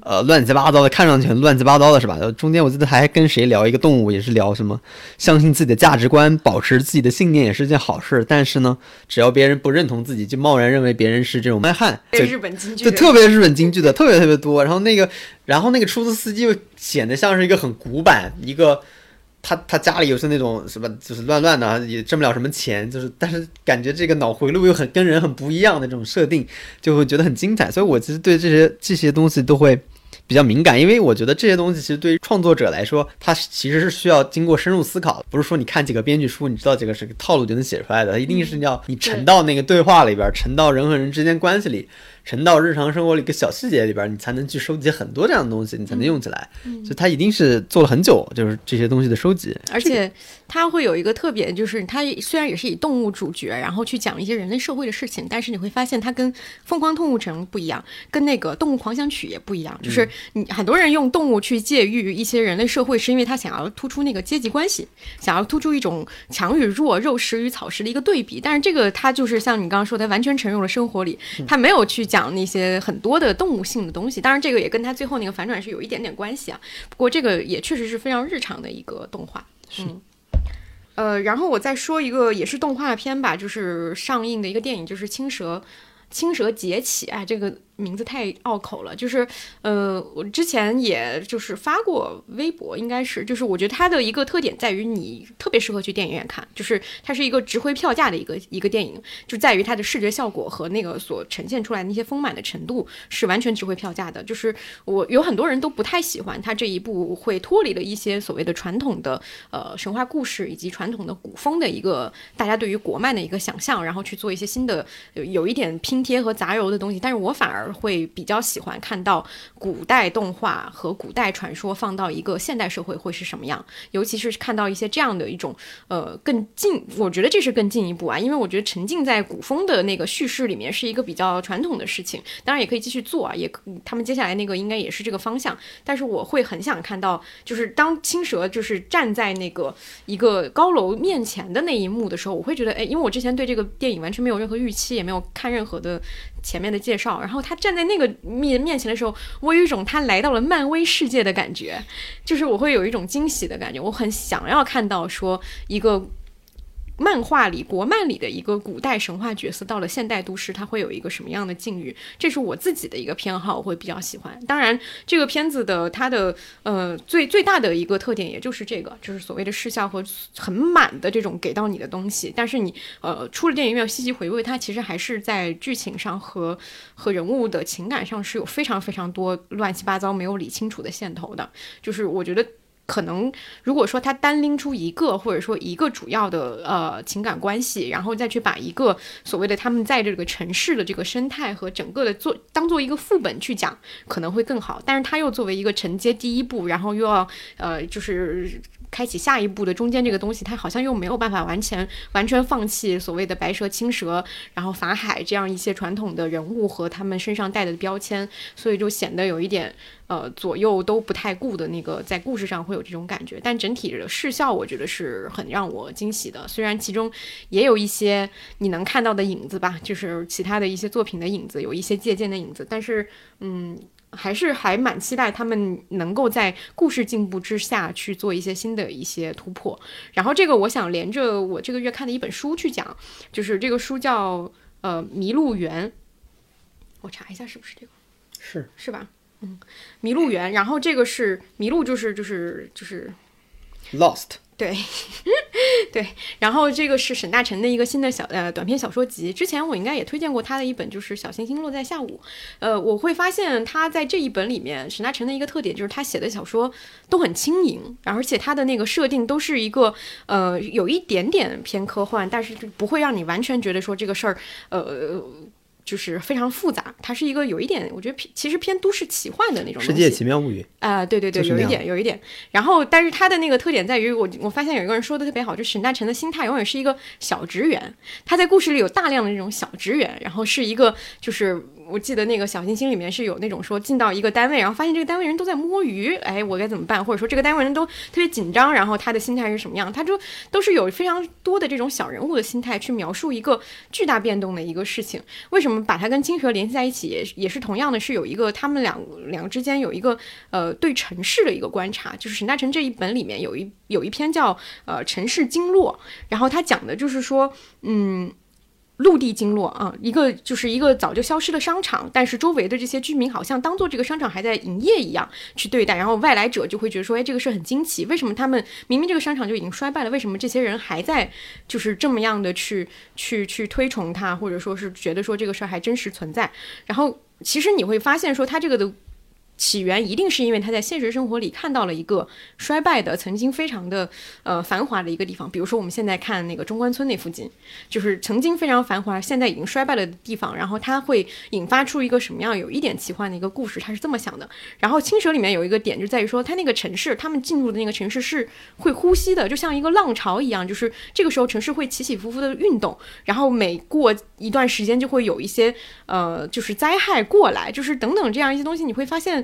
呃乱七八糟的，看上去很乱七八糟的是吧？中间我记得还跟谁聊一个动物，也是聊什么相信自己的价值观，保持自己的信念也是件好事。但是呢，只要别人不认同自己，就贸然认为别人是这种蛮汉，对日本京剧就特别日本京剧的特别特别多。然后那个，然后那个出租司机又显得像是一个很古板一个。他他家里又是那种什么，就是乱乱的，也挣不了什么钱，就是但是感觉这个脑回路又很跟人很不一样的这种设定，就会觉得很精彩。所以我其实对这些这些东西都会比较敏感，因为我觉得这些东西其实对于创作者来说，他其实是需要经过深入思考，不是说你看几个编剧书，你知道这个是个套路就能写出来的，一定是要你沉到那个对话里边，沉到人和人之间关系里。沉到日常生活里一个小细节里边，你才能去收集很多这样的东西，你才能用起来。所以他一定是做了很久，就是这些东西的收集。而且它会有一个特别，就是它虽然也是以动物主角，然后去讲一些人类社会的事情，但是你会发现它跟《疯狂动物城》不一样，跟那个《动物狂想曲》也不一样。就是你很多人用动物去借喻一些人类社会，是因为他想要突出那个阶级关系，想要突出一种强与弱、肉食与草食的一个对比。但是这个它就是像你刚刚说的，完全沉入了生活里，他没有去讲那些很多的动物性的东西。当然，这个也跟他最后那个反转是有一点点关系啊。不过这个也确实是非常日常的一个动画。嗯。呃，然后我再说一个也是动画片吧，就是上映的一个电影，就是《青蛇》，《青蛇劫起》。哎，这个。名字太拗口了，就是，呃，我之前也就是发过微博，应该是，就是我觉得它的一个特点在于你特别适合去电影院看，就是它是一个值回票价的一个一个电影，就在于它的视觉效果和那个所呈现出来那些丰满的程度是完全值回票价的。就是我有很多人都不太喜欢它这一部会脱离了一些所谓的传统的呃神话故事以及传统的古风的一个大家对于国漫的一个想象，然后去做一些新的有一点拼贴和杂糅的东西，但是我反而。会比较喜欢看到古代动画和古代传说放到一个现代社会会是什么样，尤其是看到一些这样的一种呃更进，我觉得这是更进一步啊，因为我觉得沉浸在古风的那个叙事里面是一个比较传统的事情，当然也可以继续做啊，也他们接下来那个应该也是这个方向，但是我会很想看到，就是当青蛇就是站在那个一个高楼面前的那一幕的时候，我会觉得哎，因为我之前对这个电影完全没有任何预期，也没有看任何的。前面的介绍，然后他站在那个面面前的时候，我有一种他来到了漫威世界的感觉，就是我会有一种惊喜的感觉，我很想要看到说一个。漫画里国漫里的一个古代神话角色，到了现代都市，他会有一个什么样的境遇？这是我自己的一个偏好，我会比较喜欢。当然，这个片子的它的呃最最大的一个特点，也就是这个，就是所谓的视效和很满的这种给到你的东西。但是你呃出了电影院细细回味，它其实还是在剧情上和和人物的情感上是有非常非常多乱七八糟没有理清楚的线头的。就是我觉得。可能如果说他单拎出一个，或者说一个主要的呃情感关系，然后再去把一个所谓的他们在这个城市的这个生态和整个的做当做一个副本去讲，可能会更好。但是他又作为一个承接第一步，然后又要呃就是。开启下一步的中间这个东西，他好像又没有办法完全完全放弃所谓的白蛇、青蛇，然后法海这样一些传统的人物和他们身上带的标签，所以就显得有一点呃左右都不太顾的那个，在故事上会有这种感觉。但整体的视效，我觉得是很让我惊喜的。虽然其中也有一些你能看到的影子吧，就是其他的一些作品的影子，有一些借鉴的影子，但是嗯。还是还蛮期待他们能够在故事进步之下去做一些新的一些突破。然后这个我想连着我这个月看的一本书去讲，就是这个书叫呃《麋鹿园》，我查一下是不是这个，是是吧？嗯，《麋鹿园》，然后这个是迷路，就是就是就是 lost。对，对，然后这个是沈大成的一个新的小呃短篇小说集。之前我应该也推荐过他的一本，就是《小星星落在下午》。呃，我会发现他在这一本里面，沈大成的一个特点就是他写的小说都很轻盈，而且他的那个设定都是一个呃有一点点偏科幻，但是就不会让你完全觉得说这个事儿呃。就是非常复杂，它是一个有一点，我觉得偏其实偏都市奇幻的那种。世界奇妙物语啊，对对对，有一点有一点。然后，但是它的那个特点在于，我我发现有一个人说的特别好，就沈大成的心态永远是一个小职员，他在故事里有大量的这种小职员，然后是一个就是。我记得那个小星星里面是有那种说进到一个单位，然后发现这个单位人都在摸鱼，哎，我该怎么办？或者说这个单位人都特别紧张，然后他的心态是什么样？他就都是有非常多的这种小人物的心态去描述一个巨大变动的一个事情。为什么把它跟金蛇联系在一起？也也是同样的是有一个他们两两个之间有一个呃对城市的一个观察。就是沈大成这一本里面有一有一篇叫呃城市经络，然后他讲的就是说，嗯。陆地经络啊，一个就是一个早就消失的商场，但是周围的这些居民好像当做这个商场还在营业一样去对待，然后外来者就会觉得说，哎，这个事很惊奇，为什么他们明明这个商场就已经衰败了，为什么这些人还在就是这么样的去去去推崇它，或者说是觉得说这个事儿还真实存在？然后其实你会发现说，他这个的。起源一定是因为他在现实生活里看到了一个衰败的、曾经非常的呃繁华的一个地方，比如说我们现在看那个中关村那附近，就是曾经非常繁华，现在已经衰败了的地方。然后它会引发出一个什么样有一点奇幻的一个故事，他是这么想的。然后青蛇里面有一个点就在于说，他那个城市，他们进入的那个城市是会呼吸的，就像一个浪潮一样，就是这个时候城市会起起伏伏的运动，然后每过一段时间就会有一些呃就是灾害过来，就是等等这样一些东西，你会发现。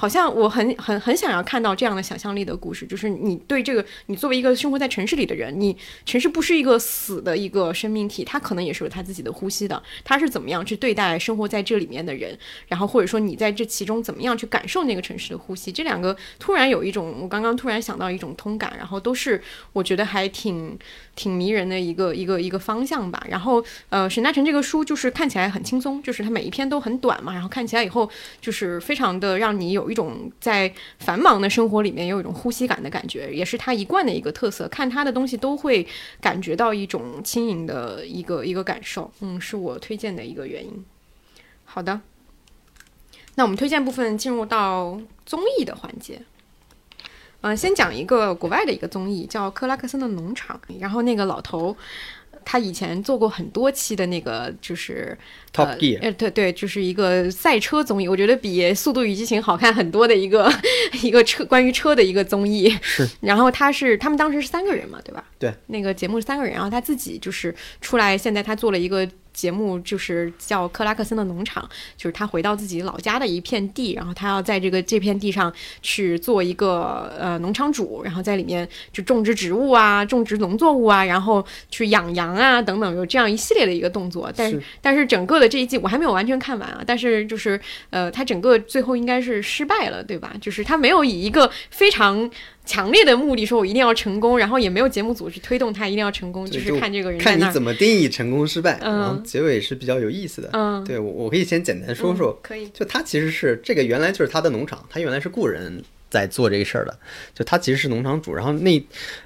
好像我很很很想要看到这样的想象力的故事，就是你对这个，你作为一个生活在城市里的人，你城市不是一个死的一个生命体，它可能也是有它自己的呼吸的，它是怎么样去对待生活在这里面的人，然后或者说你在这其中怎么样去感受那个城市的呼吸，这两个突然有一种，我刚刚突然想到一种通感，然后都是我觉得还挺挺迷人的一个一个一个方向吧。然后呃，沈大成这个书就是看起来很轻松，就是它每一篇都很短嘛，然后看起来以后就是非常的让你有 一种在繁忙的生活里面有一种呼吸感的感觉，也是他一贯的一个特色。看他的东西都会感觉到一种轻盈的一个一个感受，嗯，是我推荐的一个原因。好的，那我们推荐部分进入到综艺的环节。嗯、先讲一个国外的一个综艺，叫《克拉克森的农场》，然后那个老头。他以前做过很多期的那个，就是呃 Top Gear 呃，对对，就是一个赛车综艺，我觉得比《速度与激情》好看很多的一个 一个车关于车的一个综艺。是，然后他是他们当时是三个人嘛，对吧？对，那个节目是三个人，然后他自己就是出来，现在他做了一个节目，就是叫克拉克森的农场，就是他回到自己老家的一片地，然后他要在这个这片地上去做一个呃农场主，然后在里面就种植植物啊，种植农作物啊，然后去养羊啊等等，有这样一系列的一个动作。但是是但是整个的这一季我还没有完全看完啊，但是就是呃，他整个最后应该是失败了，对吧？就是他没有以一个非常。强烈的目的说，我一定要成功，然后也没有节目组去推动他一定要成功，就是看这个人。看你怎么定义成功失败，嗯然后结尾是比较有意思的。嗯对我我可以先简单说说，可以，就他其实是这个原来就是他的农场，他原来是雇人在做这个事儿的，就他其实是农场主，然后那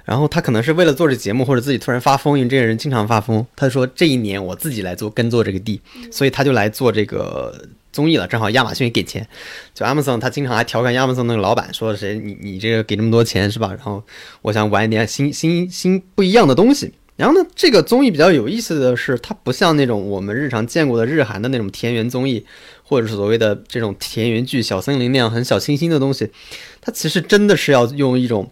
然后他可能是为了做这节目或者自己突然发疯，因为这个人经常发疯，他说这一年我自己来做耕作这个地，所以他就来做这个。综艺了，正好亚马逊给钱，就 Amazon 他经常还调侃 Amazon 那个老板说谁你你这个给这么多钱是吧？然后我想玩一点新新新不一样的东西。然后呢，这个综艺比较有意思的是，它不像那种我们日常见过的日韩的那种田园综艺，或者是所谓的这种田园剧、小森林那样很小清新的东西，它其实真的是要用一种。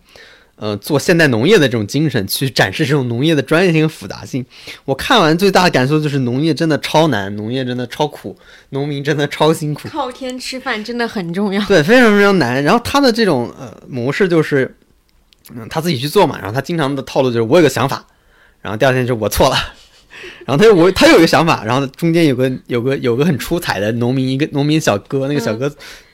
呃，做现代农业的这种精神去展示这种农业的专业性和复杂性。我看完最大的感受就是，农业真的超难，农业真的超苦，农民真的超辛苦。靠天吃饭真的很重要。对，非常非常难。然后他的这种呃模式就是，嗯，他自己去做嘛。然后他经常的套路就是我有个想法，然后第二天就我错了，然后他又我他又有个想法，然后中间有个有个有个很出彩的农民一个农民小哥，那个小哥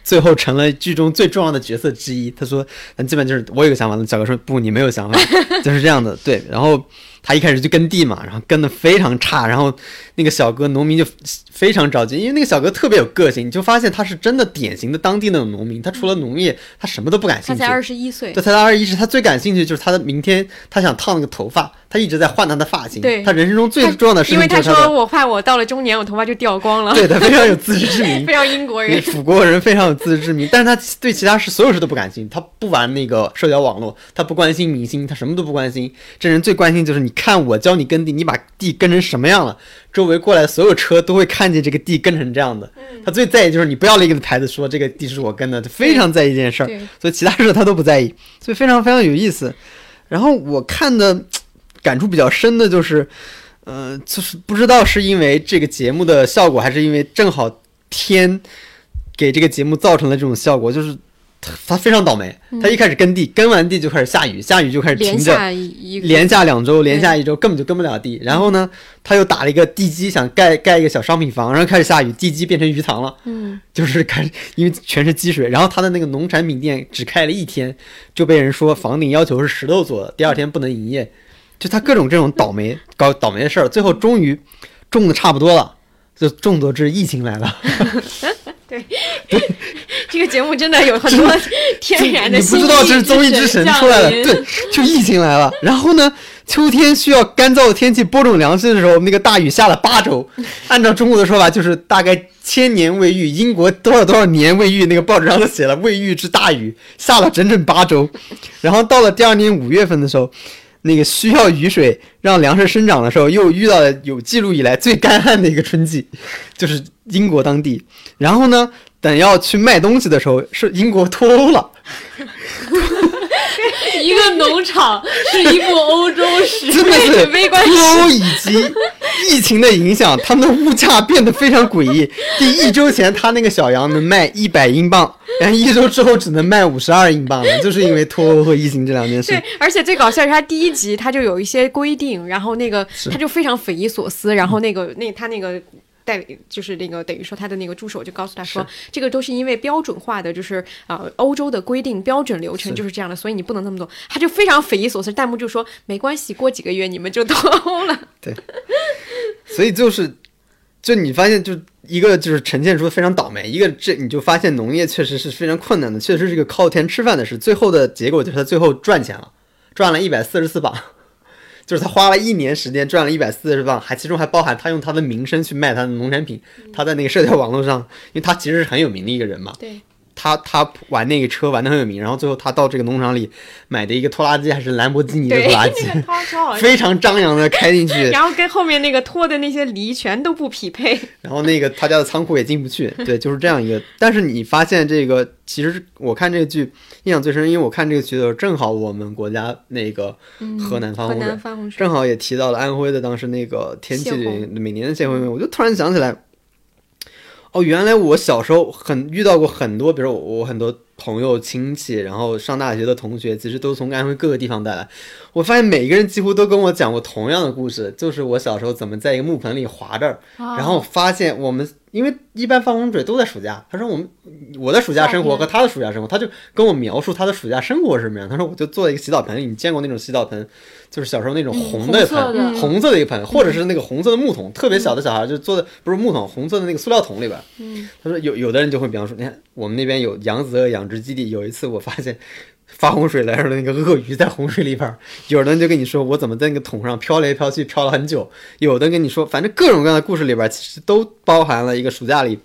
最后成了剧中最重要的角色之一。他说，嗯，基本就是我有个想法，那小哥说不，你没有想法，就是这样的。对，然后他一开始就耕地嘛，然后耕的非常差，然后那个小哥农民就非常着急，因为那个小哥特别有个性，你就发现他是真的典型的当地那种农民，他除了农业，他什么都不感兴趣。他才二十一岁对，，他才二十一岁，他最感兴趣就是他的明天，他想烫那个头发，他一直在换他的发型。对他人生中最重要的事因为他情就是他的，说我怕我到了中年，我头发就掉光了，对他非常有自知之明 非。常英国人。辅国人非常有自知之明，但是他对其他事所有事都不感兴趣，他不玩那个社交网络，他不关心明星，他什么都不关心。这人最关心就是，你看我教你耕地，你把地耕成什么样了，周围过来所有车都会看见这个地耕成这样的。他最在意就是你不要立个牌子说这个地是我耕的，他非常在意这件事儿。所以其他事他都不在意，所以非常非常有意思。然后我看的感触比较深的就是，呃，就是不知道是因为这个节目的效果，还是因为正好天给这个节目造成了这种效果，就是他他非常倒霉，他一开始耕地，耕完地就开始下雨，下雨就开始停着。连下两周，连下一周，根本就耕不了地。然后呢，他又打了一个地基，想盖盖一个小商品房，然后开始下雨，地基变成鱼塘了。嗯，就是开始，因为全是积水，然后他的那个农产品店只开了一天，就被人说房顶要求是石头做的，第二天不能营业，就他各种这种倒霉搞倒霉的事儿，最后终于种的差不多了，就众多之疫情来了，这个节目真的有很多天然的你不知道这是综艺之神出来了，对，就疫情来了。然后呢，秋天需要干燥的天气播种粮食的时候，那个大雨下了八周，按照中国的说法，就是大概千年未遇，英国多少多少年未遇，那个报纸上都写了未遇之大雨，下了整整八周。然后到了第二年五月份的时候。那个需要雨水让粮食生长的时候，又遇到了有记录以来最干旱的一个春季，就是英国当地。然后呢，等要去卖东西的时候，是英国脱欧了。一个农场是一部欧洲史，真的是 脱欧以及疫情的影响，他们的物价变得非常诡异。第一周前，他那个小羊能卖一百英镑，然后一周之后只能卖五十二英镑了，就是因为脱欧和疫情这两件事对。，而且最搞笑是他第一集他就有一些规定，然后那个他就非常匪夷所思，然后那个那他那个。代理就是那个等于说他的那个助手就告诉他说，这个都是因为标准化的，就是呃欧洲的规定标准流程就是这样的，所以你不能那么做。他就非常匪夷所思，弹幕就说没关系，过几个月你们就 脱欧了。所以就是，就你发现，就一个就是呈现出非常倒霉，一个这你就发现农业确实是非常困难的，确实是一个靠天吃饭的事。最后的结果就是他最后赚钱了，赚了一百四十四磅，就是他花了一年时间赚了一百四十万，还其中还包含他用他的名声去卖他的农产品，他在那个社交网络上，因为他其实是很有名的一个人嘛，对，他他玩那个车玩的很有名，然后最后他到这个农场里买的一个拖拉机还是兰博基尼的，拖拉机。非常张扬的开进去，然后跟后面那个拖的那些梨全都不匹配。然后那个他家的仓库也进不去，对，就是这样一个。但是你发现这个，其实我看这个剧印象最深，因为我看这个剧的时候，正好我们国家那个河南发洪水，正好也提到了安徽的当时那个天气每年的泄洪，我就突然想起来，哦，原来我小时候很遇到过很多，比如我我很多朋友亲戚，然后上大学的同学，其实都从安徽各个地方带来。我发现每一个人几乎都跟我讲过同样的故事，就是我小时候怎么在一个木盆里滑着，然后发现我们因为一般放洪水都在暑假，他说我们我的暑假生活和他的暑假生活，他就跟我描述他的暑假生活是什么样。他说我就坐在一个洗澡盆里，你见过那种洗澡盆，就是小时候那种红的盆，红色的一个盆，或者是那个红色的木桶，特别小的小孩就坐在不是木桶，红色的那个塑料桶里边。嗯，他说有有的人就会比方说，你看我们那边有扬子鳄养殖基地，有一次我发现。发洪水来时候，那个鳄鱼在洪水里边，有的人就跟你说我怎么在那个桶上飘来飘去，飘了很久；有的跟你说，反正各种各样的故事里边，其实都包含了一个暑假里，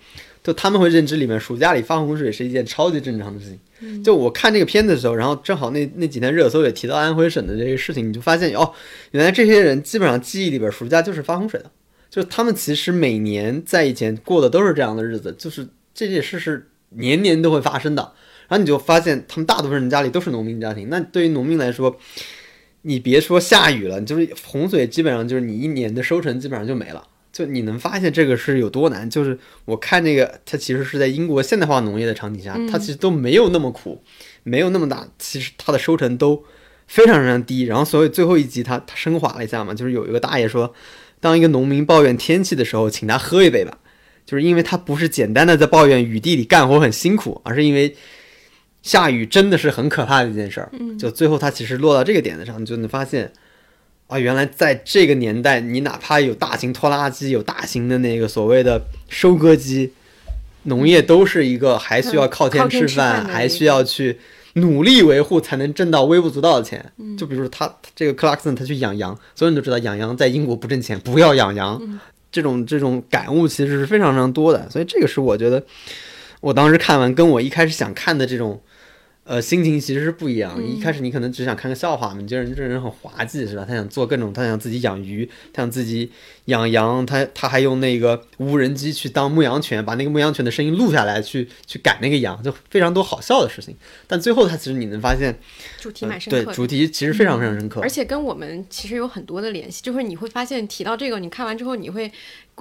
就他们会认知里面，暑假里发洪水是一件超级正常的事情。就我看这个片子的时候，然后正好那那几天热搜也提到安徽省的这个事情，你就发现哦，原来这些人基本上记忆里边暑假就是发洪水的，就是他们其实每年在以前过的都是这样的日子，就是这件事是年年都会发生的。然后你就发现他们大多数人家里都是农民家庭，那对于农民来说，你别说下雨了，就是洪水，基本上就是你一年的收成基本上就没了。就你能发现这个是有多难，就是我看这个，它其实是在英国现代化农业的场景下，它其实都没有那么苦，没有那么大，其实它的收成都非常非常低。然后所以最后一集它它升华了一下嘛，就是有一个大爷说，当一个农民抱怨天气的时候，请他喝一杯吧，就是因为他不是简单的在抱怨雨地里干活很辛苦，而是因为下雨真的是很可怕的一件事儿。就最后他其实落到这个点子上，你就能发现。啊，原来在这个年代，你哪怕有大型拖拉机，有大型的那个所谓的收割机，农业都是一个还需要靠天吃吃饭还需要去努力维护才能挣到微不足道的钱。嗯就比如说他这个克拉克森，他去养羊，所有人都知道养羊在英国不挣钱，不要养羊。嗯这种这种感悟其实是非常非常多的，所以这个是我觉得我当时看完跟我一开始想看的这种。呃，心情其实是不一样。一开始你可能只想看个笑话嘛，你觉得人这人很滑稽是吧？他想做各种，他想自己养鱼，他想自己养羊，他他还用那个无人机去当牧羊犬，把那个牧羊犬的声音录下来，去去赶那个羊，就非常多好笑的事情。但最后他其实你能发现，主题呃蛮深。对主题其实非常非常深刻，而且跟我们其实有很多的联系，就是你会发现提到这个，你看完之后，你会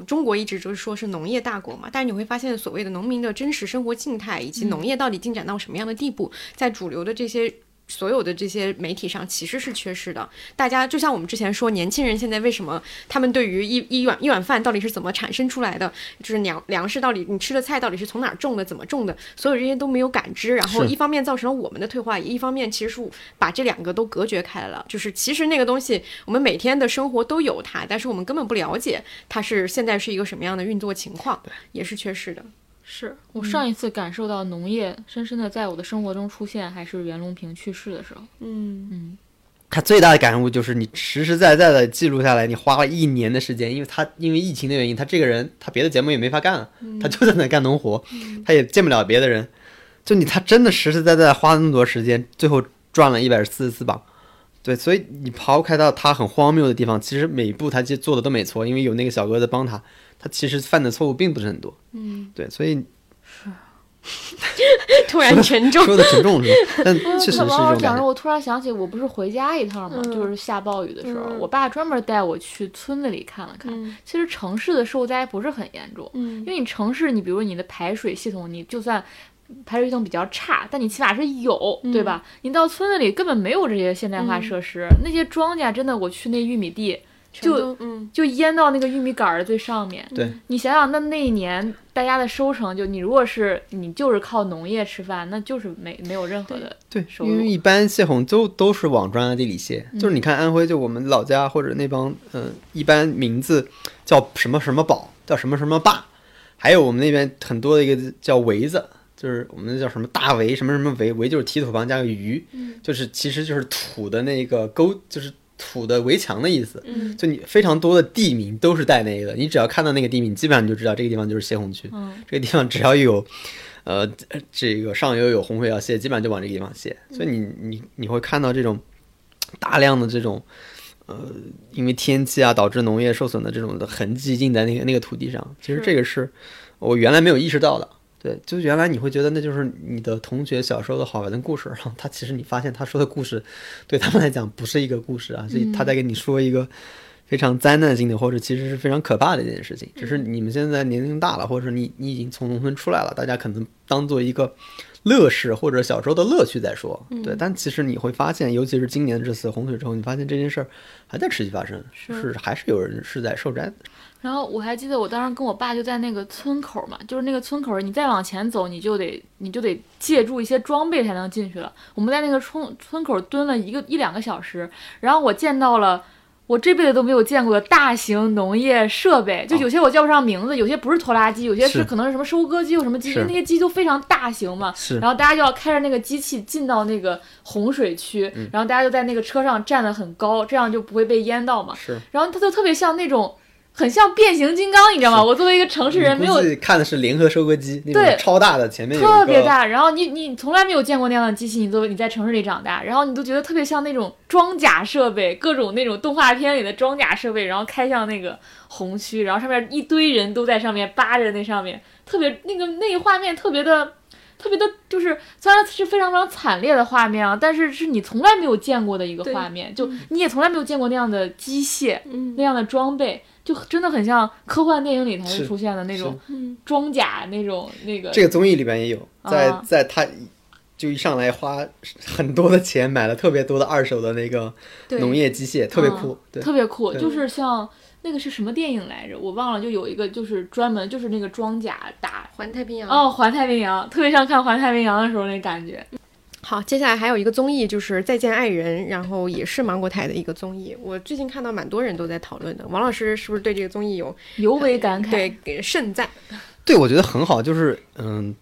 中国一直就是说是农业大国嘛，但是你会发现所谓的农民的真实生活静态以及农业到底进展到什么样的地步，在主流的这些。所有的这些媒体上其实是缺失的。大家就像我们之前说，年轻人现在为什么他们对于一一碗一碗饭到底是怎么产生出来的，就是粮粮食到底你吃的菜到底是从哪儿种的，怎么种的，所有这些都没有感知。然后一方面造成了我们的退化，一方面其实是把这两个都隔绝开来了。就是其实那个东西，我们每天的生活都有它，但是我们根本不了解它是现在是一个什么样的运作情况，也是缺失的。是。我上一次感受到农业深深的在我的生活中出现，还是袁隆平去世的时候。嗯。嗯，他最大的感悟就是你实实在在的记录下来，你花了一年的时间，因为他因为疫情的原因，他这个人他别的节目也没法干了，他就在那干农活，他也见不了别的人，就你他真的实实在在地花了那么多时间，最后赚了一百四十四磅。对，所以你抛开到他很荒谬的地方，其实每一步他其实做的都没错，因为有那个小哥在帮他，他其实犯的错误并不是很多。嗯，对，所以是 突然沉重。说的沉重是吧？但确实是这王老种感觉。师讲着，我突然想起，我不是回家一趟嘛，嗯就是下暴雨的时候，嗯我爸专门带我去村子里看了看。嗯其实城市的受灾不是很严重，嗯因为你城市，你比如你的排水系统，你就算排水系统比较差，但你起码是有，对吧？你到村子里根本没有这些现代化设施，那些庄稼真的，我去那玉米地。就嗯，就淹到那个玉米杆儿的最上面。对，你想想，那那一年大家的收成，就你如果是你就是靠农业吃饭，那就是没没有任何的对，收入。因为一般泄洪都都是往庄稼地里泄，就是你看安徽，就我们老家或者那帮，嗯、一般名字叫什么什么宝，叫什么什么坝，还有我们那边很多的一个叫围子。就是我们那叫什么大围，什么什么围，围就是提土旁加个鱼，就是其实就是土的那个沟，就是土的围墙的意思。嗯，就你非常多的地名都是带那个的，你只要看到那个地名，基本上你就知道这个地方就是泄洪区。嗯，这个地方只要有，呃，这个上游有洪水要泄，基本上就往这个地方泄。所以你你你会看到这种大量的这种，呃，因为天气啊导致农业受损的这种的痕迹印在那个那个土地上。其实这个是我原来没有意识到的。对，就原来你会觉得那就是你的同学小时候的好玩的故事，然后他其实你发现他说的故事对他们来讲不是一个故事啊，所以他在跟你说一个非常灾难性的或者其实是非常可怕的一件事情。只是你们现在年龄大了，或者你你已经从农村出来了，大家可能当做一个乐事或者小时候的乐趣在说。对，但其实你会发现，尤其是今年这次洪水之后，你发现这件事儿还在持续发生，是还是有人是在受灾的。然后我还记得我当时跟我爸就在那个村口嘛，就是那个村口，你再往前走，你就得你就得借助一些装备才能进去了。我们在那个村村口蹲了一个一两个小时，然后我见到了我这辈子都没有见过的大型农业设备，就有些我叫不上名字，有些不是拖拉机，有些是是可能是什么收割机，有什么机，是那些机都非常大型嘛。是然后大家就要开着那个机器进到那个洪水区，嗯然后大家就在那个车上站得很高，这样就不会被淹到嘛。是，然后它就特别像那种，很像变形金刚，你知道吗？我作为一个城市人，没有看的是联合收割机，那对种超大的，前面特别大，然后你你从来没有见过那样的机器，你作为你在城市里长大，然后你都觉得特别像那种装甲设备，各种那种动画片里的装甲设备，然后开向那个红区，然后上面一堆人都在上面扒着那上面，特别那个那个画面特别的。特别的，就是虽然是非常非常惨烈的画面啊，但是是你从来没有见过的一个画面，就你也从来没有见过那样的机械，嗯那样的装备，就真的很像科幻电影里才会出现的那种嗯装甲那种那个。这个综艺里边也有，在啊在他就一上来花很多的钱买了特别多的二手的那个农业机械，特别嗯酷。对，特别酷，就是像那个是什么电影来着？我忘了，就有一个就是专门就是那个装甲打环太平洋。哦，环太平洋，特别像看环太平洋的时候那感觉。好，接下来还有一个综艺就是《再见爱人》，然后也是芒果台的一个综艺。我最近看到蛮多人都在讨论的。王老师是不是对这个综艺有尤为感慨。对给盛赞？对，我觉得很好，就是嗯，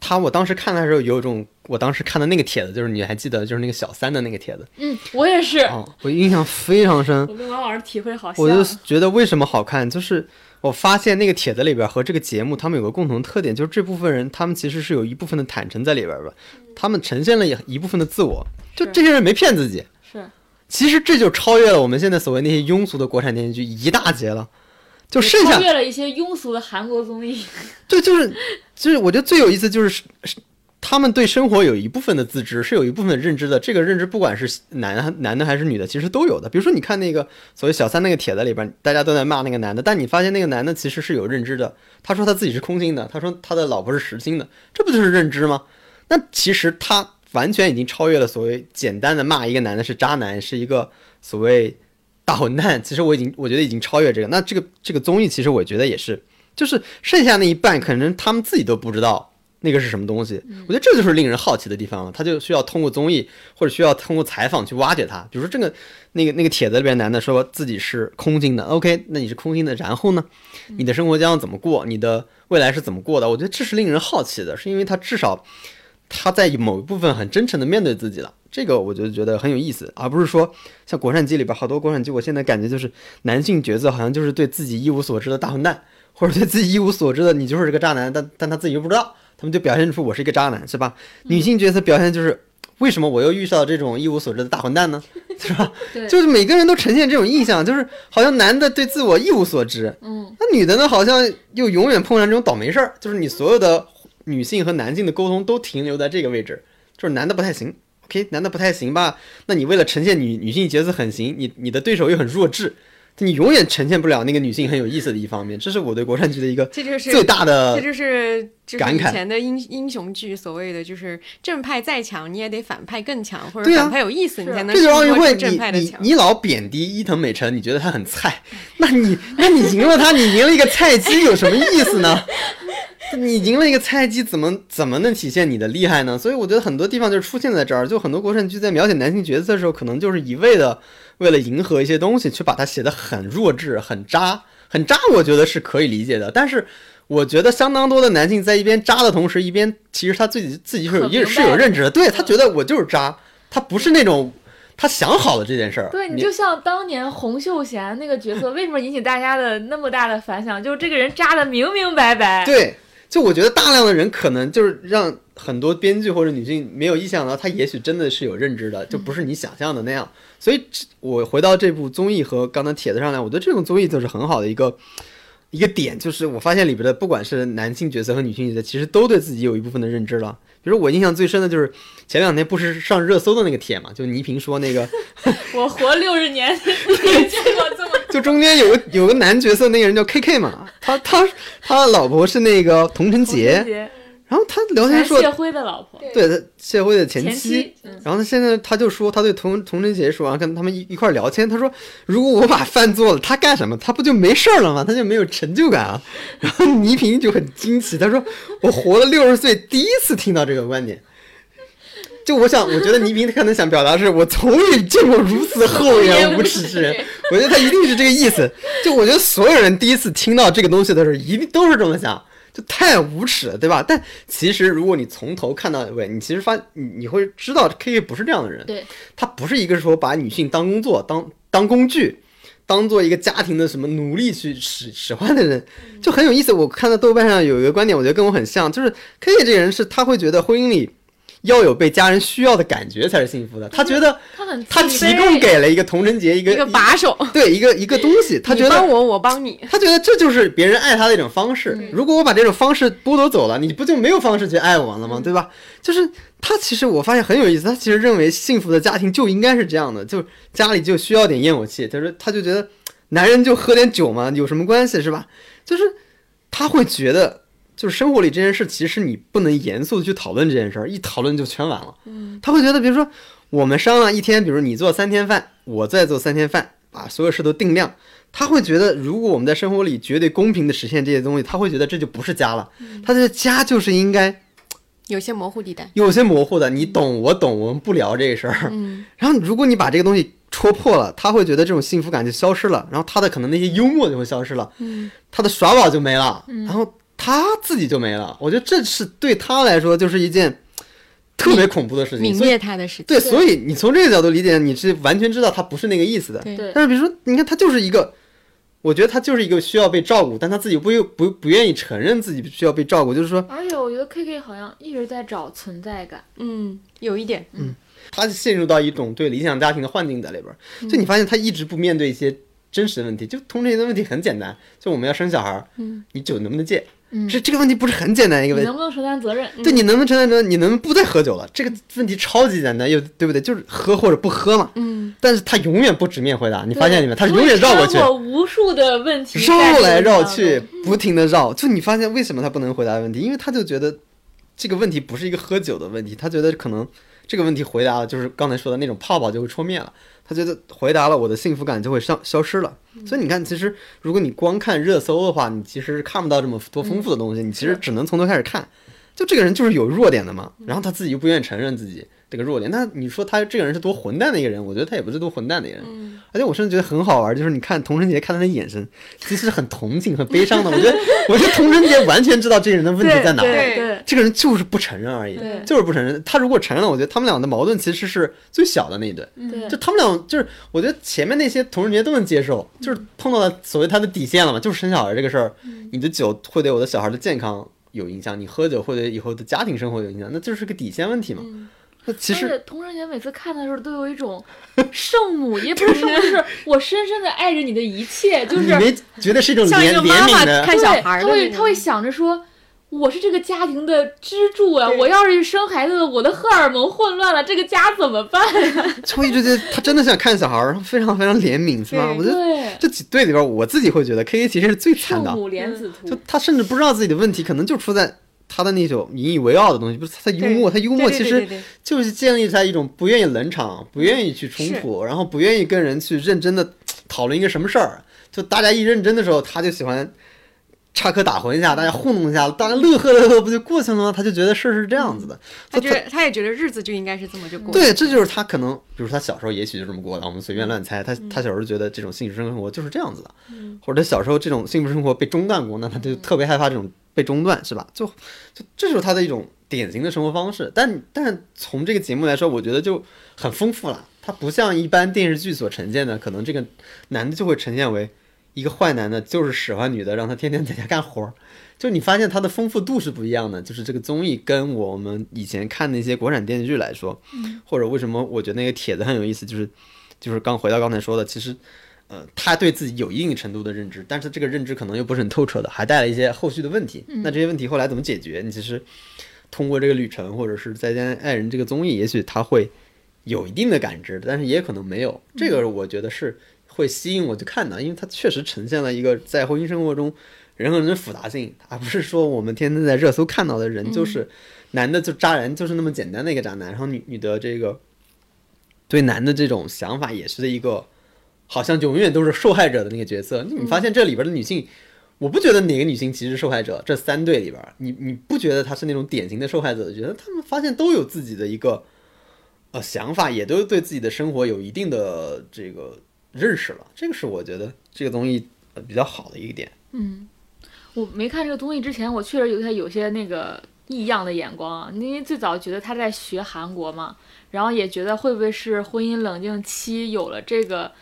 他我当时看的时候有一种，我当时看的那个帖子，就是你还记得，就是那个小三的那个帖子嗯，我也是，哦、我印象非常深。我跟王老师体会好像。我就觉得为什么好看，就是我发现那个帖子里边和这个节目，他们有个共同特点，就是这部分人他们其实是有一部分的坦诚在里边吧，他们呈现了一部分的自我，就这些人没骗自己。是。其实这就超越了我们现在所谓那些庸俗的国产电视剧一大截了，就剩下超越了一些庸俗的韩国综艺。对，就是就是我觉得最有意思就是他们对生活有一部分的自知，是有一部分认知的。这个认知不管是男男的还是女的，其实都有的。比如说你看那个所谓小三那个帖子里边，大家都在骂那个男的，但你发现那个男的其实是有认知的。他说他自己是空心的，他说他的老婆是实心的，这不就是认知吗？那其实他完全已经超越了所谓简单的骂一个男的是渣男，是一个所谓大混蛋。其实我已经我觉得已经超越这个。那这个这个综艺其实我觉得也是，就是剩下那一半可能他们自己都不知道。那个是什么东西？我觉得这就是令人好奇的地方了。他就需要通过综艺或者需要通过采访去挖掘他。比如说这个那个那个帖子里边男的说自己是空心的，OK，那你是空心的，然后呢，你的生活将要怎么过？你的未来是怎么过的？我觉得这是令人好奇的，是因为他至少他在某一部分很真诚的面对自己了。这个我就觉得很有意思，而不是说像国产剧里边好多国产剧，我现在感觉就是男性角色好像就是对自己一无所知的大混蛋，或者对自己一无所知的你就是这个渣男，但但他自己又不知道。他们就表现出我是一个渣男，是吧？女性角色表现就是为什么我又遇到这种一无所知的大混蛋呢？是吧？对就是每个人都呈现这种印象，就是好像男的对自我一无所知，嗯，那女的呢，好像又永远碰上这种倒霉事儿，就是你所有的女性和男性的沟通都停留在这个位置，就是男的不太行，OK，男的不太行吧？那你为了呈现女女性角色很行，你你的对手又很弱智，你永远呈现不了那个女性很有意思的一方面。这是我对国产剧的一个这就是最大的这就是就是感慨以前的英英雄剧所谓的就是正派再强，你也得反派更强，或者反派有意思，你才能这就是奥运会，你你。你老贬低伊藤美诚，你觉得他很菜，那你那你赢了他，你赢了一个菜鸡有什么意思呢？你赢了一个菜鸡，怎么怎么能体现你的厉害呢？所以我觉得很多地方就是出现在这儿，就很多国产剧在描写男性角色的时候，可能就是一味的为了迎合一些东西，去把它写得很弱智、很渣、很渣。我觉得是可以理解的，但是我觉得相当多的男性在一边渣的同时，一边其实他自己自己是有是有认知的，对他觉得我就是渣，他不是那种他想好了这件事儿。对你就像当年洪秀贤那个角色，为什么引起大家的那么大的反响？就是这个人渣的明明白白。对，就我觉得大量的人可能就是让很多编剧或者女性没有意想到，他也许真的是有认知的，就不是你想象的那样。所以，我回到这部综艺和刚才帖子上来，我觉得这种综艺就是很好的一个 一个点，就是我发现里边的不管是男性角色和女性角色，其实都对自己有一部分的认知了。比如我印象最深的就是前两天不是上热搜的那个帖嘛，就倪萍说那个 我活六十年，没见过这么就中间有个有个男角色，那个人叫 K K 嘛，他他他老婆是那个童晨杰，然后他聊天说谢辉的老婆，对他谢辉的前前妻妻，嗯然后他现在他就说他对童童晨杰说，然后跟他们一一块聊天，他说如果我把饭做了，他干什么？他不就没事儿了吗？他就没有成就感啊。然后倪萍就很惊奇，他说我活了六十岁，第一次听到这个观点。就我想，我觉得倪萍可能想表达是我从未见过如此厚颜 无耻之人。我觉得他一定是这个意思。就我觉得所有人第一次听到这个东西的时候，一定都是这么想。就太无耻了，对吧？但其实如果你从头看到尾，你其实发你你会知道 K K 不是这样的人，对，他不是一个说把女性当工作、当当工具、当做一个家庭的什么奴隶去使使唤的人，就很有意思。我看到豆瓣上有一个观点，我觉得跟我很像，就是 K K 这个人是他会觉得婚姻里要有被家人需要的感觉才是幸福的，他觉得他很他提供给了一个童贞节一个一个把手，对一个一个东西，他觉得帮我，我帮你。他觉得这就是别人爱他的一种方式。如果我把这种方式剥夺走了，你不就没有方式去爱我了吗？对吧？就是他其实我发现很有意思，他其实认为幸福的家庭就应该是这样的，就家里就需要点烟火气。他说他就觉得男人就喝点酒嘛，有什么关系是吧？就是他会觉得。就是生活里这件事，其实你不能严肃的去讨论这件事儿，一讨论就全完了。嗯，他会觉得，比如说我们商量一天，比如你做三天饭，我再做三天饭，把所有事都定量。他会觉得，如果我们在生活里绝对公平的实现这些东西，他会觉得这就不是家了。他觉得家就是应该有些模糊地带。有些模糊的，你懂我懂，我们不聊这个事儿。嗯，然后如果你把这个东西戳破了，他会觉得这种幸福感就消失了，然后他的可能那些幽默就会消失了，嗯，他的耍宝就没了，然后他自己就没了。我觉得这是对他来说就是一件特别恐怖的事情。泯灭他的事情。对，所以你从这个角度理解，你是完全知道他不是那个意思的。对对但是比如说，你看他就是一个，我觉得他就是一个需要被照顾，但他自己不不不愿意承认自己需要被照顾，就是说而且我觉得 K K 好像一直在找存在感，嗯，有一点，嗯他陷入到一种对理想家庭的幻境在里边儿。就你发现他一直不面对一些真实的问题，就同这些的问题很简单，就我们要生小孩你酒能不能戒？嗯这这个问题不是很简单一个问题。你能不能承担责任？对你能不能承担责任？你能不能不再喝酒了？这个问题超级简单，又对不对？就是喝或者不喝嘛。嗯，但是他永远不直面回答，你发现没有？他永远绕过去。我无数的问题绕来绕去不停的绕。就你发现为什么他不能回答问题？因为他就觉得这个问题不是一个喝酒的问题，他觉得可能这个问题回答了，就是刚才说的那种泡泡就会戳灭了。他觉得回答了，我的幸福感就会上消失了。所以你看，其实如果你光看热搜的话，你其实看不到这么多丰富的东西，你其实只能从头开始看。就这个人就是有弱点的嘛，然后他自己又不愿意承认自己这个弱点。那你说他这个人是多混蛋的一个人？我觉得他也不是多混蛋的一个人。而且我甚至觉得很好玩，就是你看童晨杰看他的眼神，其实很同情、很悲伤的。我觉得，我觉得童晨杰完全知道这个人的问题在哪这个人就是不承认而已，就是不承认。他如果承认了，我觉得他们俩的矛盾其实是最小的那一对。就他们俩，就是我觉得前面那些童人节都能接受，就是碰到了所谓他的底线了嘛，就是生小孩这个事儿，你的酒会对我的小孩的健康有影响，你喝酒会对以后的家庭生活有影响，那就是个底线问题嘛。那其而实且童晨姐每次看的时候都有一种圣母，也不是圣母，就是 我深深的爱着你的一切，就是你没觉得是一种怜像一个妈妈怜悯的？看小孩儿的对他会那种他会想着说，我是这个家庭的支柱啊！我要是生孩子，我的荷尔蒙混乱了，这个家怎么办？就我一直觉得他真的想看小孩儿，非常非常怜悯，是吧？我觉得，这几对里边，我自己会觉得 K K 其实是最惨的，圣母莲子图就，他甚至不知道自己的问题，可能就出在他的那种引以为傲的东西，不是他幽默，他幽默其实就是建立在一种不愿意冷场、不愿意去冲突，然后不愿意跟人去认真的讨论一个什么事儿。就大家一认真的时候，他就喜欢插科打诨一下，大家糊弄一下，大家乐呵乐呵，不就过去了吗？他就觉得事儿是这样子的。他他觉得他也觉得日子就应该是这么就过。对，这就是他可能，比如他小时候也许就这么过的，我们随便乱猜。他他小时候觉得这种幸福生活就是这样子的，或者小时候这种幸福生活被中断过，那他就特别害怕这种被中断，是吧？就就这就是他的一种典型的生活方式。但但从这个节目来说，我觉得就很丰富了。它不像一般电视剧所呈现的，可能这个男的就会呈现为一个坏男的，就是使唤女的，让她天天在家干活儿。就你发现它的丰富度是不一样的，就是这个综艺跟我们以前看那些国产电视剧来说，或者为什么我觉得那个帖子很有意思，就是就是刚回到刚才说的，其实呃他对自己有一定程度的认知，但是这个认知可能又不是很透彻的，还带了一些后续的问题。那这些问题后来怎么解决？你其实通过这个旅程，或者是再见爱人这个综艺，也许他会有一定的感知，但是也可能没有。这个我觉得是会吸引我去看的，因为它确实呈现了一个在婚姻生活中人和人的复杂性，而不是说我们天天在热搜看到的人就是男的就渣男，就是那么简单的一个渣男，然后女女的这个对男的这种想法也是一个好像永远都是受害者的那个角色。你发现这里边的女性。我不觉得哪个女性其实是受害者，这三对里边，你你不觉得她是那种典型的受害者的角色？她们发现都有自己的一个呃想法，也都对自己的生活有一定的这个认识了。这个是我觉得这个东西比较好的一个点。嗯，我没看这个东西之前，我确实有他有些那个异样的眼光啊，因为最早觉得他在学韩国嘛，然后也觉得会不会是婚姻冷静期有了这个。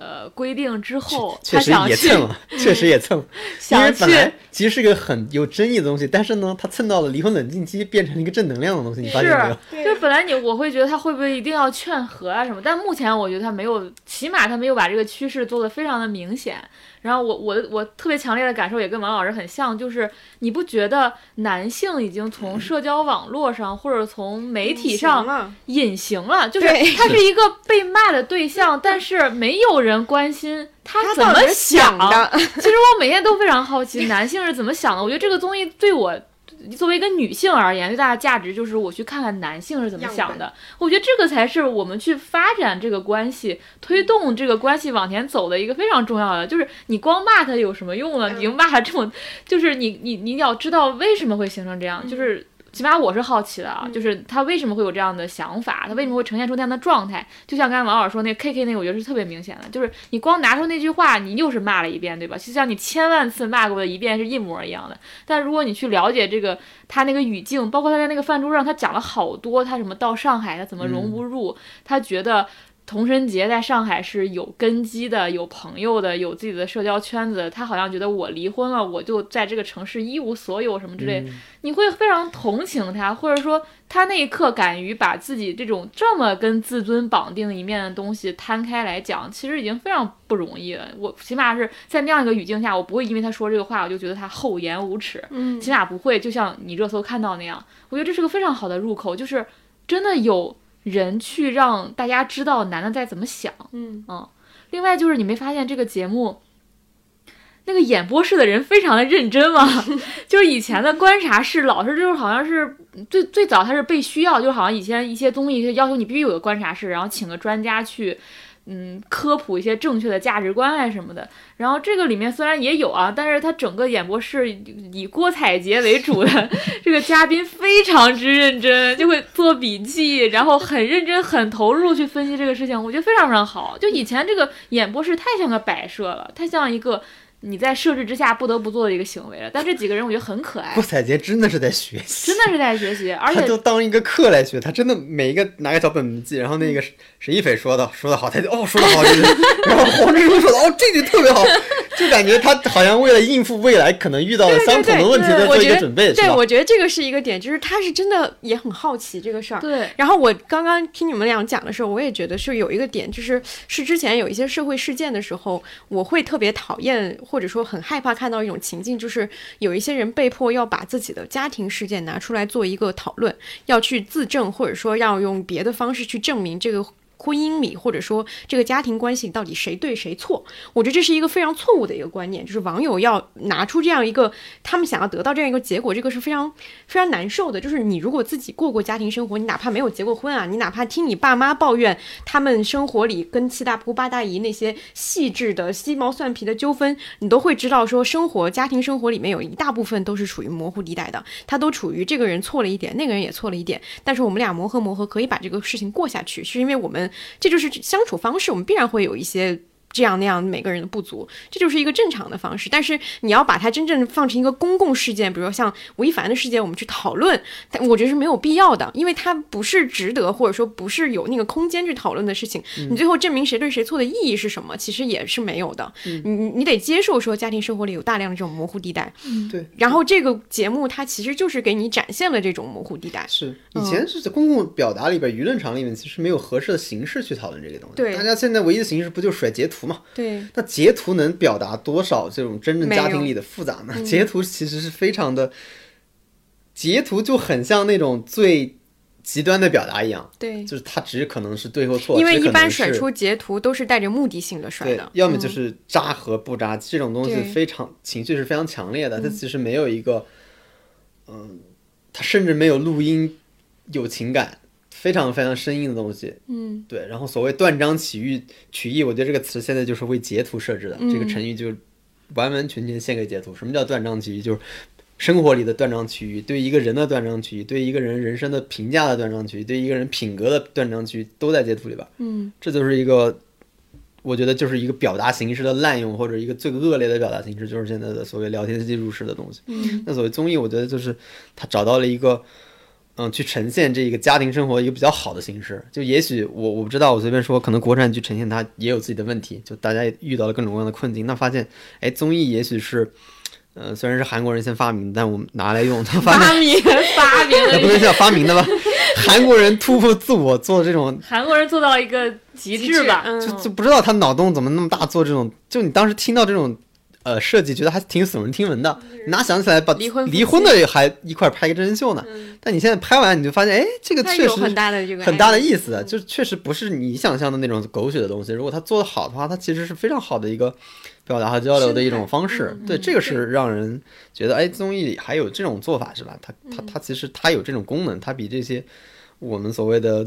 呃，规定之后，确实也蹭了，确实也蹭了，因为本来其实是个很有争议的东西，但是呢，他蹭到了离婚冷静期，变成了一个正能量的东西，你发现没有？就是本来你我会觉得他会不会一定要劝和啊什么，但目前我觉得他没有，起码他没有把这个趋势做得非常的明显。然后我我的我特别强烈的感受也跟王老师很像，就是你不觉得男性已经从社交网络上或者从媒体上，隐形了，就是他是一个被骂的对象，但是没有人关心他怎么想的？其实我每天都非常好奇男性是怎么想的。我觉得这个综艺对我作为一个女性而言，最大的价值就是我去看看男性是怎么想的。我觉得这个才是我们去发展这个关系、推动这个关系往前走的一个非常重要的。就是你光骂他有什么用呢？你骂他这么，就是你你你要知道为什么会形成这样，就是。起码我是好奇的啊，就是他为什么会有这样的想法，他为什么会呈现出那样的状态？就像刚才王老师说那 K K 那个，我觉得是特别明显的，就是你光拿出那句话，你又是骂了一遍，对吧？就像你千万次骂过的一遍是一模一样的。但如果你去了解这个他那个语境，包括他在那个饭桌上，他讲了好多，他什么到上海他怎么融不入，他觉得。童晨杰在上海是有根基的，有朋友的，有自己的社交圈子。他好像觉得我离婚了，我就在这个城市一无所有什么之类。你会非常同情他，或者说他那一刻敢于把自己这种这么跟自尊绑定一面的东西摊开来讲，其实已经非常不容易了。我起码是在那样一个语境下，我不会因为他说这个话，我就觉得他厚颜无耻。嗯，起码不会，就像你热搜看到那样。我觉得这是个非常好的入口，就是真的有。人去让大家知道男的在怎么想，嗯嗯，另外就是你没发现这个节目，那个演播室的人非常的认真吗？就是以前的观察室老是就是好像是最最早他是被需要，就好像以前一些综艺要求你必须有个观察室，然后请个专家去。嗯，科普一些正确的价值观啊什么的。然后这个里面虽然也有啊，但是他整个演播室以郭采洁为主的 这个嘉宾非常之认真，就会做笔记，然后很认真、很投入去分析这个事情，我觉得非常非常好。就以前这个演播室太像个摆设了，太像一个。你在设置之下不得不做的一个行为了，但这几个人我觉得很可爱。郭采洁真的是在学习，真的是在学习，而 且他就当一个课来学，他真的每一个拿个小本本记，然后那个沈一斐说的说的好，他就哦说的好，就是，然后黄志忠说的哦这句特别好，就感觉他好像为了应付未来可能遇到的相同的问题在做一个准备，是对，吧？我觉得这个是一个点，就是他是真的也很好奇这个事儿。对，然后我刚刚听你们俩讲的时候，我也觉得是有一个点，就是是之前有一些社会事件的时候，我会特别讨厌或者说很害怕看到一种情境，就是有一些人被迫要把自己的家庭事件拿出来做一个讨论，要去自证，或者说要用别的方式去证明这个。婚姻里，或者说这个家庭关系到底谁对谁错？我觉得这是一个非常错误的一个观念，就是网友要拿出这样一个他们想要得到这样一个结果，这个是非常非常难受的。就是你如果自己过过家庭生活，你哪怕没有结过婚啊，你哪怕听你爸妈抱怨他们生活里跟七大姑八大姨那些细致的鸡毛蒜皮的纠纷，你都会知道说生活家庭生活里面有一大部分都是处于模糊地带的，它都处于这个人错了一点，那个人也错了一点，但是我们俩磨合磨合，可以把这个事情过下去，是因为我们。这就是相处方式，我们必然会有一些。这样那样每个人的不足，这就是一个正常的方式。但是你要把它真正放成一个公共事件，比如说像吴亦凡的事件，我们去讨论，但我觉得是没有必要的，因为它不是值得或者说不是有那个空间去讨论的事情。你最后证明谁对谁错的意义是什么？其实也是没有的。你你得接受说家庭生活里有大量的这种模糊地带。嗯，对。然后这个节目它其实就是给你展现了这种模糊地带。是以前是在公共表达里边、舆论场里面，其实没有合适的形式去讨论这个东西。对，大家现在唯一的形式不就甩截图嘛？对。那截图能表达多少这种真正家庭里的复杂呢？截图其实是非常的，截图就很像那种最极端的表达一样，对，就是它只可能是对或错，因为一般甩出截图都是带着目的性的甩的，要么就是渣和不渣，这种东西非常情绪是非常强烈的，它其实没有一个，嗯，它甚至没有录音有情感。非常非常生硬的东西，嗯，对。然后所谓断章取义，取义，我觉得这个词现在就是为截图设置的。这个成语就完完全全献给截图。什么叫断章取义？就是生活里的断章取义，对一个人的断章取义，对一个人人生的评价的断章取义，对一个人品格的断章取义，都在截图里边。嗯，这就是一个，我觉得就是一个表达形式的滥用，或者一个最恶劣的表达形式，就是现在的所谓聊天记录式的东西。嗯，那所谓综艺，我觉得就是他找到了一个。嗯，去呈现这个家庭生活一个比较好的形式，就也许我我不知道，我随便说，可能国产剧呈现它也有自己的问题，就大家遇到了各种各样的困境，那发现，哎，综艺也许是，呃，虽然是韩国人先发明，但我们拿来用，他发明 发明，那不能叫发明的吧？韩国人突破自我做这种，韩国人做到一个极致吧，就就不知道他脑洞怎么那么大，做这种，就你当时听到这种。呃，设计觉得还挺耸人听闻的，哪想起来把离婚离婚的还一块拍个真人秀呢？但你现在拍完，你就发现，哎，这个确实很大的这个很大的意思，就确实不是你想象的那种狗血的东西。如果他做的好的话，它其实是非常好的一个表达和交流的一种方式。对，这个是让人觉得，哎，综艺里还有这种做法是吧？它它它其实它有这种功能，它比这些我们所谓的。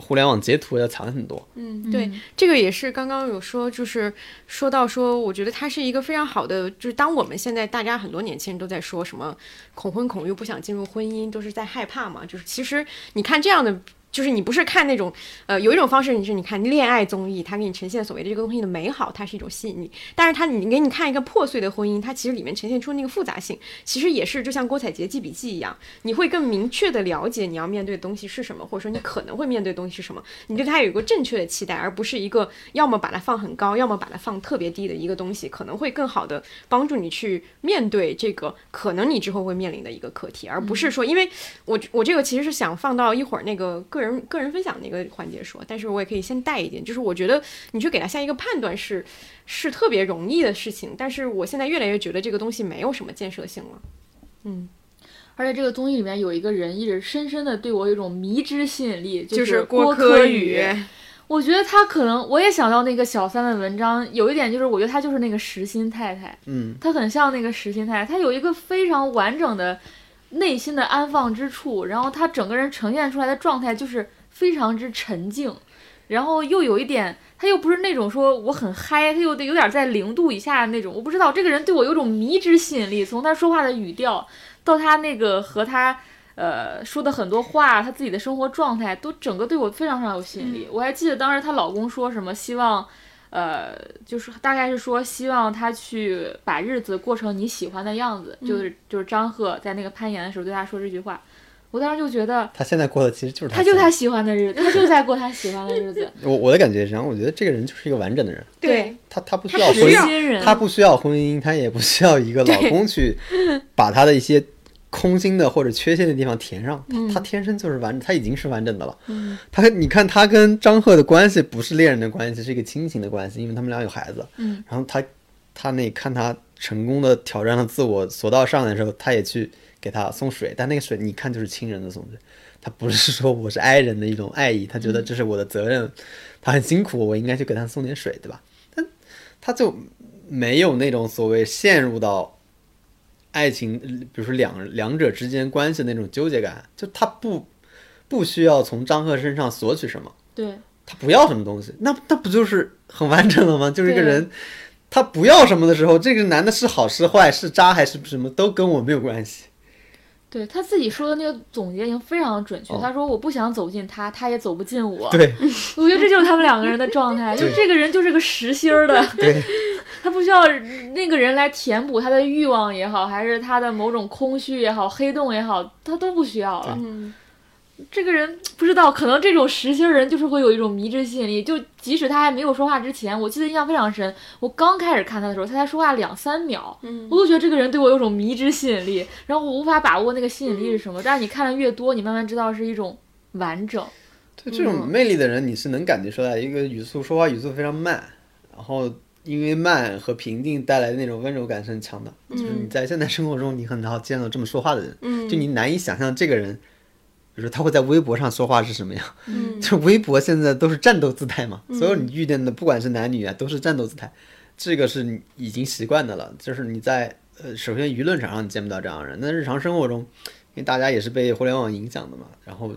互联网截图要强很多。嗯，对，这个也是刚刚有说，就是说到说，我觉得它是一个非常好的，就是当我们现在大家很多年轻人都在说什么恐婚恐育，不想进入婚姻，都是在害怕嘛。就是其实你看这样的。就是你不是看那种，呃，有一种方式，你是你看恋爱综艺，它给你呈现所谓的这个东西的美好，它是一种吸引力。但是它你给你看一个破碎的婚姻，它其实里面呈现出那个复杂性，其实也是就像郭采洁记笔记一样，你会更明确的了解你要面对的东西是什么，或者说你可能会面对东西是什么，你对它有一个正确的期待，而不是一个要么把它放很高，要么把它放特别低的一个东西，可能会更好的帮助你去面对这个可能你之后会面临的一个课题，而不是说，因为我我这个其实是想放到一会儿那个个。人个人分享的一个环节说，但是我也可以先带一点，就是我觉得你去给他下一个判断是是特别容易的事情，但是我现在越来越觉得这个东西没有什么建设性了。嗯，而且这个综艺里面有一个人一直深深的对我有一种迷之吸引力，就是郭柯宇。我觉得他可能，我也想到那个小三的文章，有一点就是，我觉得他就是那个实心太太。嗯，他很像那个实心太太，他有一个非常完整的。内心的安放之处，然后他整个人呈现出来的状态就是非常之沉静，然后又有一点，他又不是那种说我很嗨，他又得有点在零度以下的那种。我不知道这个人对我有种迷之吸引力，从他说话的语调到他那个和他呃说的很多话，他自己的生活状态都整个对我非常非常有吸引力。我还记得当时她老公说什么，希望。呃，就是大概是说，希望他去把日子过成你喜欢的样子，就是就是张赫在那个攀岩的时候对他说这句话，我当时就觉得他现在过的其实就是他就他喜欢的日子，他就在过他喜欢的日子。我我的感觉是，然后我觉得这个人就是一个完整的人，对他他不需要婚姻，他不需要婚姻，他也不需要一个老公去把他的一些。空心的或者缺陷的地方填上，他他天生就是完，他已经是完整的了。嗯，他你看他跟张赫的关系不是恋人的关系，是一个亲情的关系，因为他们俩有孩子。嗯，然后他他那看他成功的挑战了自我，索道上来的时候，他也去给他送水，但那个水你看就是亲人的送水，他不是说我是爱人的一种爱意，他觉得这是我的责任，他很辛苦，我应该去给他送点水，对吧？但他就没有那种所谓陷入到爱情，比如说两两者之间关系的那种纠结感，就他不不需要从张赫身上索取什么。对，他不要什么东西，那那不就是很完整了吗？就是一个人，他不要什么的时候，这个男的是好是坏，是渣还是什么，都跟我没有关系。对他自己说的那个总结已经非常准确。哦他说：“我不想走近他，他也走不近我。”对我觉得这就是他们两个人的状态，就这个人就是个实心儿的，对 他不需要那个人来填补他的欲望也好，还是他的某种空虚也好、黑洞也好，他都不需要了。嗯，这个人不知道，可能这种实心儿人就是会有一种迷之吸引力。就即使他还没有说话之前，我记得印象非常深。我刚开始看他的时候，他才说话两三秒，嗯我都觉得这个人对我有种迷之吸引力，然后我无法把握那个吸引力是什么。但是你看的越多，你慢慢知道是一种完整。对，这种魅力的人，你是能感觉出来，一个语速说话语速非常慢，然后因为慢和平静带来的那种温柔感是很强的。就是你在现在生活中，你很少见到这么说话的人，嗯就你难以想象这个人，比如说他会在微博上说话是什么样。嗯 就微博现在都是战斗姿态嘛，所有你遇见的不管是男女啊，都是战斗姿态，这个是你已经习惯的了。就是你在呃，首先舆论场上你见不到这样的人，那日常生活中，因为大家也是被互联网影响的嘛，然后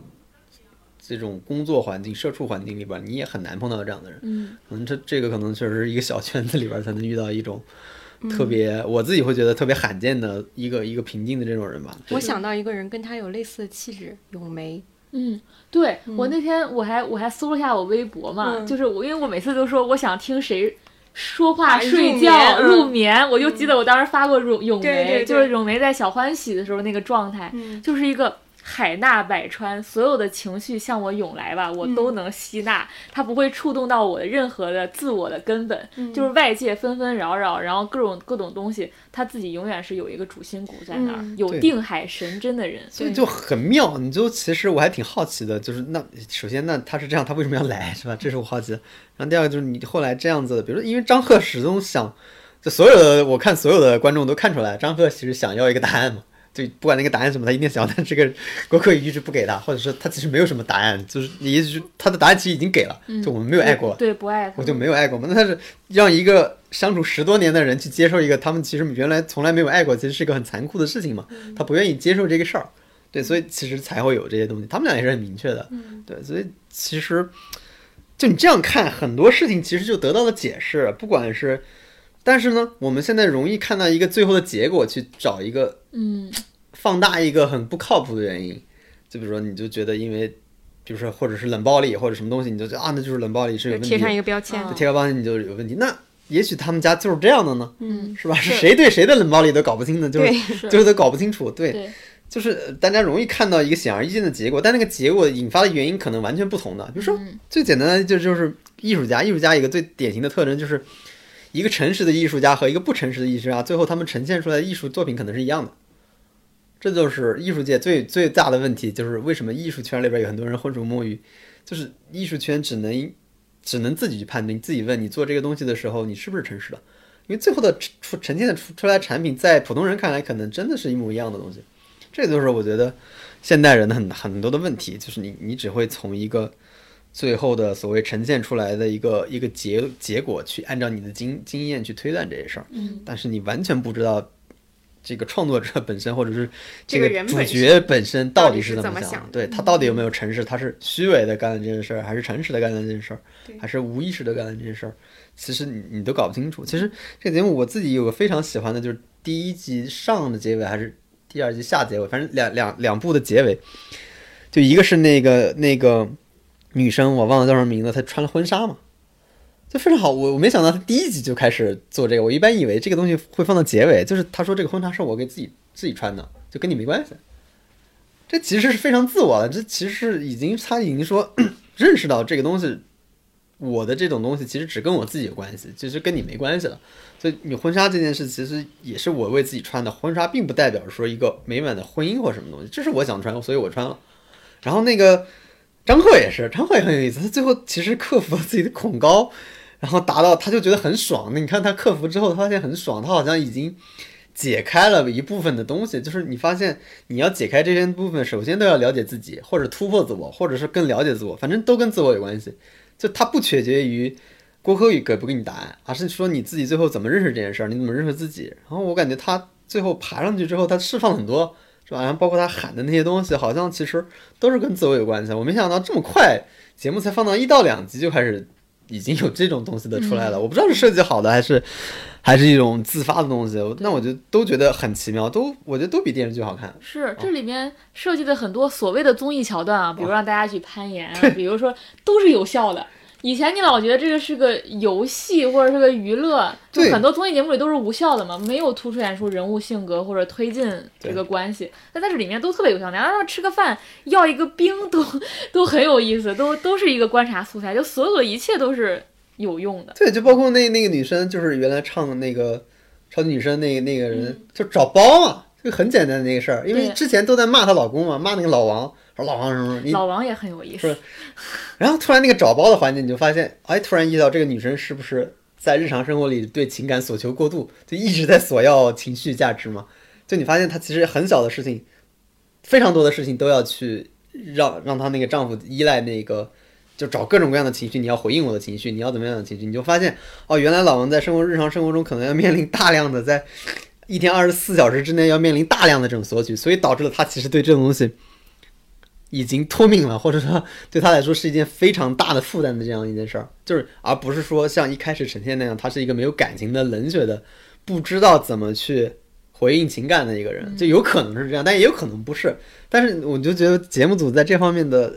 这种工作环境、社畜环境里边，你也很难碰到这样的人。嗯，可能这这个可能确实是一个小圈子里边才能遇到一种特别，我自己会觉得特别罕见的一个一个平静的这种人吧。我想到一个人跟他有类似的气质，咏梅。嗯，对、我那天我还我还搜了一下我微博嘛，嗯就是我因为我每次都说我想听谁说话啊睡入觉眠嗯入眠，我就记得我当时发过咏咏梅，对对对就是咏梅在小欢喜的时候那个状态，嗯就是一个。海纳百川，所有的情绪向我涌来吧，我都能吸纳。它不会触动到我的任何的自我的根本，就是外界纷纷扰扰，然后各种各种东西，他自己永远是有一个主心骨在那儿，嗯有定海神针的人。所以就很妙，你就其实我还挺好奇的，就是那首先那他是这样，他为什么要来，是吧？这是我好奇的。然后第二个就是你后来这样子，比如说因为张赫始终想，就所有的我看所有的观众都看出来，张赫其实想要一个答案嘛，就不管那个答案什么，他一定想要，但这个郭可宇一直不给他，或者说他其实没有什么答案，就是也许他的答案其实已经给了，就我们没有爱过，对，不爱他，我就没有爱过嘛。那他是让一个相处十多年的人去接受一个他们其实原来从来没有爱过，其实是一个很残酷的事情嘛。他不愿意接受这个事儿，对，所以其实才会有这些东西。他们俩也是很明确的，对，所以其实就你这样看，很多事情其实就得到了解释，不管是。但是呢，我们现在容易看到一个最后的结果，去找一个嗯，放大一个很不靠谱的原因，就比如说你就觉得因为，比如说或者是冷暴力或者什么东西，你就觉得啊那就是冷暴力是有问题，贴上一个标签。嗯贴个标签你就有问题。那也许他们家就是这样的呢，嗯，是吧？是是谁对谁的冷暴力都搞不清的，就是 就是都搞不清楚。对，对，就是呃大家容易看到一个显而易见的结果，但那个结果引发的原因可能完全不同的。比如说嗯最简单的就就是艺术家，艺术家一个最典型的特征就是一个诚实的艺术家和一个不诚实的艺术家，最后他们呈现出来的艺术作品可能是一样的。这就是艺术界最最大的问题，就是为什么艺术圈里边有很多人浑水摸鱼，就是艺术圈只能只能自己去判定，自己问你做这个东西的时候你是不是诚实的，因为最后的出呈现的出出来产品，在普通人看来可能真的是一模一样的东西。这就是我觉得现代人的很很多的问题，就是你你只会从一个最后的所谓呈现出来的一个一个结结果去按照你的经经验去推断这些事儿，嗯。但是你完全不知道这个创作者本身或者是这个主角本身到底是怎么想。对他到底有没有诚实，他是虚伪的干了这件事儿，还是诚实的干了这件事儿，还是无意识的干了这件事儿，其实你你都搞不清楚。其实这个节目我自己有个非常喜欢的，就是第一集上的结尾还是第二集下结尾，反正两两两部的结尾，就一个是那个那个女生我忘了叫什么名字，她穿了婚纱嘛。就非常好，我我没想到她第一集就开始做这个，我一般以为这个东西会放到结尾，就是她说这个婚纱是我给自己自己穿的，就跟你没关系。这其实是非常自我的，这其实是已经她已经说 认识到这个东西，我的这种东西其实只跟我自己有关系，其实跟你没关系了。所以你婚纱这件事其实也是我为自己穿的，婚纱并不代表说一个美满的婚姻或什么东西，这是我想穿，所以我穿了。然后那个张赫也是，张赫也很有意思，他最后其实克服了自己的恐高，然后达到他就觉得很爽。那你看他克服之后，他发现很爽，他好像已经解开了一部分的东西。就是你发现你要解开这些部分，首先都要了解自己，或者突破自我，或者是更了解自我，反正都跟自我有关系。就它不取决于郭柯宇给不给你答案，而是说你自己最后怎么认识这件事儿，你怎么认识自己。然后我感觉他最后爬上去之后，他释放很多。是吧？然后包括他喊的那些东西，好像其实都是跟自我有关系。我没想到这么快，节目才放到一到两集就开始，已经有这种东西的出来了。我不知道是设计好的，还是还是一种自发的东西。那我就都觉得很奇妙，都我觉得都比电视剧好看。是这里面设计的很多所谓的综艺桥段啊，比如让大家去攀岩啊，比如说都是有效的。以前你老觉得这个是个游戏或者是个娱乐，就很多综艺节目里都是无效的嘛，没有突出演出人物性格或者推进这个关系。但在这里面都特别有效，哪怕吃个饭要一个冰都 都很有意思，都都是一个观察素材，就所有的一切都是有用的。对，就包括那那个女生，就是原来唱那个超级女生那那个人，就找包嘛，就很简单的那个事儿，因为之前都在骂她老公嘛，骂那个老王。说老王什么？老王也很有意思。然后突然那个找包的环节，你就发现，哎，突然意识到这个女生是不是在日常生活里对情感索求过度，就一直在索要情绪价值嘛？就你发现她其实很小的事情，非常多的事情都要去让让她那个丈夫依赖那个，就找各种各样的情绪，你要回应我的情绪，你要怎么样的情绪？你就发现，哦，原来老王在生活日常生活中可能要面临大量的在一天二十四小时之内要面临大量的这种索取，所以导致了他其实对这种东西。已经脱敏了，或者说对他来说是一件非常大的负担的这样一件事儿，就是而不是说像一开始呈现那样，他是一个没有感情的冷血的，不知道怎么去回应情感的一个人，就有可能是这样，但也有可能不是。但是我就觉得节目组在这方面的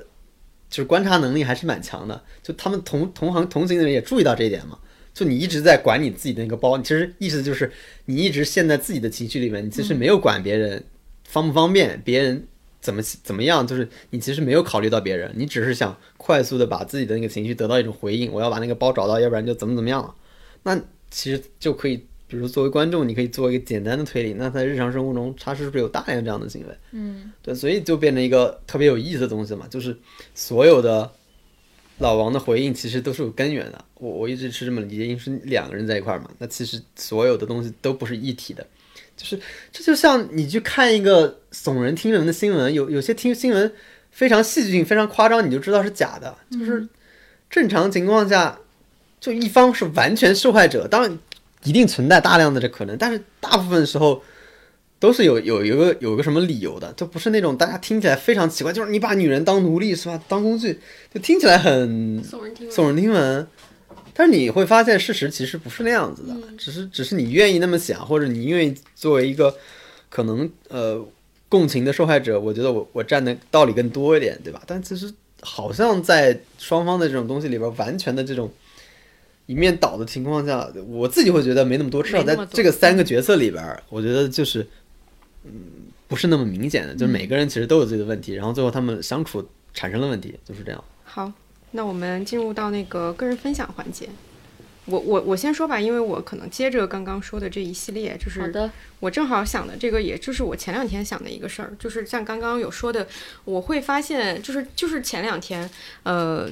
就是观察能力还是蛮强的，就他们同同行同行的人也注意到这一点嘛。就你一直在管你自己的那个包，其实意思就是你一直陷在自己的情绪里面，你其实没有管别人方不方便，别人。怎么怎么样？就是你其实没有考虑到别人，你只是想快速的把自己的那个情绪得到一种回应。我要把那个包找到，要不然就怎么怎么样了。那其实就可以，比如作为观众，你可以做一个简单的推理。那在日常生活中，他是不是有大量这样的行为？嗯，对，所以就变成一个特别有意思的东西嘛。就是所有的老王的回应其实都是有根源的。我我一直是这么理解，因为是两个人在一块儿嘛。那其实所有的东西都不是一体的。就是这就像你去看一个耸人听闻的新闻，有有些听新闻非常戏剧性、非常夸张，你就知道是假的。就是正常情况下，就一方是完全受害者，当然一定存在大量的这可能，但是大部分时候都是有有一个有一个什么理由的，就不是那种大家听起来非常奇怪，就是你把女人当奴隶是吧？当工具，就听起来很耸人听闻。但是你会发现，事实其实不是那样子的，只是只是你愿意那么想，或者你愿意作为一个可能呃共情的受害者，我觉得我我站的道理更多一点，对吧？但其实好像在双方的这种东西里边，完全的这种一面倒的情况下，我自己会觉得没那么多。至少在这个三个角色里边，我觉得就是嗯不是那么明显的，就是每个人其实都有自己的问题，然后最后他们相处产生了问题，就是这样。好。那我们进入到那个个人分享环节，我我我先说吧，因为我可能接着刚刚说的这一系列，就是我正好想的这个，也就是我前两天想的一个事儿，就是像刚刚有说的，我会发现，就是就是前两天，呃。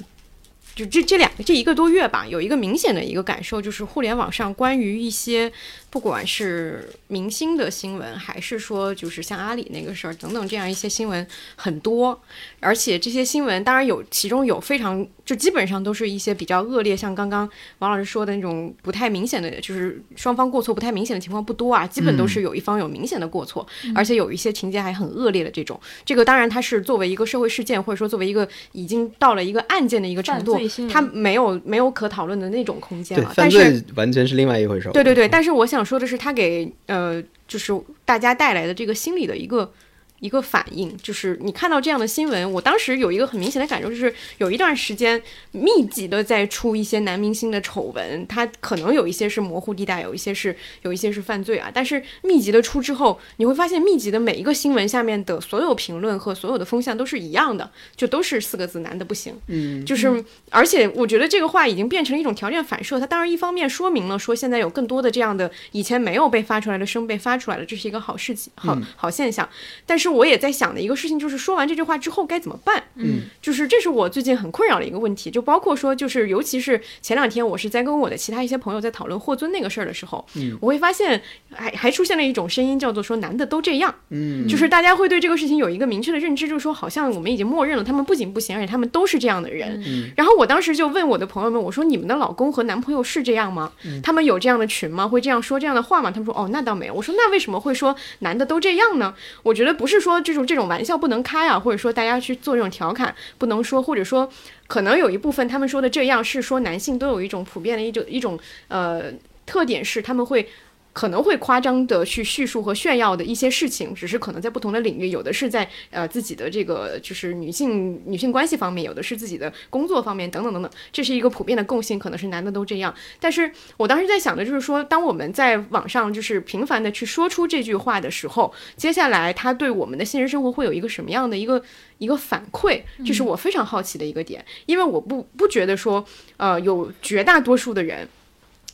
就这这两个这一个多月吧，有一个明显的一个感受，就是互联网上关于一些不管是明星的新闻，还是说就是像阿里那个事儿等等这样一些新闻很多，而且这些新闻当然有其中有非常就基本上都是一些比较恶劣，像刚刚王老师说的那种不太明显的，就是双方过错不太明显的情况不多啊，基本都是有一方有明显的过错，而且有一些情节还很恶劣的这种。这个当然它是作为一个社会事件，或者说作为一个已经到了一个案件的一个程度。他没有没有可讨论的那种空间了，但是完全是另外一回事。对对对，但是我想说的是，他给呃，就是大家带来的这个心理的一个。一个反应就是你看到这样的新闻，我当时有一个很明显的感受，就是有一段时间密集的在出一些男明星的丑闻，他可能有一些是模糊地带，有一些是有一些是犯罪啊。但是密集的出之后，你会发现密集的每一个新闻下面的所有评论和所有的风向都是一样的，就都是四个字：男的不行。嗯，就是而且我觉得这个话已经变成了一种条件反射。它当然一方面说明了说现在有更多的这样的以前没有被发出来的声被发出来了，这是一个好事情，好好现象。但是。是我也在想的一个事情，就是说完这句话之后该怎么办？嗯，就是这是我最近很困扰的一个问题，就包括说，就是尤其是前两天我是在跟我的其他一些朋友在讨论霍尊那个事儿的时候，嗯，我会发现还还出现了一种声音，叫做说男的都这样，嗯，就是大家会对这个事情有一个明确的认知，就是说好像我们已经默认了他们不仅不行，而且他们都是这样的人。嗯然后我当时就问我的朋友们，我说你们的老公和男朋友是这样吗？他们有这样的群吗？会这样说这样的话吗？他们说哦，那倒没有。我说那为什么会说男的都这样呢？我觉得不是是说这种这种玩笑不能开啊，或者说大家去做这种调侃不能说，或者说可能有一部分他们说的这样是说男性都有一种普遍的一种一种呃特点是他们会。可能会夸张的去叙述和炫耀的一些事情，只是可能在不同的领域，有的是在呃自己的这个就是女性女性关系方面，有的是自己的工作方面，等等等等，这是一个普遍的共性，可能是男的都这样。但是我当时在想的就是说，当我们在网上就是频繁的去说出这句话的时候，接下来他对我们的现实生活会有一个什么样的一个一个反馈，这是我非常好奇的一个点，因为我不不觉得说，呃，有绝大多数的人。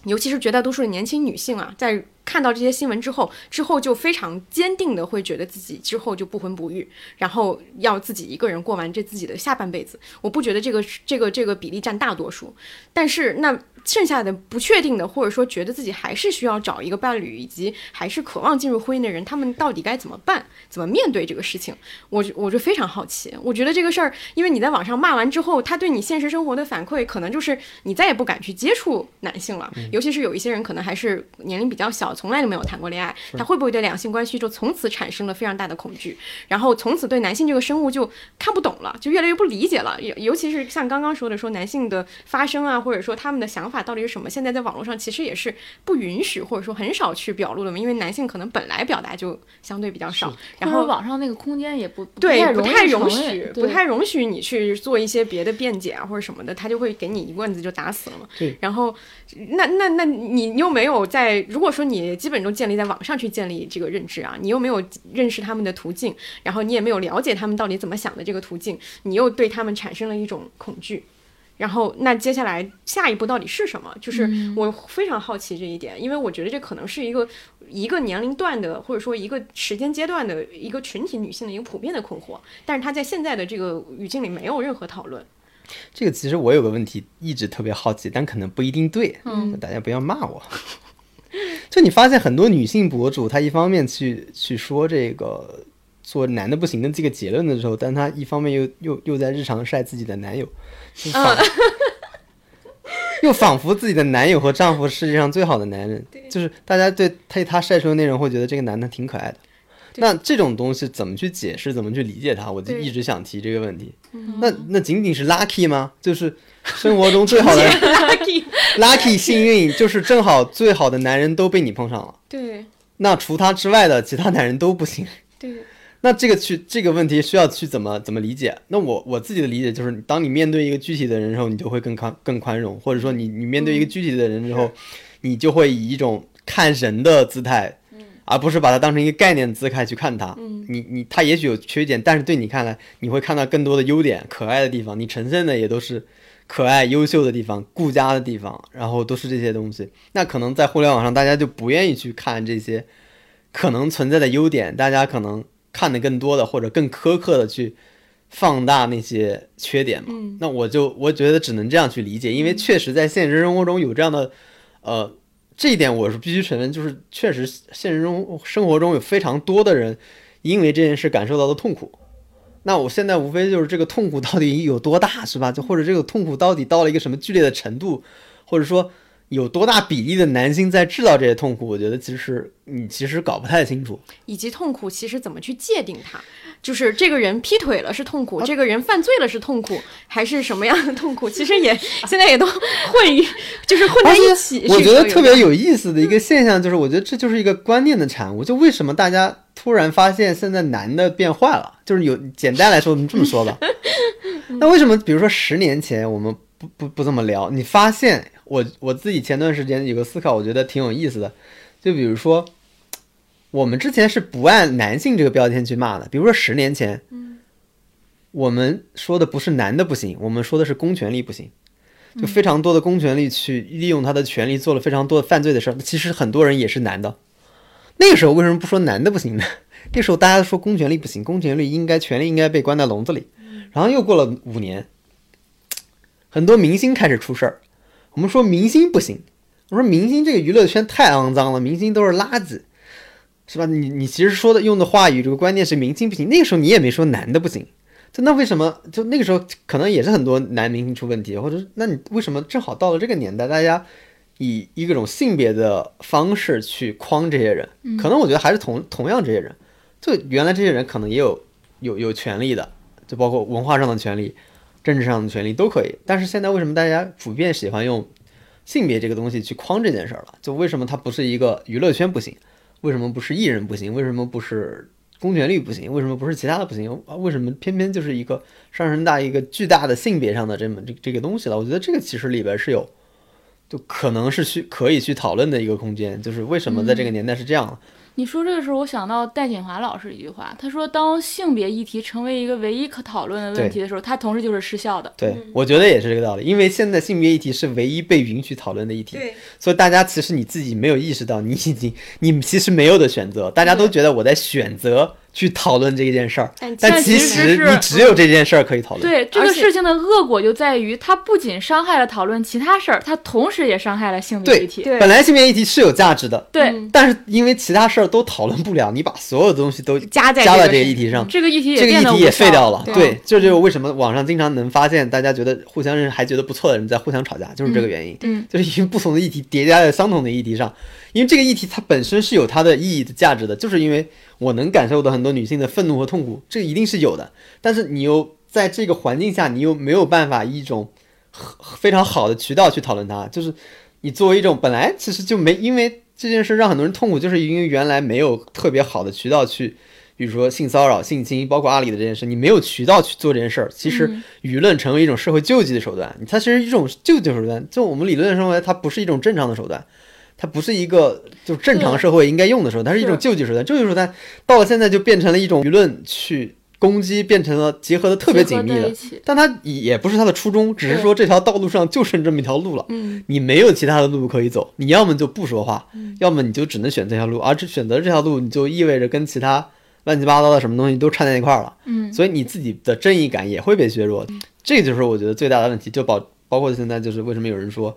尤其是绝大多数的年轻女性啊，在看到这些新闻之后，之后就非常坚定的会觉得自己之后就不婚不育，然后要自己一个人过完这自己的下半辈子。我不觉得这个这个这个比例占大多数，但是那剩下的不确定的，或者说觉得自己还是需要找一个伴侣，以及还是渴望进入婚姻的人，他们到底该怎么办？怎么面对这个事情？我我就非常好奇。我觉得这个事儿，因为你在网上骂完之后，他对你现实生活的反馈，可能就是你再也不敢去接触男性了。尤其是有一些人可能还是年龄比较小，从来就没有谈过恋爱，他会不会对两性关系就从此产生了非常大的恐惧，然后从此对男性这个生物就看不懂了，就越来越不理解了。尤尤其是像刚刚说的，说男性的发声啊，或者说他们的想法到底是什么，现在在网络上其实也是不允许或者说很少去表露的嘛，因为男性可能本来表达就相对比较少，然后网上那个空间也不对，不不太容许，不太容许你去做一些别的辩解啊或者什么的，他就会给你一棍子就打死了嘛。对。然后，那那那你又没有在，如果说你基本都建立在网上去建立这个认知啊，你又没有认识他们的途径，然后你也没有了解他们到底怎么想的这个途径，你又对他们产生了一种恐惧。然后，那接下来下一步到底是什么？就是我非常好奇这一点，因为我觉得这可能是一个一个年龄段的，或者说一个时间阶段的一个群体女性的一个普遍的困惑，但是她在现在的这个语境里没有任何讨论。这个其实我有个问题一直特别好奇，但可能不一定对，嗯大家不要骂我。就你发现很多女性博主，她一方面去去说这个做男的不行的这个结论的时候，但她一方面又又又在日常晒自己的男友，就仿 又仿佛自己的男友和丈夫是世界上最好的男人，就是大家对她她晒出的内容会觉得这个男的挺可爱的。那这种东西怎么去解释，怎么去理解它？我就一直想提这个问题。那那仅仅是 lucky 吗？就是生活中最好的 lucky 幸运，就是正好最好的男人都被你碰上了。对那除他之外的其他男人都不行。对，那这个去这个问题需要去怎么怎么理解？那我我自己的理解就是，当你面对一个具体的人时候，你就会更宽更宽容，或者说你你面对一个具体的人之后，你就会以一种看人的姿态，而不是把它当成一个概念的姿态去看它。你你它也许有缺点，但是对你看来，你会看到更多的优点、可爱的地方，你呈现的也都是可爱、优秀的地方、顾家的地方，然后都是这些东西。那可能在互联网上，大家就不愿意去看这些可能存在的优点，大家可能看的更多的或者更苛刻的去放大那些缺点嘛。那我就我觉得只能这样去理解，因为确实在现实生活中有这样的，呃，这一点我是必须承认，就是确实现实中生活中有非常多的人因为这件事感受到的痛苦。那我现在无非就是这个痛苦到底有多大，是吧？就或者这个痛苦到底到了一个什么剧烈的程度，或者说有多大比例的男性在制造这些痛苦，我觉得其实你其实搞不太清楚。以及痛苦其实怎么去界定它？就是这个人劈腿了是痛苦，这个人犯罪了是痛苦，还是什么样的痛苦？其实也现在也都混于，就是混在一起。我觉得特别有意思的一个现象就是，我觉得这就是一个观念的产物。就为什么大家突然发现现在男的变坏了？就是有简单来说，我们这么说吧。那为什么比如说十年前我们不不不这么聊？你发现我我自己前段时间有个思考，我觉得挺有意思的。就比如说，我们之前是不按男性这个标签去骂的。比如说十年前，我们说的不是男的不行，我们说的是公权力不行。就非常多的公权力去利用他的权利做了非常多的犯罪的事儿。其实很多人也是男的，那个时候为什么不说男的不行呢？那时候大家都说公权力不行，公权力应该权力应该被关在笼子里。然后又过了五年，很多明星开始出事儿。我们说明星不行，我说明星这个娱乐圈太肮脏了，明星都是垃圾，是吧？你你其实说的用的话语这个观念是明星不行，那个时候你也没说男的不行。就那为什么？就那个时候可能也是很多男明星出问题，或者那你为什么正好到了这个年代，大家以一种性别的方式去框这些人？可能我觉得还是同同样这些人，就原来这些人可能也有有有权利的，就包括文化上的权利、政治上的权利都可以。但是现在为什么大家普遍喜欢用性别这个东西去框这件事儿了？就为什么它不是一个娱乐圈不行？为什么不是艺人不行？为什么不是？公权力不行，为什么不是其他的不行？啊，为什么偏偏就是一个上升大一个巨大的性别上的这么这这个东西了？我觉得这个其实里边是有，就可能是去可以去讨论的一个空间，就是为什么在这个年代是这样。你说这个时候，我想到戴锦华老师一句话，他说：“当性别议题成为一个唯一可讨论的问题的时候，它同时就是失效的。”对，我觉得也是这个道理，因为现在性别议题是唯一被允许讨论的议题，所以大家其实你自己没有意识到，你已经你其实没有的选择，大家都觉得我在选择。去讨论这件事儿，但其实你只有这件事儿可以讨论。对这个事情的恶果就在于，它不仅伤害了讨论其他事儿，它同时也伤害了性别议题。对，本来性别议题是有价值的，对，但是因为其他事儿都讨论不了，你把所有的东西都 加在加在这个议题上，这个议题这个议题也废掉了。对，这就是为什么网上经常能发现大家觉得互相认识还觉得不错的人在互相吵架，就是这个原因。嗯，就是因为不同的议题叠加在相同的议题上，因为这个议题它本身是有它的意义的价值的，就是因为。我能感受到很多女性的愤怒和痛苦，这一定是有的。但是你又在这个环境下，你又没有办法一种非常好的渠道去讨论它。就是你作为一种本来其实就没，因为这件事让很多人痛苦，就是因为原来没有特别好的渠道去，比如说性骚扰、性侵，包括阿里的这件事，你没有渠道去做这件事儿。其实舆论成为一种社会救济的手段，它其实一种救济手段。就我们理论认为，它不是一种正常的手段。它不是一个就正常社会应该用的时候，它是一种救济手段。救济手段到了现在就变成了一种舆论去攻击，变成了结合的特别紧密的。但它也不是它的初衷，只是说这条道路上就剩这么一条路了。嗯，你没有其他的路可以走，你要么就不说话，要么你就只能选这条路。而这选择这条路，你就意味着跟其他乱七八糟的什么东西都掺在一块儿了。嗯，所以你自己的正义感也会被削弱。这就是我觉得最大的问题。就包包括现在就是为什么有人说。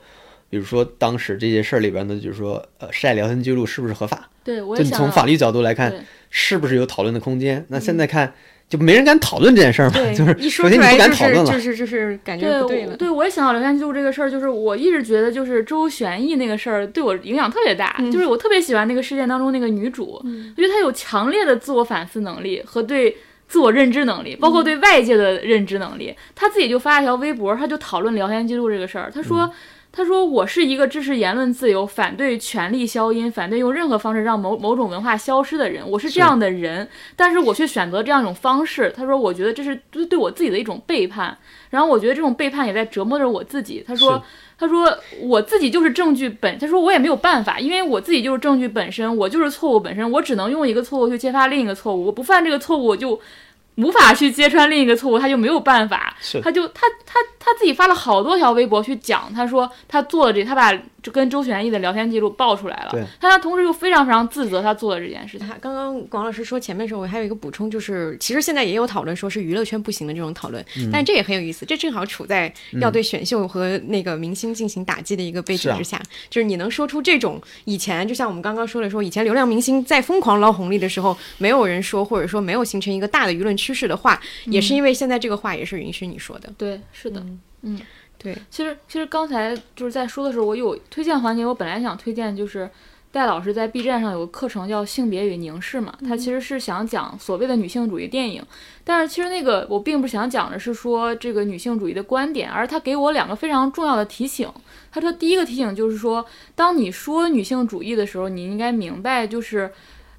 比如说，当时这些事儿里边呢，就是说，呃，晒聊天记录是不是合法？对，就你从法律角度来看，是不是有讨论的空间？那现在看，就没人敢讨论这件事儿嘛？就是首先你不敢讨论了，就是就是感觉不对了。对，我也想到聊天记录这个事儿，就是我一直觉得，就是周旋义那个事儿对我影响特别大。就是我特别喜欢那个事件当中那个女主，我觉得她有强烈的自我反思能力和对自我认知能力，包括对外界的认知能力。她自己就发了条微博，她就讨论聊天记录这个事儿，她说。他说：“我是一个支持言论自由、反对权力消音、反对用任何方式让某某种文化消失的人。我是这样的人，但是我却选择这样一种方式。他说，我觉得这是对对我自己的一种背叛。然后我觉得这种背叛也在折磨着我自己。他说，他说我自己就是证据本。他说我也没有办法，因为我自己就是证据本身，我就是错误本身。我只能用一个错误去揭发另一个错误。我不犯这个错误，我就。”无法去揭穿另一个错误，他就没有办法，他就他他他自己发了好多条微博去讲，他说他做了这，他把。就跟周旋义的聊天记录爆出来了，但他同时又非常非常自责他做的这件事情。刚刚广老师说前面的时候，我还有一个补充，就是其实现在也有讨论说是娱乐圈不行的这种讨论，但这也很有意思，这正好处在要对选秀和那个明星进行打击的一个背景之下，就是你能说出这种以前就像我们刚刚说的说以前流量明星在疯狂捞红利的时候，没有人说或者说没有形成一个大的舆论趋势的话，也是因为现在这个话也是允许你说的。对，是的，嗯。对，其实其实刚才就是在说的时候，我有推荐环节，我本来想推荐就是戴老师在 B 站上有个课程叫《性别与凝视》嘛，他其实是想讲所谓的女性主义电影，但是其实那个我并不想讲的是说这个女性主义的观点，而他给我两个非常重要的提醒。他说第一个提醒就是说，当你说女性主义的时候，你应该明白就是。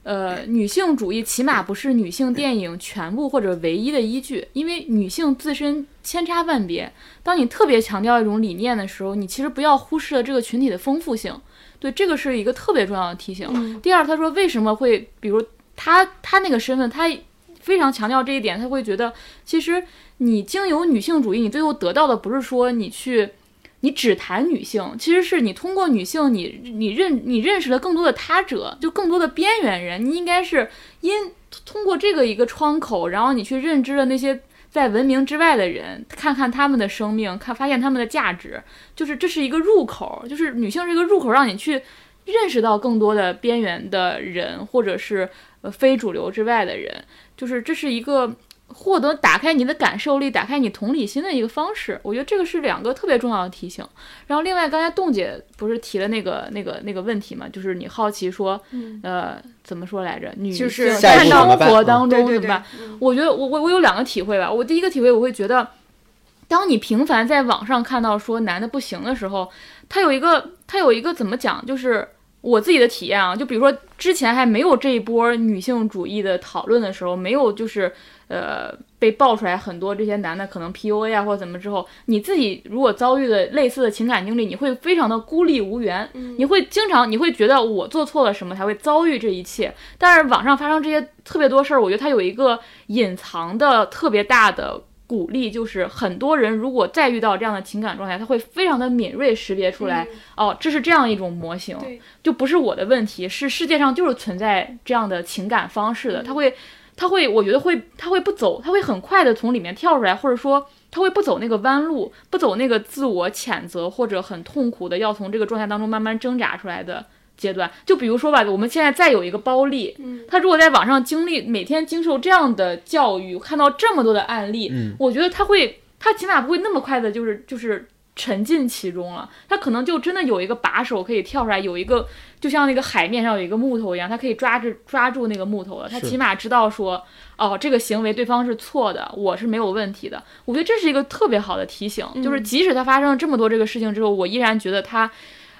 呃，女性主义起码不是女性电影全部或者唯一的依据，因为女性自身千差万别。当你特别强调一种理念的时候，你其实不要忽视了这个群体的丰富性。对，这个是一个特别重要的提醒。第二，他说为什么会，比如他他那个身份，他非常强调这一点，他会觉得其实你经由女性主义，你最后得到的不是说你去。你只谈女性，其实是你通过女性，你你认你认识了更多的他者，就更多的边缘人。你应该是因通过这个一个窗口，然后你去认知了那些在文明之外的人，看看他们的生命，看发现他们的价值，就是这是一个入口，就是女性是一个入口，让你去认识到更多的边缘的人，或者是呃非主流之外的人，就是这是一个。获得打开你的感受力、打开你同理心的一个方式，我觉得这个是两个特别重要的提醒。然后，另外刚才冻姐不是提了那个、那个、那个问题嘛？就是你好奇说，呃，怎么说来着？女就是性看到生活当中怎么办？我觉得我我我有两个体会吧。我第一个体会，我会觉得，当你频繁在网上看到说男的不行的时候，他有一个他有一个怎么讲？就是我自己的体验啊，就比如说之前还没有这一波女性主义的讨论的时候，没有就是。呃，被爆出来很多这些男的可能 PUA 啊或者怎么之后，你自己如果遭遇了类似的情感经历，你会非常的孤立无援，你会经常你会觉得我做错了什么才会遭遇这一切。但是网上发生这些特别多事儿，我觉得它有一个隐藏的特别大的鼓励，就是很多人如果再遇到这样的情感状态，他会非常的敏锐识别出来，哦，这是这样一种模型，就不是我的问题，是世界上就是存在这样的情感方式的，他会。他会，我觉得会，他会不走，他会很快的从里面跳出来，或者说他会不走那个弯路，不走那个自我谴责或者很痛苦的要从这个状态当中慢慢挣扎出来的阶段。就比如说吧，我们现在再有一个包丽，他如果在网上经历每天经受这样的教育，看到这么多的案例，我觉得他会，他起码不会那么快的，就是就是。沉浸其中了，他可能就真的有一个把手可以跳出来，有一个就像那个海面上有一个木头一样，他可以抓着抓住那个木头了。他起码知道说，哦，这个行为对方是错的，我是没有问题的。我觉得这是一个特别好的提醒，就是即使他发生了这么多这个事情之后，我依然觉得他，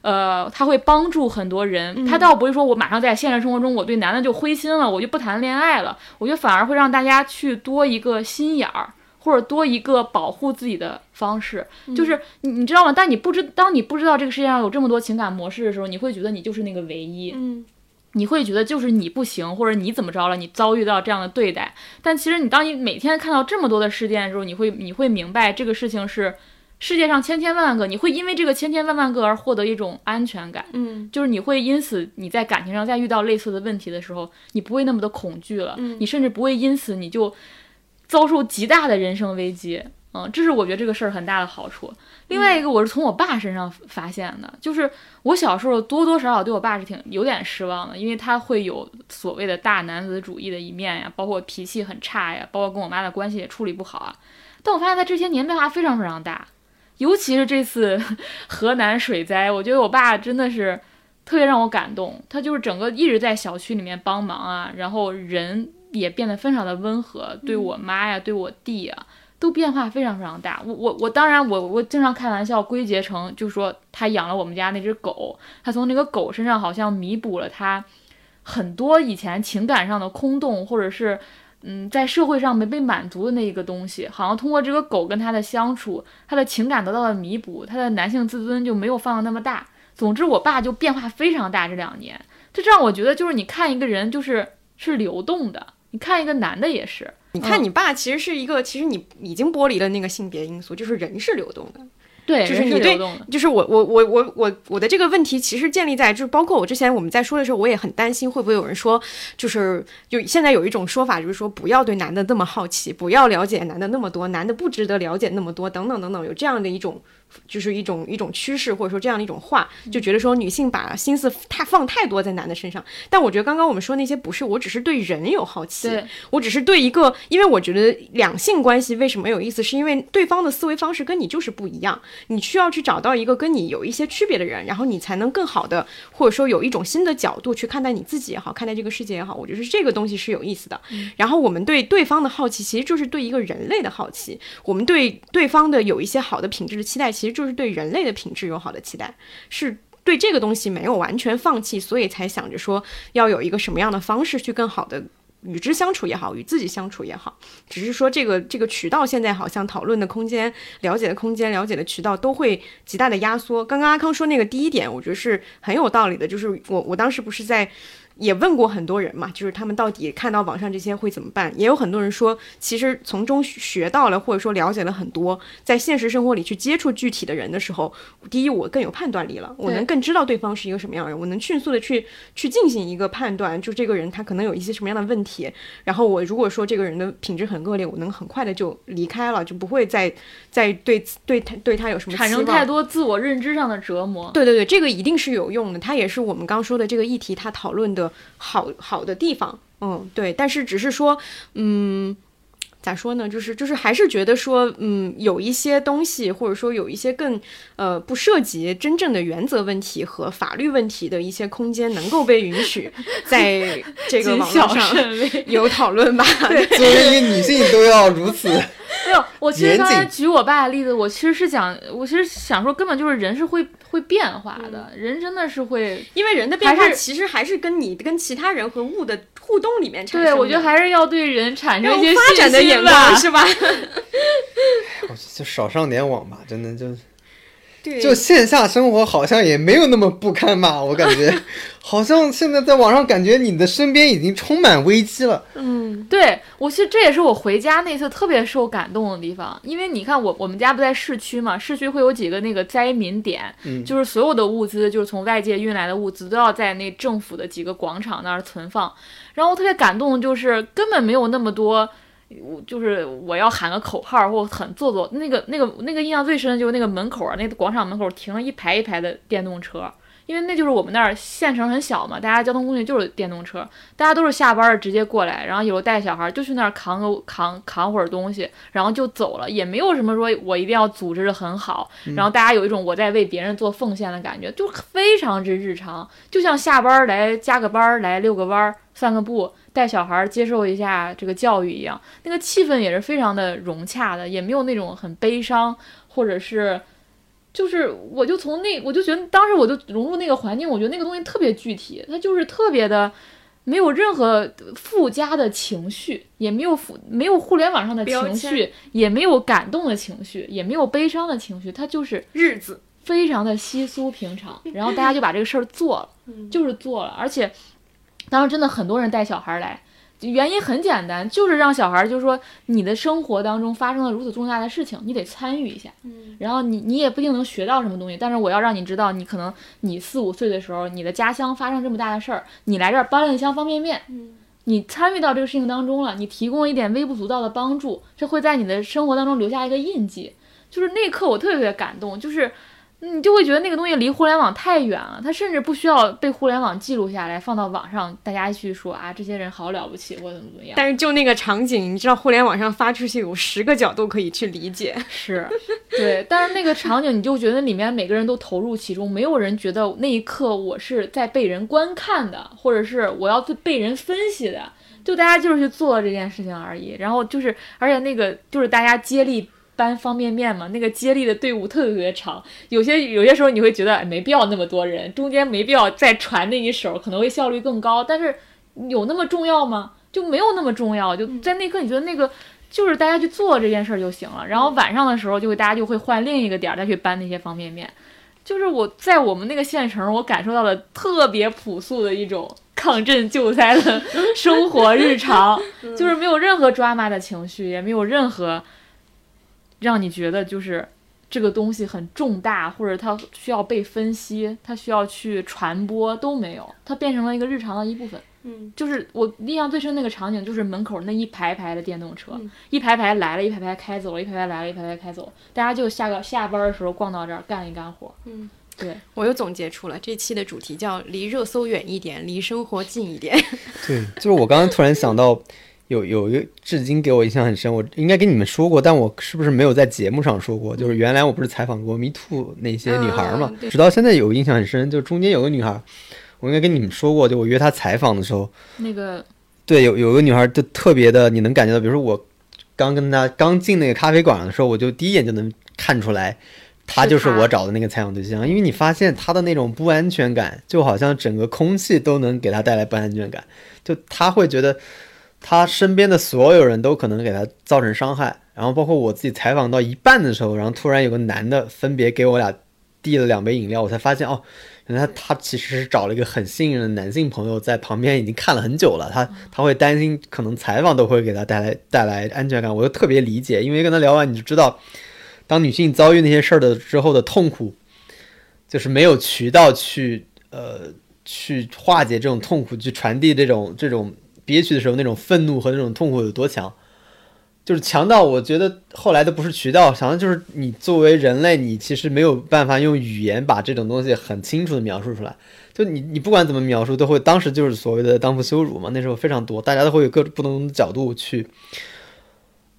呃，他会帮助很多人。他倒不是说我马上在现实生活中我对男的就灰心了，我就不谈恋爱了。我觉得反而会让大家去多一个心眼儿。或者多一个保护自己的方式，就是你你知道吗？但你不知，当你不知道这个世界上有这么多情感模式的时候，你会觉得你就是那个唯一，嗯，你会觉得就是你不行，或者你怎么着了，你遭遇到这样的对待。但其实你当你每天看到这么多的事件的时候，你会你会明白这个事情是世界上千千万万个，你会因为这个千千万万个而获得一种安全感，嗯，就是你会因此你在感情上再遇到类似的问题的时候，你不会那么的恐惧了，你甚至不会因此你就。遭受极大的人生危机，嗯，这是我觉得这个事儿很大的好处。另外一个，我是从我爸身上发现的，就是我小时候多多少少对我爸是挺有点失望的，因为他会有所谓的大男子主义的一面呀，包括脾气很差呀，包括跟我妈的关系也处理不好啊。但我发现他这些年变化非常非常大，尤其是这次 河南水灾，我觉得我爸真的是特别让我感动。他就是整个一直在小区里面帮忙啊，然后人。也变得非常的温和，对我妈呀，对我弟呀，都变化非常非常大。我我我，当然我我经常开玩笑归结成，就说他养了我们家那只狗，他从那个狗身上好像弥补了他很多以前情感上的空洞，或者是嗯，在社会上没被满足的那一个东西，好像通过这个狗跟他的相处，他的情感得到了弥补，他的男性自尊就没有放的那么大。总之，我爸就变化非常大，这两年，这让我觉得就是你看一个人就是是流动的。你看一个男的也是，你看你爸其实是一个，其实你已经剥离了那个性别因素，就是人是流动的，对，就是你对，就是我我我我我我的这个问题其实建立在，就是包括我之前我们在说的时候，我也很担心会不会有人说，就是就现在有一种说法，就是说不要对男的那么好奇，不要了解男的那么多，男的不值得了解那么多，等等等等，有这样的一种。就是一种一种趋势，或者说这样的一种话，就觉得说女性把心思太放太多在男的身上。但我觉得刚刚我们说那些不是，我只是对人有好奇，我只是对一个，因为我觉得两性关系为什么有意思，是因为对方的思维方式跟你就是不一样，你需要去找到一个跟你有一些区别的人，然后你才能更好的，或者说有一种新的角度去看待你自己也好，看待这个世界也好。我觉得这个东西是有意思的。然后我们对对方的好奇，其实就是对一个人类的好奇。我们对对方的有一些好的品质的期待。其实就是对人类的品质有好的期待，是对这个东西没有完全放弃，所以才想着说要有一个什么样的方式去更好的与之相处也好，与自己相处也好。只是说这个这个渠道现在好像讨论的空间、了解的空间、了解的渠道都会极大的压缩。刚刚阿康说那个第一点，我觉得是很有道理的，就是我我当时不是在。也问过很多人嘛，就是他们到底看到网上这些会怎么办？也有很多人说，其实从中学到了，或者说了解了很多，在现实生活里去接触具体的人的时候，第一，我更有判断力了，我能更知道对方是一个什么样的人，我能迅速的去去进行一个判断，就这个人他可能有一些什么样的问题。然后我如果说这个人的品质很恶劣，我能很快的就离开了，就不会再再对对他对他有什么产生太多自我认知上的折磨。对对对，这个一定是有用的，它也是我们刚说的这个议题，它讨论的好好的地方。嗯，对，但是只是说，嗯，咋说呢？就是就是还是觉得说，嗯，有一些东西，或者说有一些更呃不涉及真正的原则问题和法律问题的一些空间，能够被允许 在这个小网络上。有讨论吧？作为一个女性都要如此，没有，我其实刚才举我爸的例子，我其实是讲，我其实想说，根本就是人是会会变化的，人真的是会。因为人的变化其实还是跟你跟其他人和物的互动里面产生对，我觉得还是要对人产生一些有发展的信心吧眼光，是吧？我就少上点网吧，真的就对，就线下生活好像也没有那么不堪吧，我感觉 好像现在在网上感觉你的身边已经充满危机了。嗯，对我其实这也是我回家那次特别受感动的地方，因为你看我我们家不在市区嘛，市区会有几个那个灾民点，嗯就是所有的物资就是从外界运来的物资都要在那政府的几个广场那儿存放，然后我特别感动的就是根本没有那么多。我就是我要喊个口号或很做作，那个那个那个印象最深的就是那个门口啊，那个广场门口停了一排一排的电动车，因为那就是我们那儿县城很小嘛，大家交通工具就是电动车，大家都是下班儿直接过来，然后有的带小孩就去那儿扛个扛扛会儿东西，然后就走了，也没有什么说我一定要组织的很好，然后大家有一种我在为别人做奉献的感觉，就非常之日常，就像下班儿来加个班儿来遛个弯儿散个步。带小孩儿接受一下这个教育一样，那个气氛也是非常的融洽的，也没有那种很悲伤，或者是，就是我就从那我就觉得当时我就融入那个环境，我觉得那个东西特别具体，它就是特别的没有任何附加的情绪，也没有附没有互联网上的情绪，也没有感动的情绪，也没有悲伤的情绪，它就是日子，非常的稀疏平常，然后大家就把这个事儿做了，就是做了，而且当时真的很多人带小孩来，原因很简单，就是让小孩儿就是说你的生活当中发生了如此重大的事情，你得参与一下，然后你你也不一定能学到什么东西，但是我要让你知道，你可能你四五岁的时候，你的家乡发生这么大的事儿，你来这儿搬了一箱方便面，你参与到这个事情当中了，你提供了一点微不足道的帮助，这会在你的生活当中留下一个印记。就是那一刻我特别特别感动，就是你就会觉得那个东西离互联网太远了，它甚至不需要被互联网记录下来放到网上，大家去说啊这些人好了不起或怎么怎么样。但是就那个场景，你知道互联网上发出去有十个角度可以去理解。是，对，但是那个场景你就觉得里面每个人都投入其中，没有人觉得那一刻我是在被人观看的，或者是我要被人分析的，就大家就是去做这件事情而已。然后就是，而且那个就是大家接力。搬方便面嘛，那个接力的队伍特别特别长，有些有些时候你会觉得哎没必要那么多人，中间没必要再传那一手，可能会效率更高，但是有那么重要吗？就没有那么重要，就在那一刻你觉得那个就是大家去做这件事儿就行了，然后晚上的时候就会大家就会换另一个点儿再去搬那些方便面，就是我在我们那个县城，我感受到了特别朴素的一种抗震救灾的生活日常，就是没有任何抓马的情绪，也没有任何让你觉得就是这个东西很重大，或者它需要被分析，它需要去传播都没有，它变成了一个日常的一部分。嗯，就是我印象最深那个场景，就是门口那一排排的电动车，嗯一排排来了，一排排开走了，一排排来了，一排排开走，大家就下个下班的时候逛到这儿干一干活。嗯，对，我又总结出了这期的主题叫“离热搜远一点，离生活近一点 对，就是我刚刚突然想到，有有一个至今给我印象很深，我应该跟你们说过，但我是不是没有在节目上说过？就是原来我不是采访过 Me Too 那些女孩嘛嗯，对直到现在有印象很深，就中间有个女孩，我应该跟你们说过，就我约她采访的时候，那个对，有有个女孩就特别的，你能感觉到，比如说我刚跟她刚进那个咖啡馆的时候，我就第一眼就能看出来，她就是我找的那个采访对象，因为你发现她的那种不安全感，就好像整个空气都能给她带来不安全感，就她会觉得她身边的所有人都可能给她造成伤害，然后包括我自己采访到一半的时候，然后突然有个男的分别给我俩递了两杯饮料，我才发现哦，原来他他其实是找了一个很信任的男性朋友在旁边已经看了很久了，他 他会担心可能采访都会给他带来带来安全感，我就特别理解，因为跟他聊完你就知道，当女性遭遇那些事儿的之后的痛苦，就是没有渠道去呃去化解这种痛苦，去传递这种这种憋屈的时候那种愤怒和那种痛苦有多强。就是强到我觉得后来的不是渠道，强的就是你作为人类，你其实没有办法用语言把这种东西很清楚的描述出来。就你你不管怎么描述，都会当时就是所谓的当负羞辱嘛。那时候非常多，大家都会有各种不同的角度去，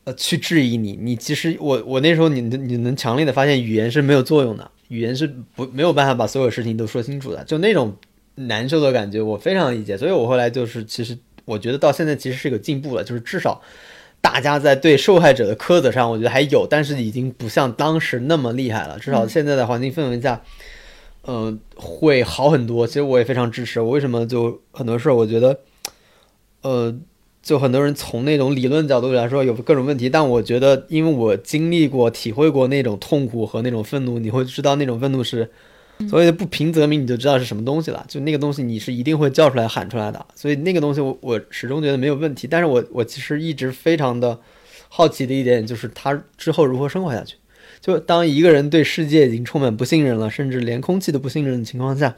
呃，去质疑你。你其实我我那时候你你能强烈的发现语言是没有作用的，语言是不没有办法把所有事情都说清楚的。就那种难受的感觉，我非常理解。所以我后来就是其实我觉得到现在其实是有进步了，就是至少。大家在对受害者的苛责上，我觉得还有，但是已经不像当时那么厉害了。至少现在的环境氛围下，嗯，会好很多。其实我也非常支持。我为什么就很多事儿，我觉得，呃，就很多人从那种理论角度来说有各种问题，但我觉得，因为我经历过、体会过那种痛苦和那种愤怒，你会知道那种愤怒是。所谓的不平则鸣，你就知道是什么东西了。就那个东西，你是一定会叫出来喊出来的。所以那个东西，我我始终觉得没有问题。但是我我其实一直非常的好奇的一点，就是他之后如何生活下去。就当一个人对世界已经充满不信任了，甚至连空气都不信任的情况下，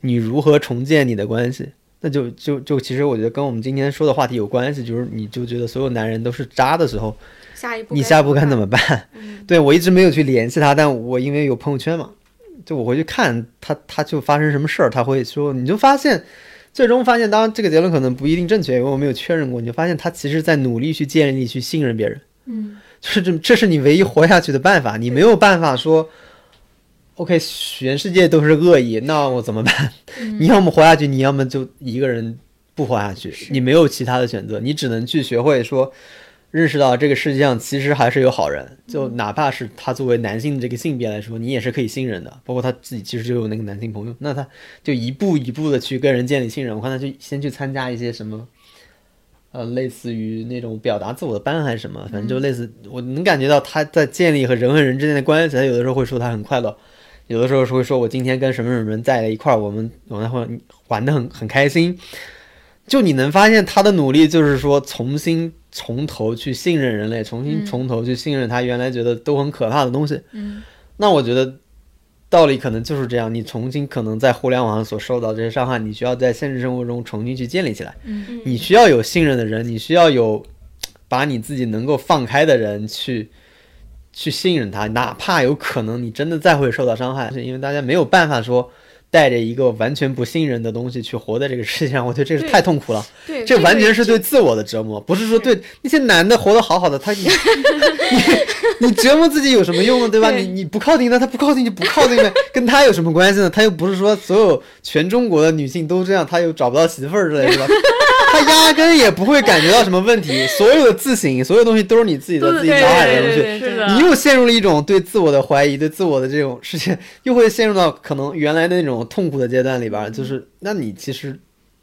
你如何重建你的关系？那就就就其实我觉得跟我们今天说的话题有关系。就是你就觉得所有男人都是渣的时候，下一步你下一步该怎么办？嗯对我一直没有去联系他，但我因为有朋友圈嘛。就我回去看他，他就发生什么事儿，他会说，你就发现，最终发现，当然这个结论可能不一定正确，因为我没有确认过，你就发现他其实在努力去建立、去信任别人，嗯，就是这，这是你唯一活下去的办法，你没有办法说，OK，全世界都是恶意，那我怎么办？你要么活下去，你要么就一个人不活下去，你没有其他的选择，你只能去学会说。认识到这个世界上其实还是有好人，就哪怕是他作为男性的这个性别来说，你也是可以信任的。包括他自己其实就有那个男性朋友，那他就一步一步的去跟人建立信任。我看他就先去参加一些什么，呃，类似于那种表达自我的班还是什么，反正就类似，我能感觉到他在建立和人和人之间的关系。他有的时候会说他很快乐，有的时候是会说我今天跟什么什么人在了一块儿，我们我们会玩的很很开心。就你能发现他的努力，就是说重新。从头去信任人类，重新从头去信任他原来觉得都很可怕的东西。嗯，那我觉得道理可能就是这样。你重新可能在互联网上所受到这些伤害，你需要在现实生活中重新去建立起来。嗯，你需要有信任的人，你需要有把你自己能够放开的人去去信任他，哪怕有可能你真的再会受到伤害，是因为大家没有办法说。带着一个完全不信任的东西去活在这个世界上，我觉得这是太痛苦了。对，这完全是对自我的折磨，不是说对那些男的活得好好的，他你 你 你折磨自己有什么用呢？对吧？你你不靠近他，他不靠近就不靠近呗，跟他有什么关系呢？他又不是说所有全中国的女性都这样，他又找不到媳妇儿之类的，他压根也不会感觉到什么问题。所有的自省，所有东西都是你自己的自己脑海的东西。你又陷入了一种对自我的怀疑，对自我的这种事情，又会陷入到可能原来的那种痛苦的阶段里边。就是，那你其实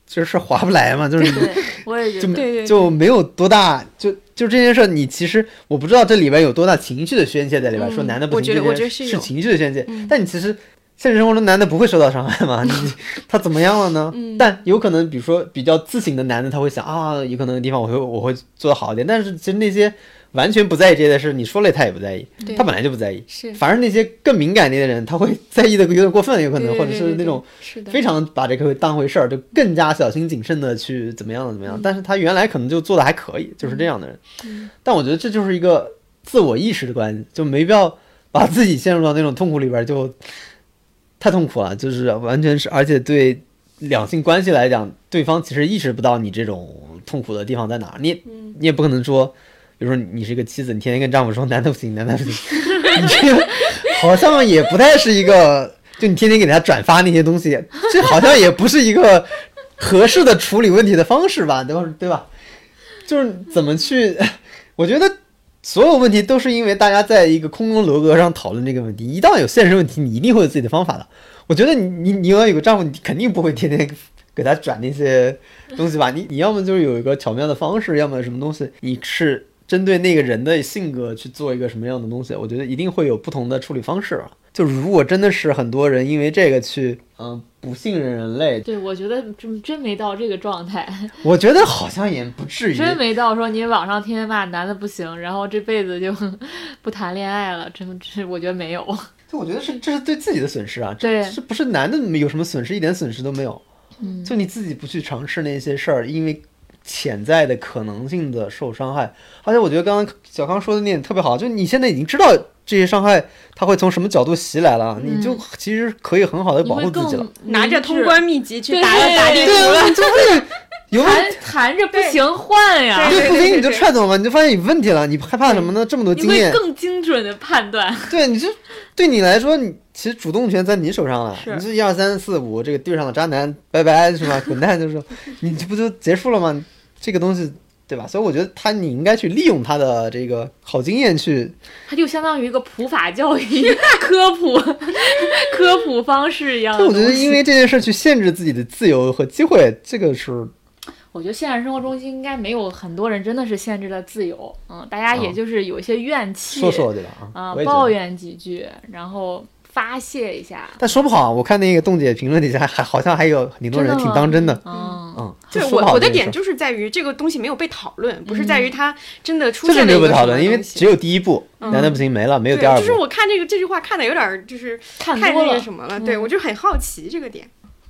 其实是划不来嘛，就是你对，我也觉就就没有多大，就就这件事儿，你其实我不知道这里边有多大情绪的宣泄在里边。嗯说男的不我觉得行这件是情绪的宣泄，嗯但你其实现实生活中男的不会受到伤害吗？你他怎么样了呢？嗯但有可能，比如说比较自省的男的，他会想啊，有可能的地方我会我会做得好一点。但是其实那些完全不在意这些事，你说了他也不在意，他本来就不在意。是反而那些更敏感一点的人，他会在意的有点过分，有可能，或者是那种，非常把这个当回事儿，就更加小心谨慎的去怎么样怎么样。但是他原来可能就做的还可以，就是这样的人。嗯但我觉得这就是一个自我意识的关系，就没必要把自己陷入到那种痛苦里边儿，就太痛苦了。就是完全是，而且对两性关系来讲，对方其实意识不到你这种痛苦的地方在哪儿，你你也不可能说，比如说你是一个妻子，你天天跟丈夫说男的不行，男的不行，你这个好像也不太是一个，就你天天给他转发那些东西，这好像也不是一个合适的处理问题的方式吧，对吧？对吧？就是怎么去，我觉得所有问题都是因为大家在一个空中楼阁上讨论这个问题，一旦有现实问题，你一定会有自己的方法的。我觉得你你你要有个丈夫，你肯定不会天天给他转那些东西吧？你 你要么就是有一个巧妙的方式，要么什么东西，你是针对那个人的性格去做一个什么样的东西，我觉得一定会有不同的处理方式啊。就如果真的是很多人因为这个去嗯、不信任人类，对，我觉得真真没到这个状态，我觉得好像也不至于。真没到说你网上天天骂男的不行，然后这辈子就不谈恋爱了，真是我觉得没有。就我觉得是这是对自己的损失啊，对这这不是男的有什么损失，一点损失都没有。嗯，就你自己不去尝试那些事儿，因为潜在的可能性的受伤害。而且我觉得刚刚小康说的那点特别好，就你现在已经知道这些伤害它会从什么角度袭来了，你就其实可以很好的保护自己了。拿着通关秘籍去打了打地图对了。你就会有问谈谈着不行换呀，对对不行你就踹走嘛，你就发现有问题了，你害怕什么呢？这么多你会经验，更精准的判断。对，你就对你来说，你其实主动权在你手上了。是你这一二三四五这个地上的渣男，拜拜是吧？滚蛋就是，你这不就结束了吗？这个东西对吧？所以我觉得他你应该去利用他的这个好经验去，他就相当于一个普法教育、科普、科普方式一样我。觉得因为这件事去限制自己的自由和机会，这个是我觉得现实生活中应该没有很多人真的是限制了自由，嗯，大家也啊就是有一些怨气，说说对吧？啊，抱。怨几句，然后发泄一下。但说不好，我看那个冻姐评论底下还还好像还有挺多人挺当真的，嗯，嗯，对我我的点就是在于这个东西没有被讨论，不是在于它真的出就是现没有被讨论，因为只有第一部，嗯男的不行没了，没有第，二部。就是我看这个这句话看的有点儿就是看太那多了个什么了，对嗯我就很好奇这个点。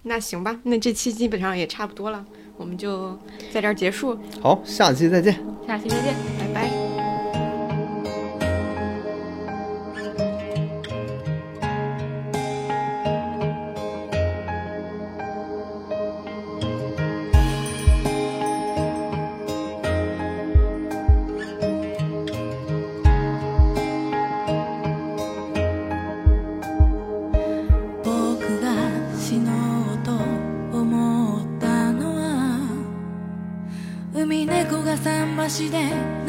那行吧，那这期基本上也差不多了，我们就在这儿结束，好，下期再见。下期再见。拜拜。思ったのは海猫が桟橋で